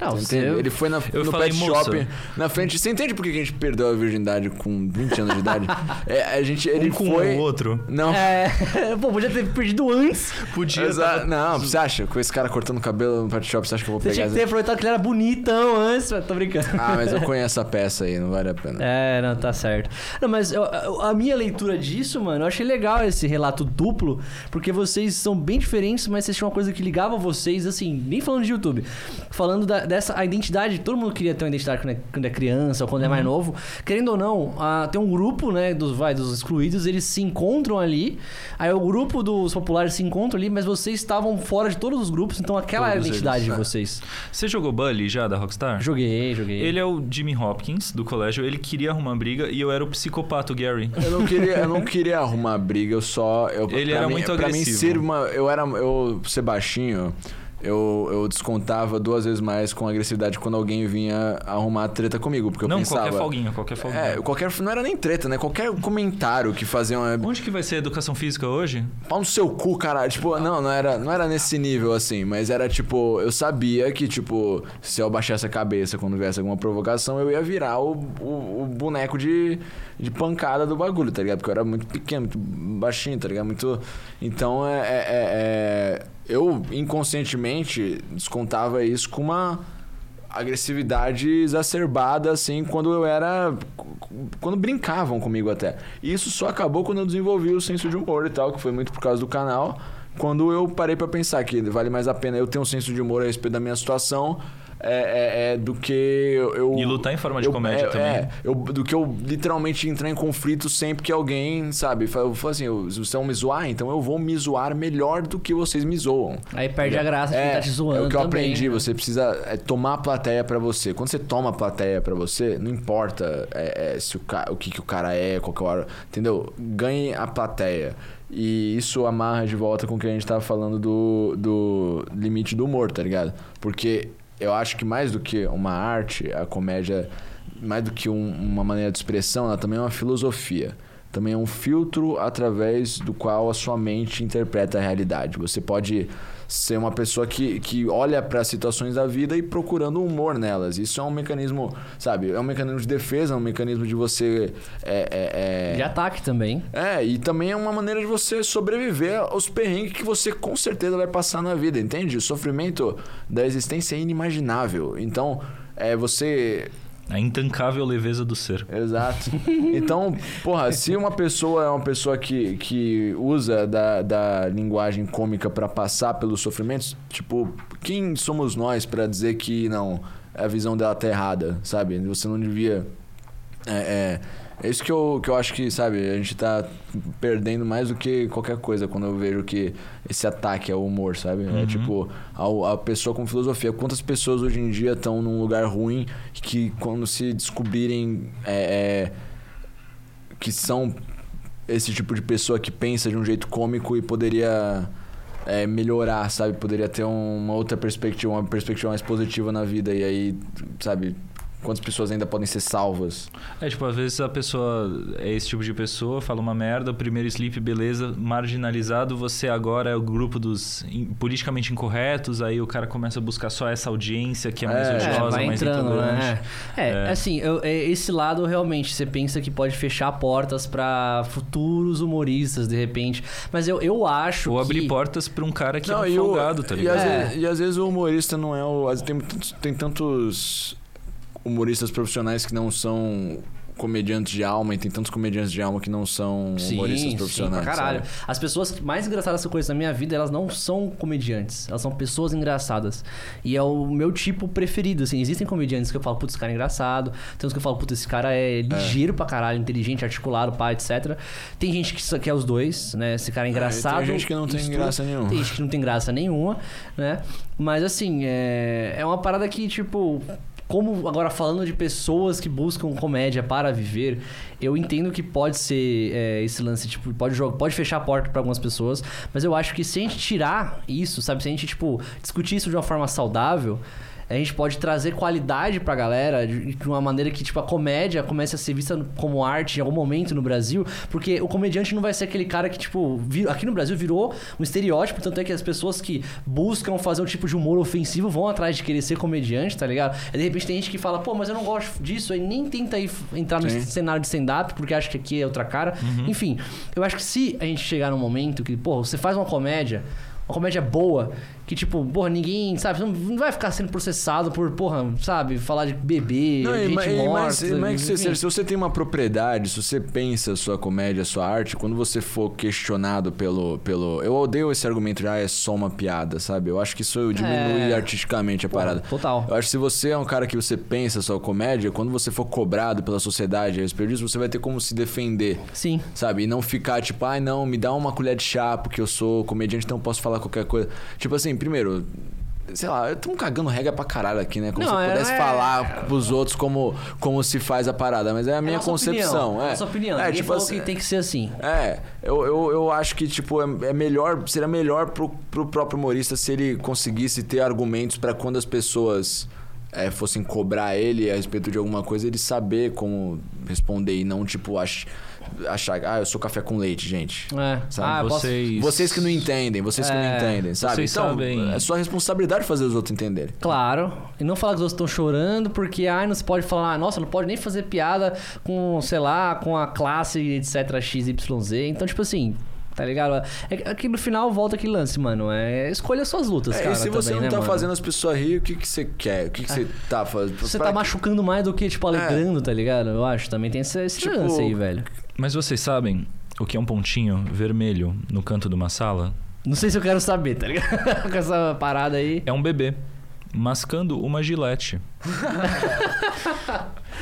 Não, Você você? Ele foi na, Eu no falei, pet "Moça." shop na frente. Você entende por que a gente perdeu a virgindade com 20 anos de idade? É, a gente, ele um com foi. o outro. Não. É, pô, podia ter perdido antes. Podia. Exa- tava- Não, você acha? Com esse cara cortando o cabelo no pet shop, você acha que eu vou Você pegar tinha que ter aproveitado que ele era bonitão antes. Tô brincando. Ah, mas eu conheço a peça aí, não vale a pena. É, não, tá certo. Não, mas eu- a minha leitura disso, mano, eu achei legal esse relato duplo, porque vocês são bem diferentes, mas vocês tinham uma coisa que ligava vocês, assim, nem falando de YouTube, falando da- dessa a identidade, todo mundo queria ter uma identidade quando é, quando é criança ou quando é mais novo. Querendo ou não, tem um grupo, né, dos, vai, dos excluídos, eles se encontram ali, aí o grupo dos populares se encontra ali, mas vocês estavam fora de todos os grupos, então aquela é a Todos identidade eles, de vocês. Você jogou Bully já, da Rockstar? Joguei, joguei. Ele é o Jimmy Hopkins, do colégio. Ele queria arrumar briga e eu era o psicopata, o Gary. Eu não queria, eu não queria arrumar briga, eu só. Eu, Ele era mim- muito Pra mim agressivo. ser uma. Eu era. Eu ser baixinho. Eu, eu descontava duas vezes mais com agressividade quando alguém vinha arrumar treta comigo. Porque eu não, pensava. qualquer folguinha, qualquer folguinha. É, qualquer. Não era nem treta, né? Qualquer comentário que fazia uma. Onde que vai ser educação física hoje? Pau no seu cu, caralho. Tipo, não, não era, não era nesse nível assim, mas era tipo, eu sabia que, tipo, se eu baixasse a cabeça quando viesse alguma provocação, eu ia virar o, o, o boneco de, de pancada do bagulho, tá ligado? Porque eu era muito pequeno, muito baixinho, tá ligado? Muito. Então é- é- é- é eu inconscientemente descontava isso com uma agressividade exacerbada assim quando eu era quando brincavam comigo até. E isso só acabou quando eu desenvolvi o senso de humor e tal, que foi muito por causa do canal. Quando eu parei pra pensar que vale mais a pena eu ter um senso de humor a respeito da minha situação é, é- é do que eu, eu- E lutar em forma de eu- comédia é, também. é, eu- do que eu literalmente entrar em conflito sempre que alguém, sabe, eu falo assim, vocês vão me zoar, então eu vou me zoar melhor do que vocês me zoam. Aí perde a graça de quem É, tá te zoando é o que eu também, aprendi, né? você precisa é, tomar a plateia pra você. Quando você toma a plateia pra você, não importa é, é, se o, ca- o que, que o cara é, qual que é o hora, entendeu? Ganhe a plateia. E isso amarra de volta com o que a gente tava falando do, do limite do humor, tá ligado? Porque eu acho que mais do que uma arte, a comédia, mais do que um- uma maneira de expressão, ela também é uma filosofia. Também é um filtro através do qual a sua mente interpreta a realidade. Você pode ser uma pessoa que, que olha para as situações da vida e procurando humor nelas. Isso é um mecanismo, sabe? É um mecanismo de defesa, é um mecanismo de você. É, é, é... De ataque também. É, e também é uma maneira de você sobreviver aos perrengues que você com certeza vai passar na vida, entende? O sofrimento da existência é inimaginável. Então, é você A intancável leveza do ser. Exato. Então, porra, se uma pessoa é uma pessoa que, que usa da, da linguagem cômica pra passar pelos sofrimentos, tipo, quem somos nós pra dizer que não, a visão dela tá errada, sabe? Você não devia. É, é, é isso que eu, que eu acho que, sabe, a gente tá perdendo mais do que qualquer coisa quando eu vejo que esse ataque ao humor, sabe? É tipo, ao- a, pessoa com filosofia. Quantas pessoas hoje em dia estão num lugar ruim que quando se descobrirem é, é, que são esse tipo de pessoa que pensa de um jeito cômico e poderia é, melhorar, sabe? Poderia ter um- uma outra perspectiva, uma perspectiva mais positiva na vida. E aí, sabe, quantas pessoas ainda podem ser salvas? É, tipo, às vezes a pessoa é esse tipo de pessoa, fala uma merda, primeiro sleep, beleza, marginalizado, você agora é o grupo dos in- politicamente incorretos, aí o cara começa a buscar só essa audiência que é mais É, odiosa, vai mais entrando, intolerante. né? É, É. assim, eu- é, esse lado realmente você pensa que pode fechar portas pra futuros humoristas, de repente. Mas eu, eu acho Ou que... abrir portas pra um cara que é um e o- folgado, tá e ligado? às, É. vezes, e às vezes o humorista não é o. às- Tem, tem tantos humoristas profissionais que não são comediantes de alma e tem tantos comediantes de alma que não são humoristas profissionais. pra caralho. sabe? As pessoas mais engraçadas que eu conheço na minha vida, elas não são comediantes. Elas são pessoas engraçadas. E é o meu tipo preferido, assim. Existem comediantes que eu falo, putz, esse cara é engraçado. Tem uns que eu falo, putz, esse cara é ligeiro pra caralho, inteligente, articulado, pá, etc. Tem gente que quer os dois, né? Esse cara é engraçado. tem gente que não tem estuda. graça nenhuma. Tem gente que não tem graça nenhuma, né? Mas assim, é, é uma parada que, tipo. Como agora falando de pessoas que buscam comédia para viver, eu entendo que pode ser é, esse lance, tipo, pode jogar, pode fechar a porta para algumas pessoas, mas eu acho que se a gente tirar isso, sabe, se a gente tipo discutir isso de uma forma saudável, a gente pode trazer qualidade pra galera de, de uma maneira que, tipo, a comédia comece a ser vista como arte em algum momento no Brasil, porque o comediante não vai ser aquele cara que, tipo, vir- aqui no Brasil virou um estereótipo, tanto é que as pessoas que buscam fazer um tipo de humor ofensivo vão atrás de querer ser comediante, tá ligado? Aí, de repente tem gente que fala, pô, mas eu não gosto disso, aí nem tenta ir, entrar no Sim. cenário de stand-up, porque acha que aqui é outra cara. Enfim, eu acho que se a gente chegar num momento que, pô, você faz uma comédia, uma comédia boa, que tipo, porra, ninguém, sabe, não vai ficar sendo processado por, porra, sabe, falar de bebê, Não, e gente e morta. mas, mas que você- enfim. se você tem uma propriedade, se você pensa a sua comédia, a sua arte, quando você for questionado pelo. pelo eu odeio esse argumento de ah, é só uma piada, sabe? Eu acho que isso diminui É. artisticamente a parada. total. Eu acho que se você é um cara que você pensa a sua comédia, quando você for cobrado pela sociedade a respeito disso, você vai ter como se defender. Sim. Sabe? E não ficar tipo, ai não, me dá uma colher de chá porque eu sou comediante, então eu posso falar qualquer coisa. Tipo assim, primeiro, Sei lá, estamos cagando regra pra caralho aqui, né? Como Não, se eu é- pudesse é- falar pros outros como, como se faz a parada, mas é a minha nossa concepção. Opinião, é. Nossa opinião. É, Ninguém tipo falou assim, que tem que ser assim. É, eu, eu, eu acho que, tipo, é, é melhor, seria melhor pro, pro próprio humorista se ele conseguisse ter argumentos pra quando as pessoas é, fossem cobrar ele a respeito de alguma coisa, ele saber como responder e não, tipo, ach, achar, ah, eu sou café com leite, gente. É. Sabe, ah, posso- vocês... Vocês que não entendem, vocês que não É, entendem, sabe? vocês então, sabem- é sua responsabilidade fazer os outros entenderem. Claro. E não falar que os outros estão chorando, porque ai, não se pode falar, nossa, não pode nem fazer piada com, sei lá, com a classe, etc, XYZ. Então, tipo assim, tá ligado? É, é que no final volta aquele lance, mano. É escolha suas lutas, É, cara. e se você também, não né, tá mano? fazendo as pessoas rir, o que, que você quer? O que, que você tá fazendo? Você Pra tá que- machucando mais do que, tipo, alegrando, tá ligado? Eu acho. Também tem esse, esse Tipo- lance aí, velho. Mas vocês sabem o que é um pontinho vermelho no canto de uma sala? Não sei se eu quero saber, tá ligado? Com essa parada aí. É um bebê mascando uma gilete.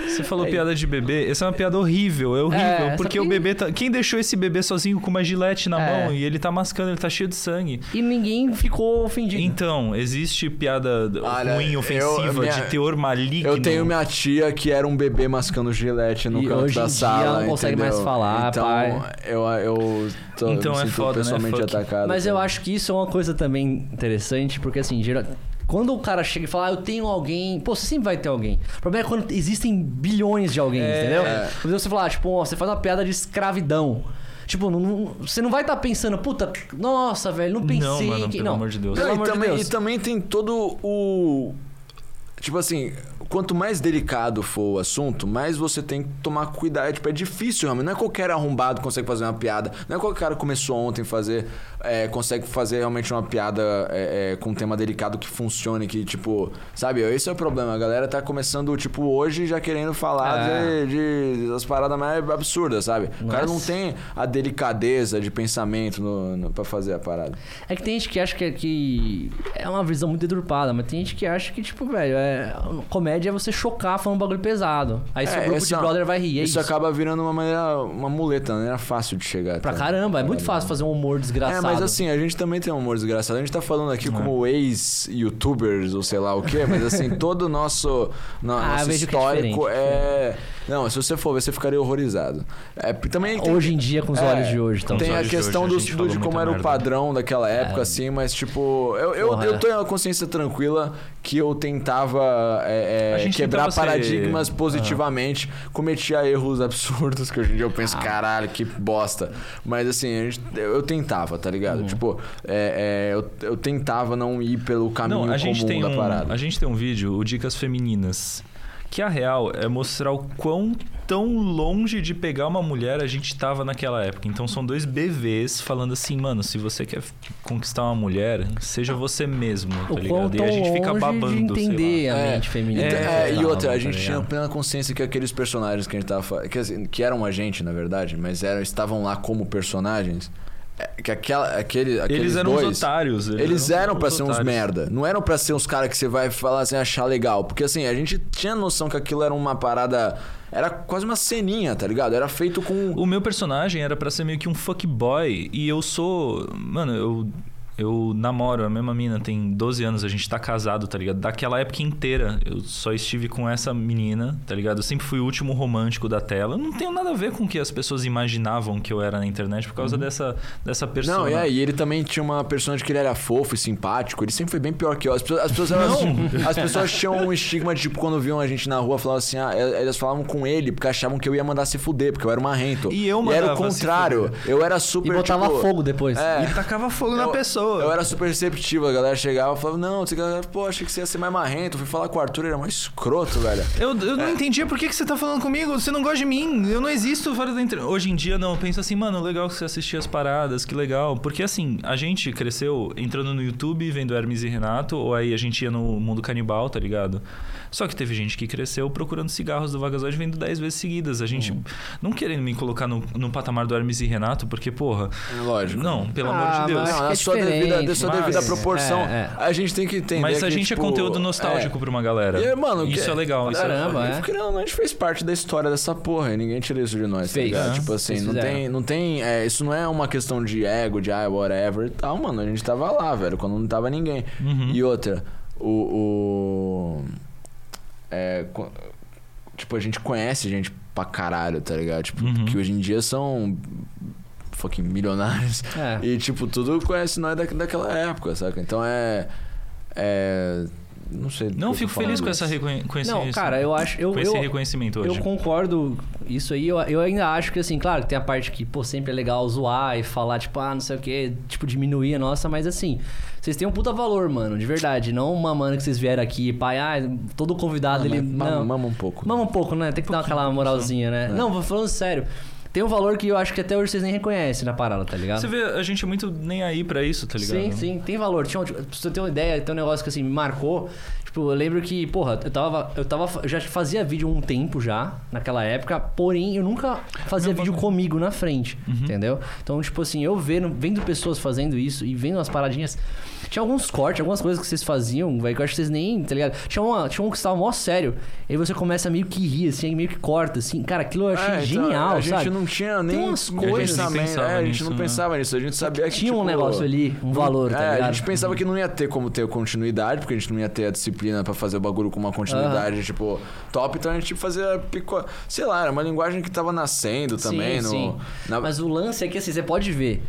Você falou piada de bebê, essa é uma piada horrível, é horrível, É, porque que- o bebê tá, quem deixou esse bebê sozinho com uma gilete na É. mão e ele tá mascando, ele tá cheio de sangue. E ninguém ficou ofendido. Então, existe piada Olha, ruim, eu- ofensiva, minha- de teor maligno. Eu tenho minha tia que era um bebê mascando gilete no E canto hoje da sala. ela não consegue entendeu? mais falar, então, pai. Eu, eu tô, Então me é sinto foda, né? pessoalmente Fuck. atacado. Mas eu cara. acho que isso é uma coisa também interessante, porque assim, geral... quando o cara chega e fala, ah, eu tenho alguém. Pô, você sempre vai ter alguém. O problema é quando existem bilhões de alguém, É. entendeu? Quando você falar, tipo, ó, você faz uma piada de escravidão. Tipo, não- não- você não vai estar pensando, puta, nossa, velho, não pensei Não, mano, que. pelo não, amor de Deus. Pelo Não, amor e, também, de Deus. e também tem todo o. Tipo assim, quanto mais delicado for o assunto, mais você tem que tomar cuidado. Tipo, é difícil, realmente. Não é qualquer arrombado que consegue fazer uma piada. Não é qualquer cara que começou ontem fazer. É, consegue fazer realmente uma piada é, é, com um tema delicado que funcione, que, tipo. Sabe, esse é o problema. A galera tá começando, tipo, hoje já querendo falar É. de, de das paradas mais absurdas, sabe? O cara não tem a delicadeza de pensamento no, no, pra fazer a parada. É que tem gente que acha que, que é uma visão muito deturpada, mas tem gente que acha que, tipo, velho, é, comédia é você chocar falando um bagulho pesado. Aí seu É, grupo de é- brother vai rir. É isso, isso. acaba virando uma maneira, uma muleta, uma maneira fácil de chegar. Pra até. caramba, é muito fácil fazer um humor É, desgraçado. Mas assim, a gente também tem um humor desgraçado. A gente tá falando aqui como ex-youtubers ou sei lá o quê, mas assim, todo o nosso, no- Ah, nosso é histórico diferente. é. Não, se você for ver, você ficaria horrorizado. É, também tem- Hoje em dia, com os É, olhos de hoje, então. Tem a questão hoje, a do, gente do- de como era o merda. padrão daquela época, assim, mas tipo, eu, eu, eu é. tenho a consciência tranquila que eu tentava é, é, A quebrar tentava ser- paradigmas positivamente, cometia erros absurdos que hoje em dia eu penso, Ah. caralho, que bosta. Mas assim, a gente- eu, eu tentava, tá ligado? Uhum. Tipo, é, é, eu, eu tentava não ir pelo caminho Não, a gente, comum tem da um, parada. a gente tem um vídeo, o Dicas Femininas, que a real é mostrar o quão tão longe de pegar uma mulher a gente tava naquela época. Então são dois BVs falando assim, mano, se você quer conquistar uma mulher, seja você mesmo, tá o quão ligado? E tão a gente fica longe babando, de entender a É, mente feminina. Então, É, é, e outra, a tá gente tinha plena consciência que aqueles personagens que a gente tava falando, que, que eram a gente, na verdade, mas eram, estavam lá como personagens, que aquela, aquele, aqueles Eles eram dois, os otários. Eles eram pra os ser uns merda. Não eram pra ser uns caras que você vai falar assim, achar legal. Porque assim, a gente tinha noção que aquilo era uma parada. Era quase uma ceninha, tá ligado? Era feito com. O meu personagem era pra ser meio que um fuckboy e eu sou. Mano, eu. Eu namoro a mesma mina, tem 12 anos, a gente tá casado, tá ligado? Daquela época inteira, eu só estive com essa menina, tá ligado? Eu sempre fui o último romântico da tela. Eu não tenho nada a ver com o que as pessoas imaginavam que eu era na internet por causa dessa, dessa persona. Não, e aí, ele também tinha uma personagem que ele era fofo e simpático. Ele sempre foi bem pior que eu. As pessoas, as pessoas, elas, as pessoas tinham um estigma de, tipo, quando viam a gente na rua, falavam assim, ah, elas falavam com ele porque achavam que eu ia mandar se fuder, porque eu era marrento. E eu era o mandava se contrário. Eu era E super. botava tipo, fogo depois. É. E tacava fogo na Eu- Eu era super receptivo, a galera chegava e falava, não, você, pô, achei que você ia ser mais marrento. Fui falar com o Arthur, ele era mais escroto, velho. Eu, eu não entendia por que, que você tá falando comigo. Você não gosta de mim. Eu não existo fora da internet. Hoje em dia, não. Eu penso assim, mano, legal que você assistia as paradas, que legal. Porque assim, a gente cresceu entrando no YouTube, vendo Hermes e Renato, ou aí a gente ia no mundo canibal, tá ligado? Só que teve gente que cresceu procurando cigarros do Vagazoide vendo 10 vezes seguidas. A gente não querendo me colocar no, no patamar do Hermes e Renato, porque, porra. É Lógico. Não, pelo Ah, amor de Deus. mas- Não, na é sua devida, dê sua mas- devida proporção. É, é. A gente tem que entender Mas a que, gente tipo, é conteúdo nostálgico pra uma galera. E, é, mano, isso que- é legal. Isso Caramba, é... é. Ou não, a gente fez parte da história dessa porra e ninguém tira isso de nós, tá Fez. ligado? É. Tipo assim, não tem, não tem, é, isso não é uma questão de ego, de ah, whatever e tal, mano, a gente tava lá, velho, quando não tava ninguém. Uhum. E outra, o, o é, tipo, a gente conhece gente pra caralho, tá ligado? Tipo, Uhum. que hoje em dia são fucking milionários. É. E, tipo, tudo conhece nós da, daquela época, saca? Então é. É. Não sei. Não, eu fico feliz com, essa mas- reconhe- com esse, Não, cara, eu acho. Eu, com esse eu, reconhecimento eu hoje. concordo isso aí. Eu, eu ainda acho que, assim, claro que tem a parte que, pô, sempre é legal zoar e falar, tipo, ah, não sei o quê, tipo, diminuir a nossa, mas assim, vocês têm um puta valor, mano, de verdade. Não uma mano que vocês vieram aqui, pai, ah, todo convidado Ah, ele. mama, não. mama um pouco. Mama um pouco, né? Tem que dar aquela moralzinha, né? É. Não, vou falando sério. Tem um valor que eu acho que até hoje vocês nem reconhecem na parada, tá ligado? Você vê, a gente é muito nem aí pra isso, tá ligado? Sim, sim, tem valor. Tinha, pra você ter uma ideia, tem um negócio que assim me marcou. Tipo, eu lembro que, porra, eu tava. Eu tava. Já fazia vídeo há um tempo já, naquela época, porém eu nunca fazia Não, vídeo mas- comigo na frente. Uhum. Entendeu? Então, tipo assim, eu vendo, vendo pessoas fazendo isso e vendo umas paradinhas. Tinha alguns cortes, algumas coisas que vocês faziam, velho, que eu acho que vocês nem, tá ligado? Tinha, uma, tinha um que estava mó sério. Aí você começa meio que rir, assim, aí meio que corta, assim. Cara, aquilo eu achei É, então, genial, a gente sabe? não tinha nem umas pensamento. coisas- A gente pensava é, a gente nisso, não né? pensava nisso. A gente sabia que Tinha um tipo, negócio ali, um valor, tá é, ligado? a gente pensava que não ia ter como ter continuidade, porque a gente não ia ter a disciplina pra fazer o bagulho com uma continuidade, tipo, top. Então a gente tipo, fazia pico... Sei lá, era uma linguagem que tava nascendo também. Sim, no, sim. na- Mas o lance é que assim, você pode ver.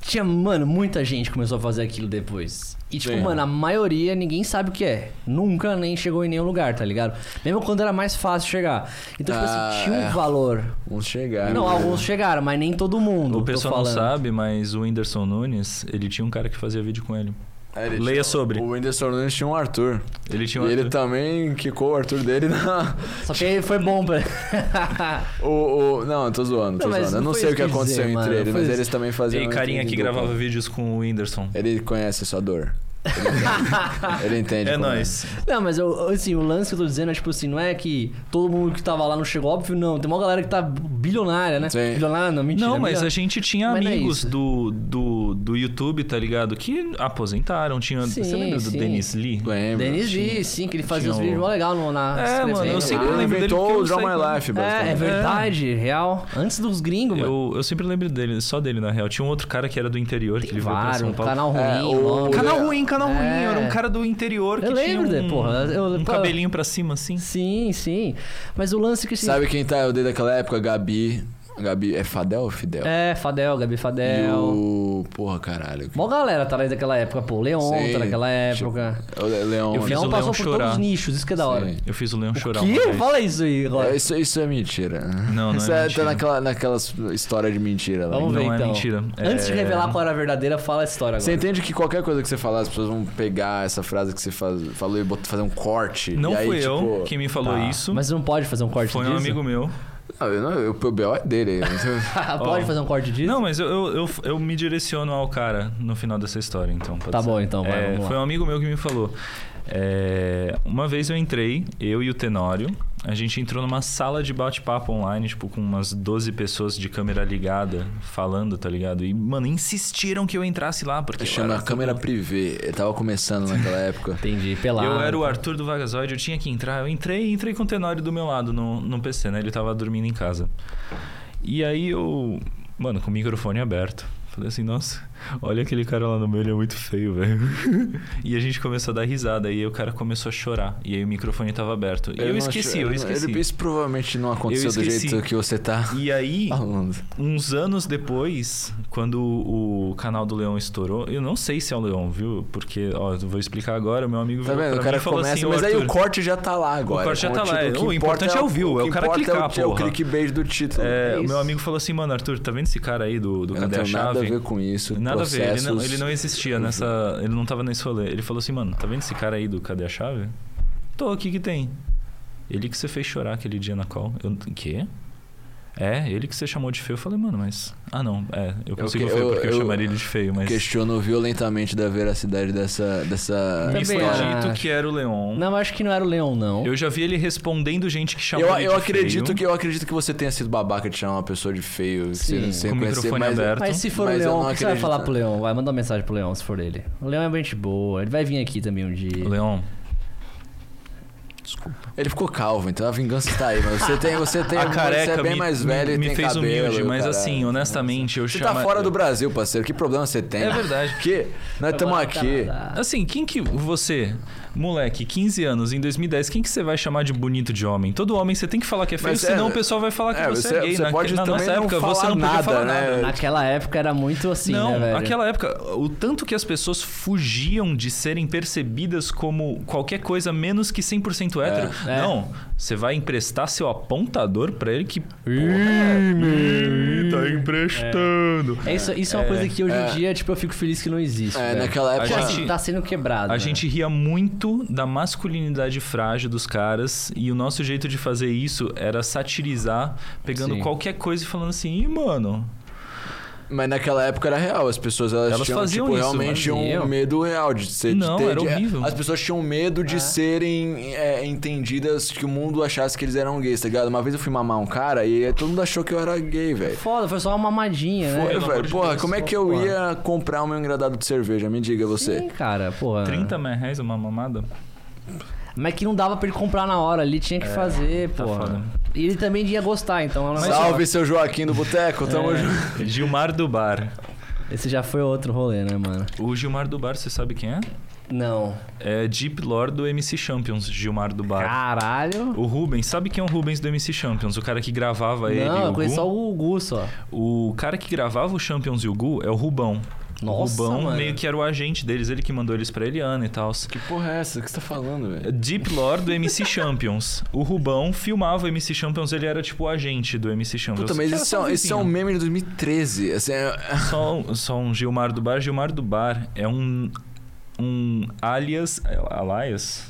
Tinha, mano, muita gente começou a fazer aquilo depois. E, tipo, Sim. mano, a maioria ninguém sabe o que é. Nunca nem chegou em nenhum lugar, tá ligado? Mesmo quando era mais fácil chegar. Então, tipo Ah, assim, tinha um é. valor. Uns chegaram. não, né? alguns chegaram, mas nem todo mundo. O tô pessoal não sabe, mas o Whindersson Nunes, ele tinha um cara que fazia vídeo com ele. É, ele Leia tinha- sobre. O Whindersson Nunes tinha um Arthur. Ele tinha um e ele Arthur. também quicou o Arthur dele na. Só que foi bom pra. O, o... Não, eu tô zoando, tô Não, zoando. Eu não sei o que aconteceu dizer, entre mano, eles, mas isso. eles também faziam. E carinha que dupla. gravava vídeos com o Whindersson. Ele conhece a sua dor. Ele entende, ele entende É como nóis. Não, mas eu, assim, o lance que eu tô dizendo é tipo assim, não é que todo mundo que tava lá não chegou, óbvio, não. Tem uma galera que tá bilionária, né? Sim. Bilionária, não, mentira. Não, mas bilionária. a gente tinha Mas é amigos isso. do, do, do YouTube, tá ligado? Que aposentaram. Tinha, Sim, você lembra do sim. Denis Lee? Lembro. Denis Lee, sim, que ele fazia tinha uns o- vídeos mó legal no, na É, mano, eu escrevendo sempre lá. Ele lembro dele eu o Draw My Life, É, é verdade, real. Antes dos gringos, mano. Eu, eu sempre lembro dele, só dele na real. Tinha um outro cara que era do interior, que Tem ele veio pra São um Paulo. canal ruim, É, o- longo. Canal É. ruim, canal ruim. É. Era um cara do interior que Eu tinha lembro um, de- porra, eu- um pô. cabelinho pra cima, assim. Sim, sim. Mas o lance que... assim, Sabe quem tá eu dei daquela época? Gabi. Gabi. É Fadel ou Fidel? É, Fadel, Gabi E Fadel. o. Porra, caralho. Mó galera tá daquela época, pô. Leon Sim, tá naquela época. O Le- Leão. Eu O fiz Leon o passou Leon por chorar. todos os nichos, isso que é da hora. Sim. Eu fiz o Leão chorar. Que? uma vez. Fala isso aí, agora. É, isso, isso é mentira. Não, não isso é é, mentira. tá naquela, naquelas histórias de mentira lá. Vamos ver Não é então. mentira. Antes de É- revelar qual era a verdadeira, fala a história agora. Você entende que qualquer coisa que você falar, as pessoas vão pegar essa frase que você faz, falou e bot- fazer um corte. Não e aí, fui tipo, eu quem me falou Tá. isso. Mas não pode fazer um corte Foi disso? um amigo meu. Não, eu não, eu, o B.O. é dele. pode Ó. fazer um corte disso? Não, mas eu, eu, eu, eu me direciono ao cara no final dessa história, então. pode Tá ser. bom, então, vai, É, vamos lá. Foi um amigo meu que me falou. É, uma vez eu entrei, eu e o Tenório, a gente entrou numa sala de bate-papo online, tipo, com umas 12 pessoas de câmera ligada, falando, tá ligado? E, mano, insistiram que eu entrasse lá, porque. Chama era câmera tudo- privê. Eu tava começando naquela época. Entendi, pelado. Eu era o Arthur do Vagazoide, eu tinha que entrar. Eu entrei entrei com o Tenório do meu lado no, no PC, né? Ele tava dormindo em casa. E aí eu, mano, com o microfone aberto. Falei assim, nossa, olha aquele cara lá no meio, ele é muito feio, velho. e a gente começou a dar risada, e aí o cara começou a chorar. E aí o microfone tava aberto. E eu, não esqueci, achei- eu não- esqueci. Ele, isso provavelmente não aconteceu do jeito que você tá E aí, falando. uns anos depois, quando o canal do Leão estourou, eu não sei se é o Leão, viu? Porque, ó, eu vou explicar agora, meu amigo Tá vendo? O cara falou começa, assim, mas "Ô, aí o corte já tá lá agora. corte já tá lá. que O importa importante é o view, é o cara importa clicar, é o, é o clickbait do título. É, É o meu amigo falou assim, mano, Arthur, tá vendo esse cara aí do, do Eu não Cadê a tenho nada a Chave? ver com isso. Nada a ver, ele não, processos- ele não existia nessa. Ele não tava nesse rolê. Ele falou assim, mano, tá vendo esse cara aí do Cadê a Chave? Tô, o que que tem? Ele que você fez chorar aquele dia na call. Eu, quê? É, ele que você chamou de feio. Eu falei, mano, mas. Ah, não. É, eu consigo eu- porque eu, eu chamaria ele de feio, mas. Questiono violentamente da veracidade dessa. dessa Me foi dito que era o Leon. Não, acho que não era o Leão, não. Eu já vi ele respondendo gente que chamou Eu, ele eu de acredito feio, que eu acredito que você tenha sido babaca de chamar uma pessoa de feio Sim. sem, Com o conhecer, microfone mas- aberto. Mas se for Mas o não o que você vai falar pro Leão? Vai mandar uma mensagem pro Leão, se for ele. O Leão é gente boa, ele vai vir aqui também um dia. Leon. Desculpa. Ele ficou calvo, então a vingança está aí. Mas você tem, você tem, a você careca é bem me, mais me- velho e me tem fez cabelo, humilde, mas caralho. assim, honestamente, eu Você chamo... tá fora do Brasil, parceiro. Que problema você tem? É verdade. Que nós estamos Agora aqui. Assim, quem que você, moleque, 15 anos, em 2010, quem que você vai chamar de bonito de homem? Todo homem você tem que falar que é feio, Mas é- senão o pessoal vai falar que é, você, você- é gay. você Na, pode na nossa não época, você falar não podia nada, falar né? nada. Naquela época era muito assim, não, né, velho? naquela época, o tanto que as pessoas fugiam de serem percebidas como qualquer coisa menos que 100% hétero. É. Não, você vai emprestar seu apontador pra ele que. Ih, tá emprestando. É isso, isso é uma É, coisa que hoje é. em dia, tipo, eu fico feliz que não existe. É, velho. naquela época. A Tipo gente- assim, tá sendo quebrado. A né? gente ria muito da masculinidade frágil dos caras e o nosso jeito de fazer isso era satirizar, pegando Sim. qualquer coisa e falando assim, mano. Mas naquela época era real, as pessoas elas, Elas tinham faziam tipo, isso, realmente tinham um medo real de ser. de Não, ter- era de- horrível. As pessoas tinham medo de É. serem é, entendidas que o mundo achasse que eles eram gays, tá ligado? Uma vez eu fui mamar um cara e todo mundo achou que eu era gay, velho. Foda, foi só uma mamadinha, né? Foi, Pelo amor velho. de Porra, Deus, como é que eu porra. ia comprar o meu engradado de cerveja? Me diga você. Sim, cara, porra. 30 reais uma mamada? Mas que não dava pra ele comprar na hora ali, tinha que fazer, tá porra. foda. E ele também ia gostar, então é um Salve, seu Joaquim do Boteco, tamo É. junto. Gilmar do Bar. Esse já foi outro rolê, né, mano? O Gilmar do Bar, você sabe quem é? Não. É Deep Lord do MC Champions, Gilmar do Bar. Caralho. O Rubens, sabe quem é o Rubens do MC Champions? O cara que gravava ele. Não, eu o conheço Gu? só o Gu só. O cara que gravava o Champions e o Gu é o Rubão. Nossa, o Rubão mano. meio que era o agente deles, ele que mandou eles pra Eliana e tal. Que porra é essa? O que você tá falando, velho? Deep Lore do MC Champions. O Rubão filmava o MC Champions, ele era tipo o agente do MC Champions. Puta, mas isso, é, isso é um meme de 2013. Assim, é- Só, um- só um Gilmar do Bar. Gilmar do Bar é um. Um alias. Alias?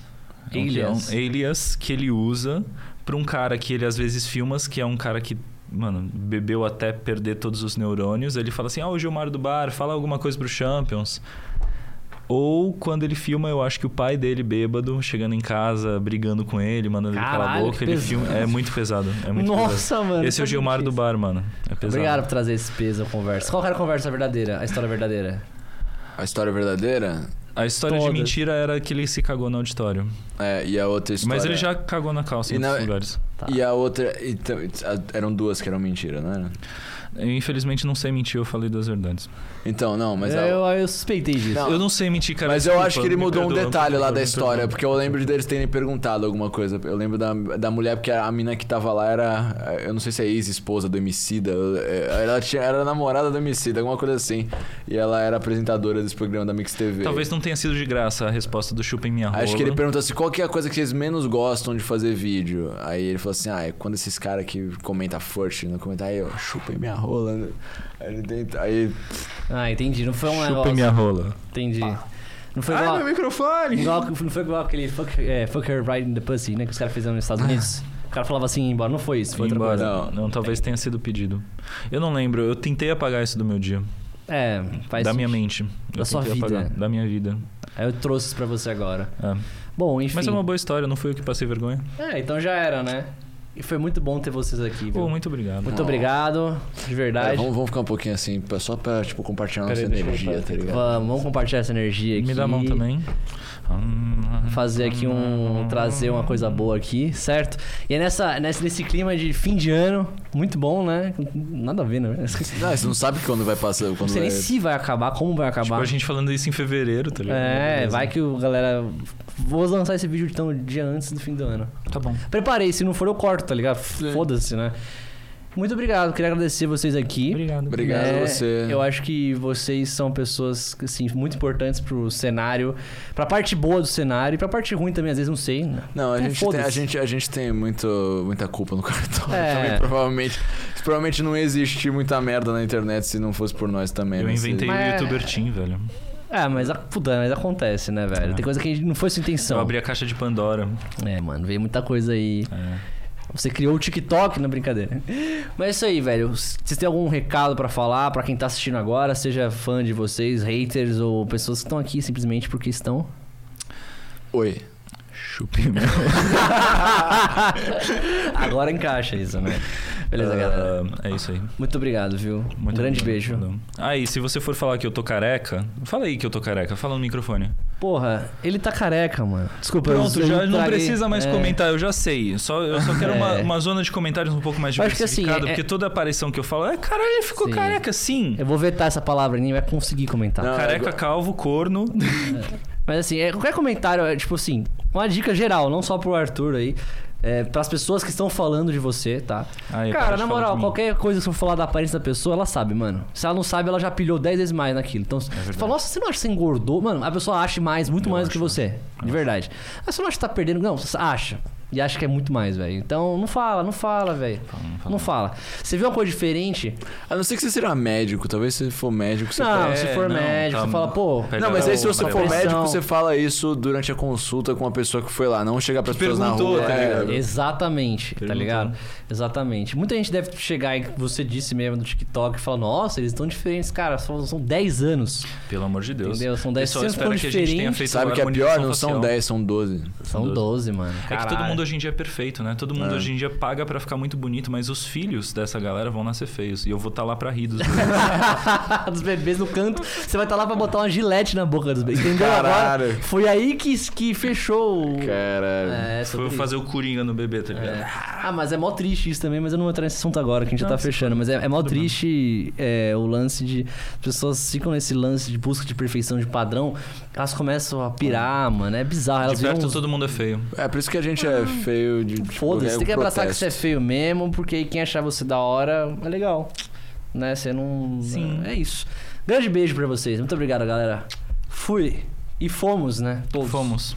É que é um Alias. alias que ele usa pra um cara que ele às vezes filma, que é um cara que. Mano, bebeu até perder todos os neurônios. Ele fala assim: Ah, o Gilmar do Bar, fala alguma coisa pro Champions. Ou quando ele filma, eu acho que o pai dele bêbado, chegando em casa, brigando com ele, mandando ele calar a Caralho, boca, que ele pesado. filma. É muito pesado. É muito pesado. Nossa, mano. Esse é o foi Gilmar do. Bar, mano. É pesado. Obrigado por trazer esse peso à conversa. Qual era a conversa verdadeira? A história verdadeira? a história verdadeira. A história de Todas. mentira era que ele se cagou no auditório. É, e a outra história. Mas ele já cagou na calça E em na- outros lugares. Tá. E a outra. Então, eram duas que eram mentira, não era? Eu, infelizmente não sei mentir, eu falei das verdades. Então, não, mas. a- eu, eu suspeitei disso. Não. Eu não sei mentir, cara. Mas eu desculpa, acho que ele mudou um perdoa, detalhe por lá da história, porque eu lembro deles terem perguntado alguma coisa. Eu lembro da, da mulher, porque a mina que tava lá era. Eu não sei se é ex-esposa do Emicida. Ela tinha, era namorada do Emicida, alguma coisa assim. E ela era apresentadora desse programa da Mix TV. Talvez não tenha sido de graça a resposta do chupem minha rola. Acho que ele perguntou assim: qual que é a coisa que vocês menos gostam de fazer vídeo? Aí ele falou assim: ah, é quando esses caras que comentam forte no comentário, aí, ó, chupem minha rola. né? Aí ele tenta. Aí. Ah, entendi. Não foi um Chupem negócio... minha rola. Entendi. Não foi Ai, igual... meu microfone! igual- Não foi igual aquele fuck, é, fuck her right in the pussy, né? Que os caras fizeram nos Estados Unidos. O cara falava assim, embora. Não foi isso, foi outra Embora. coisa. Não. Não, talvez tenha sido pedido. Eu não lembro, eu tentei apagar isso do meu dia. É, faz da minha mente. Da Eu sua tentei vida. apagar. Da minha vida. Aí eu trouxe isso pra você agora. É. Bom, enfim. Mas é uma boa história, não fui eu que passei vergonha. É, então já era, né? E foi muito bom ter vocês aqui, viu? Pô, muito obrigado. Muito Não. obrigado, de É, verdade. vamos, vamos ficar um pouquinho assim, só pra tipo, compartilhar nossa Peraí, deixa eu energia, tá ligado? Vamos, vamos compartilhar essa energia aqui. Me dá a mão também. Fazer aqui um. trazer uma coisa boa aqui, certo? E é nessa, nessa, nesse clima de fim de ano, muito bom, né? Nada a ver, né? Não, você não sabe quando vai passar. Não Quando sei vai... nem se vai acabar, como vai Tipo, acabar. a gente falando isso em fevereiro, tá ligado? É, Beleza. vai que o galera. Vou lançar esse vídeo então dia antes do fim do ano. Tá bom. Preparei, se não for eu corto, tá ligado? Foda-se, né? Muito obrigado, queria agradecer vocês aqui. Obrigado. Obrigado né? a você. Eu acho que vocês são pessoas assim muito importantes pro cenário, pra parte boa do cenário e pra parte ruim também, às vezes não sei. né? Não, a É, gente, tem, a, gente, a gente tem muito, muita culpa no cartão. É. Também, provavelmente. Provavelmente não ia existir muita merda na internet se não fosse por nós também. Eu né? Inventei o Mas- youtuber Team, velho. É, mas, a- puta, mas acontece, né, velho? É. Tem coisa que não foi sua Eu intenção. abri a caixa de Pandora. É, mano, veio muita coisa aí. É. Você criou o TikTok na brincadeira. Mas é isso aí, velho. Vocês têm algum recado pra falar pra quem tá assistindo agora, seja fã de vocês, haters ou pessoas que estão aqui simplesmente porque estão? Oi. Chupi meu. Agora encaixa isso, né? Beleza, galera. Ah, É isso aí. Muito obrigado, viu? um Muito grande obrigado. beijo. Ah, e se você for falar que eu tô careca, fala aí que eu tô careca, fala no microfone. Porra, ele tá careca, mano. Desculpa, eu- Pronto, eu já não traguei- precisa mais é. comentar, eu já sei. Só, eu só quero uma, É. uma zona de comentários um pouco mais assim, diversificada, é- porque toda aparição que eu falo é caralho, ele ficou Sim. careca, sim. Eu vou vetar essa palavra, ninguém vai conseguir comentar. Não, Careca, é- calvo, corno. Mas assim, é, qualquer comentário, é tipo assim, uma dica geral, não só pro Arthur aí, é, pras pessoas que estão falando de você, tá? Aí, Cara, para na moral, qualquer coisa que você for falar da aparência da pessoa, ela sabe, mano. Se ela não sabe, ela já pilhou 10 vezes mais naquilo. Então, você verdade. fala, nossa, você não acha que você engordou? Mano, a pessoa acha mais, muito Eu mais do que acho. você. De verdade. Mas você não acha que tá perdendo? Não, você acha. E acha que é muito mais, velho. Então, não fala, não fala, velho. Não fala. Não fala. Você viu uma coisa diferente? A não ser que você seja médico, talvez se for médico, você não, pega- se É, for não, médico, tá- você fala, pô. Não, mas aí se você for médico, você fala isso durante a consulta com a pessoa que foi lá. Não chegar pras pessoas na rua. tá é, ligado? Exatamente, tá Perguntou. ligado? Exatamente. Muita gente deve chegar e você disse mesmo no TikTok e falar, nossa, eles estão diferentes, cara, são, são 10 anos. Pelo amor de Deus. Entendeu? São 10 Pessoal, sempre espero tão que a gente tenha diferentes. feito Sabe o que é pior? Não são facial. 10, são 12. São 12. 12, mano. É que todo Caralho. Mundo hoje em dia é perfeito, né? Todo mundo É. hoje em dia paga pra ficar muito bonito, mas os filhos dessa galera vão nascer feios. E eu vou estar lá pra rir dos bebês. dos bebês no canto, você vai estar lá pra botar uma gilete na boca dos bebês. Entendeu? Caralho. Agora, foi aí que, que fechou. Caralho. É, Foi sobre fazer o Coringa no bebê, tá ligado? É. Ah, mas é mó triste isso também, mas eu não vou entrar nesse assunto agora, que a gente já Não, tá fechando. Mas é, é mó triste é, o lance de. As pessoas ficam nesse lance de busca de perfeição de padrão, elas começam a pirar, mano. É bizarro. Elas De perto viram todo mundo é feio. É por isso que a gente é feio de. tipo, Foda-se, é tem que abraçar que protesto. você é feio mesmo, porque aí quem achar você da hora é legal. Né? Você não. Sim. É isso. Grande beijo pra vocês. Muito obrigado, galera. Fui. E fomos, né? Todos. Fomos.